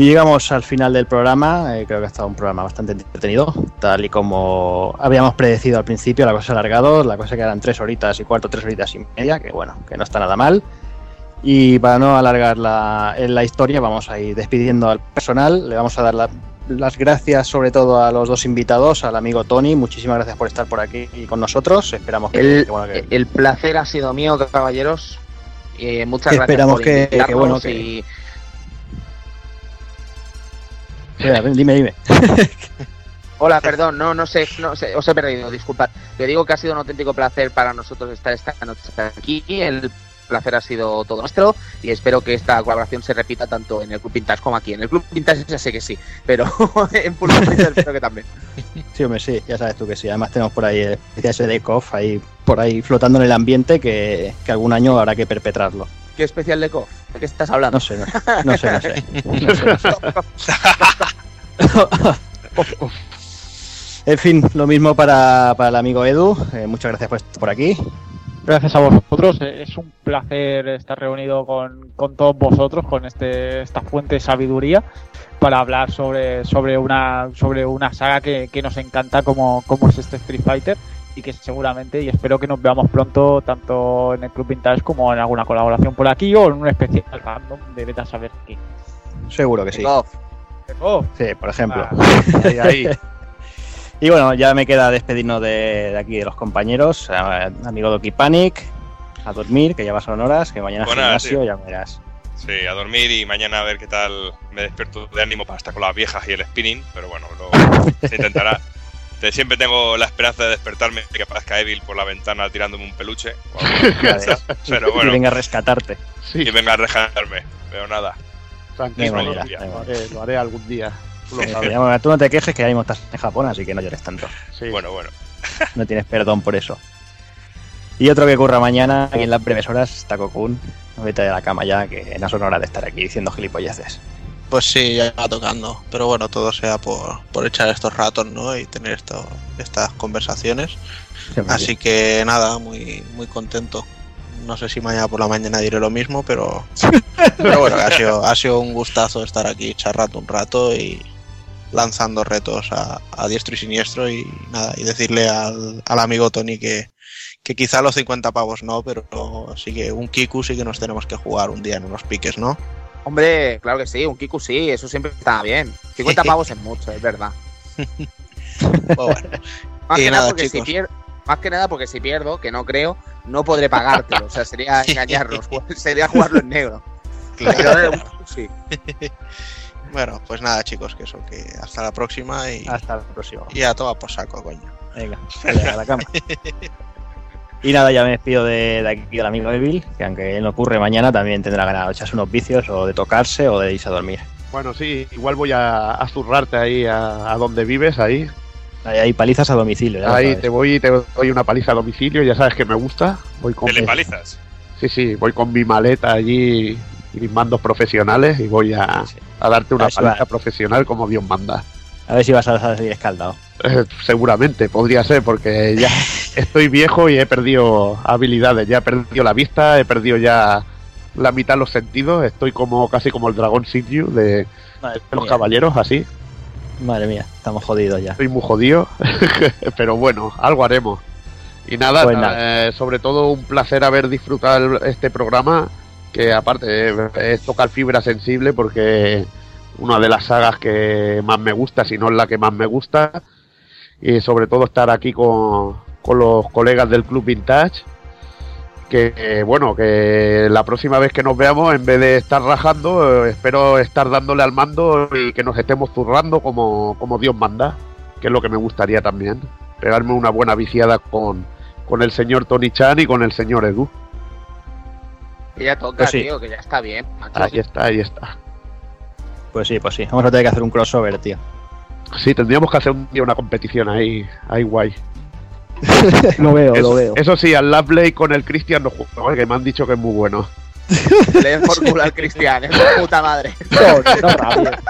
Y llegamos al final del programa. eh, creo que ha estado un programa bastante entretenido. Tal y como habíamos predecido al principio, la cosa alargado. La cosa que eran tres horitas y cuarto, tres horitas y media, que bueno, que no está nada mal. Y para no alargar la, en la historia, vamos a ir despidiendo al personal. Le vamos a dar la- las gracias sobre todo a los dos invitados, al amigo Tony. Muchísimas gracias por estar por aquí y con nosotros. Esperamos que, El, que, bueno, que- el placer ha sido mío, caballeros. Eh, muchas gracias esperamos por que- que, bueno, que- y Espera, dime, dime. Hola, perdón, no, no sé, no sé, os he perdido, disculpad. Le digo que ha sido un auténtico placer para nosotros estar esta noche aquí. El placer ha sido todo nuestro y espero que esta colaboración se repita tanto en el Club Vintage como aquí. En el Club Vintage ya sé que sí, pero en Frito espero que también. Sí, hombre, sí, ya sabes tú que sí. Además tenemos por ahí el ese de KOF ahí por ahí flotando en el ambiente que, que algún año habrá que perpetrarlo. ¿Qué especial de KOF? ¿De qué estás hablando? No sé, no, no sé, no sé. No sé, no sé. En fin, lo mismo para, para el amigo Edu. Eh, muchas gracias por estar por aquí. Gracias a vosotros, eh, es un placer estar reunido con, con todos vosotros, con este, esta fuente de sabiduría, para hablar sobre, sobre, una, sobre una saga que, que nos encanta como, como es este Street Fighter y que seguramente y espero que nos veamos pronto tanto en el Club Vintage como en alguna colaboración por aquí o en un especial random de Beta Saber qué. Seguro que sí. Oh, Sí, por ejemplo. Ahí, ahí. Y bueno, ya me queda despedirnos de, de aquí de los compañeros. Eh, amigo Doki Panic, a dormir, que ya vas son horas, que mañana es Buenas, gimnasio, tío. ya verás. Sí, a dormir y mañana a ver qué tal me despierto de ánimo para estar con las viejas y el spinning, pero bueno, luego se intentará. Te- Siempre tengo la esperanza de despertarme y que aparezca Evil por la ventana tirándome un peluche. o algo. Ya ves. pero Y bueno, venga a rescatarte. Sí, y venga a rescatarme. Pero nada, tranquilo. Manera, Lo haré, lo haré algún día. Tú lo sabes. no te quejes que ahora mismo estás en Japón, así que no llores tanto. Sí. bueno, bueno. No tienes perdón por eso. Y otro que ocurra mañana, aquí en las breves horas, Taco Kun. Vete de la cama ya, que no son horas de estar aquí diciendo gilipolleces. Pues sí, ya va tocando. Pero bueno, todo sea por, por echar estos ratos, ¿no? Y tener esto, estas conversaciones. Así que nada, muy, muy contento. No sé si mañana por la mañana diré lo mismo, pero, pero bueno, ha sido, ha sido un gustazo estar aquí charrando un rato y lanzando retos a, a diestro y siniestro y nada, y decirle al, al amigo Tony que, que quizá los 50 pavos no, pero sí que un Kiku sí que nos tenemos que jugar un día en unos piques, ¿no? Hombre, claro que sí, un Kiku sí, eso siempre está bien. 50 pavos es mucho, es verdad. Pues bueno. Más que, nada nada, porque si chicos. pier- más que nada porque si pierdo, que no creo, no podré pagártelo. O sea, sería engañarnos, sería jugarlo en negro. Claro. Eh, sí. Bueno, pues nada, chicos, que eso, que hasta la próxima y, Hasta el próximo. y a toda por saco, coño. Venga, a la cama. Y nada, ya me despido de, de aquí del amigo Evil, que aunque él no ocurre mañana, también tendrá ganas de echarse unos vicios o de tocarse o de irse a dormir. Bueno, sí, igual voy a, a zurrarte ahí a, a donde vives, ahí. Hay, hay palizas a domicilio. ya Ahí te voy y te doy una paliza a domicilio, ya sabes que me gusta. Voy con, ¿Te le palizas? sí, sí, voy con mi maleta allí y mis mandos profesionales y voy a, Sí. a darte una Ahí paliza va. profesional como Dios manda. A ver si vas a salir escaldado. Eh, seguramente, podría ser, porque ya estoy viejo y he perdido habilidades, ya he perdido la vista, he perdido ya la mitad de los sentidos, estoy como casi como el dragón Sityu de Madre los mía, caballeros, así. madre mía, estamos jodidos ya. Estoy muy jodido, pero bueno, algo haremos. Y nada, Pues nada, eh, sobre todo un placer haber disfrutado este programa, que aparte eh, es tocar fibra sensible porque una de las sagas que más me gusta, si no es la que más me gusta, y sobre todo estar aquí con, con los colegas del Club Vintage, que eh, bueno, que la próxima vez que nos veamos, en vez de estar rajando, eh, espero estar dándole al mando y que nos estemos zurrando como, como Dios manda, que es lo que me gustaría también, pegarme una buena viciada con, con el señor Tony Chan y con el señor Edu. Que ya toca, Pues sí. tío, que ya está bien. macho. Ahí está, ahí está. Pues sí, pues sí. Vamos a tener que hacer un crossover, tío. Sí, tendríamos que hacer un día una competición ahí, ahí guay. lo veo, Eso, lo veo. eso sí, al Lovely con el Christian no juego, que me han dicho que es muy bueno. Le den por culo al Cristian, es de puta madre. No, no.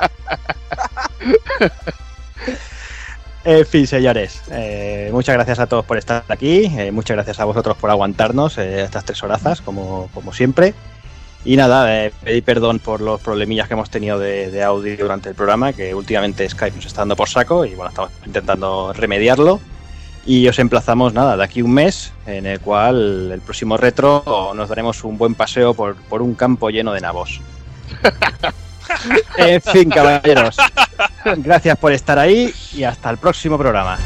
En fin, señores, eh, muchas gracias a todos por estar aquí, eh, muchas gracias a vosotros por aguantarnos eh, estas tres horazas, como, como siempre. Y nada, eh, pedí perdón por los problemillas que hemos tenido de, de audio durante el programa, que últimamente Skype nos está dando por saco y bueno, estamos intentando remediarlo. Y os emplazamos, nada, de aquí un mes, en el cual el próximo retro nos daremos un buen paseo por, por un campo lleno de nabos. en fin, caballeros, gracias por estar ahí y hasta el próximo programa.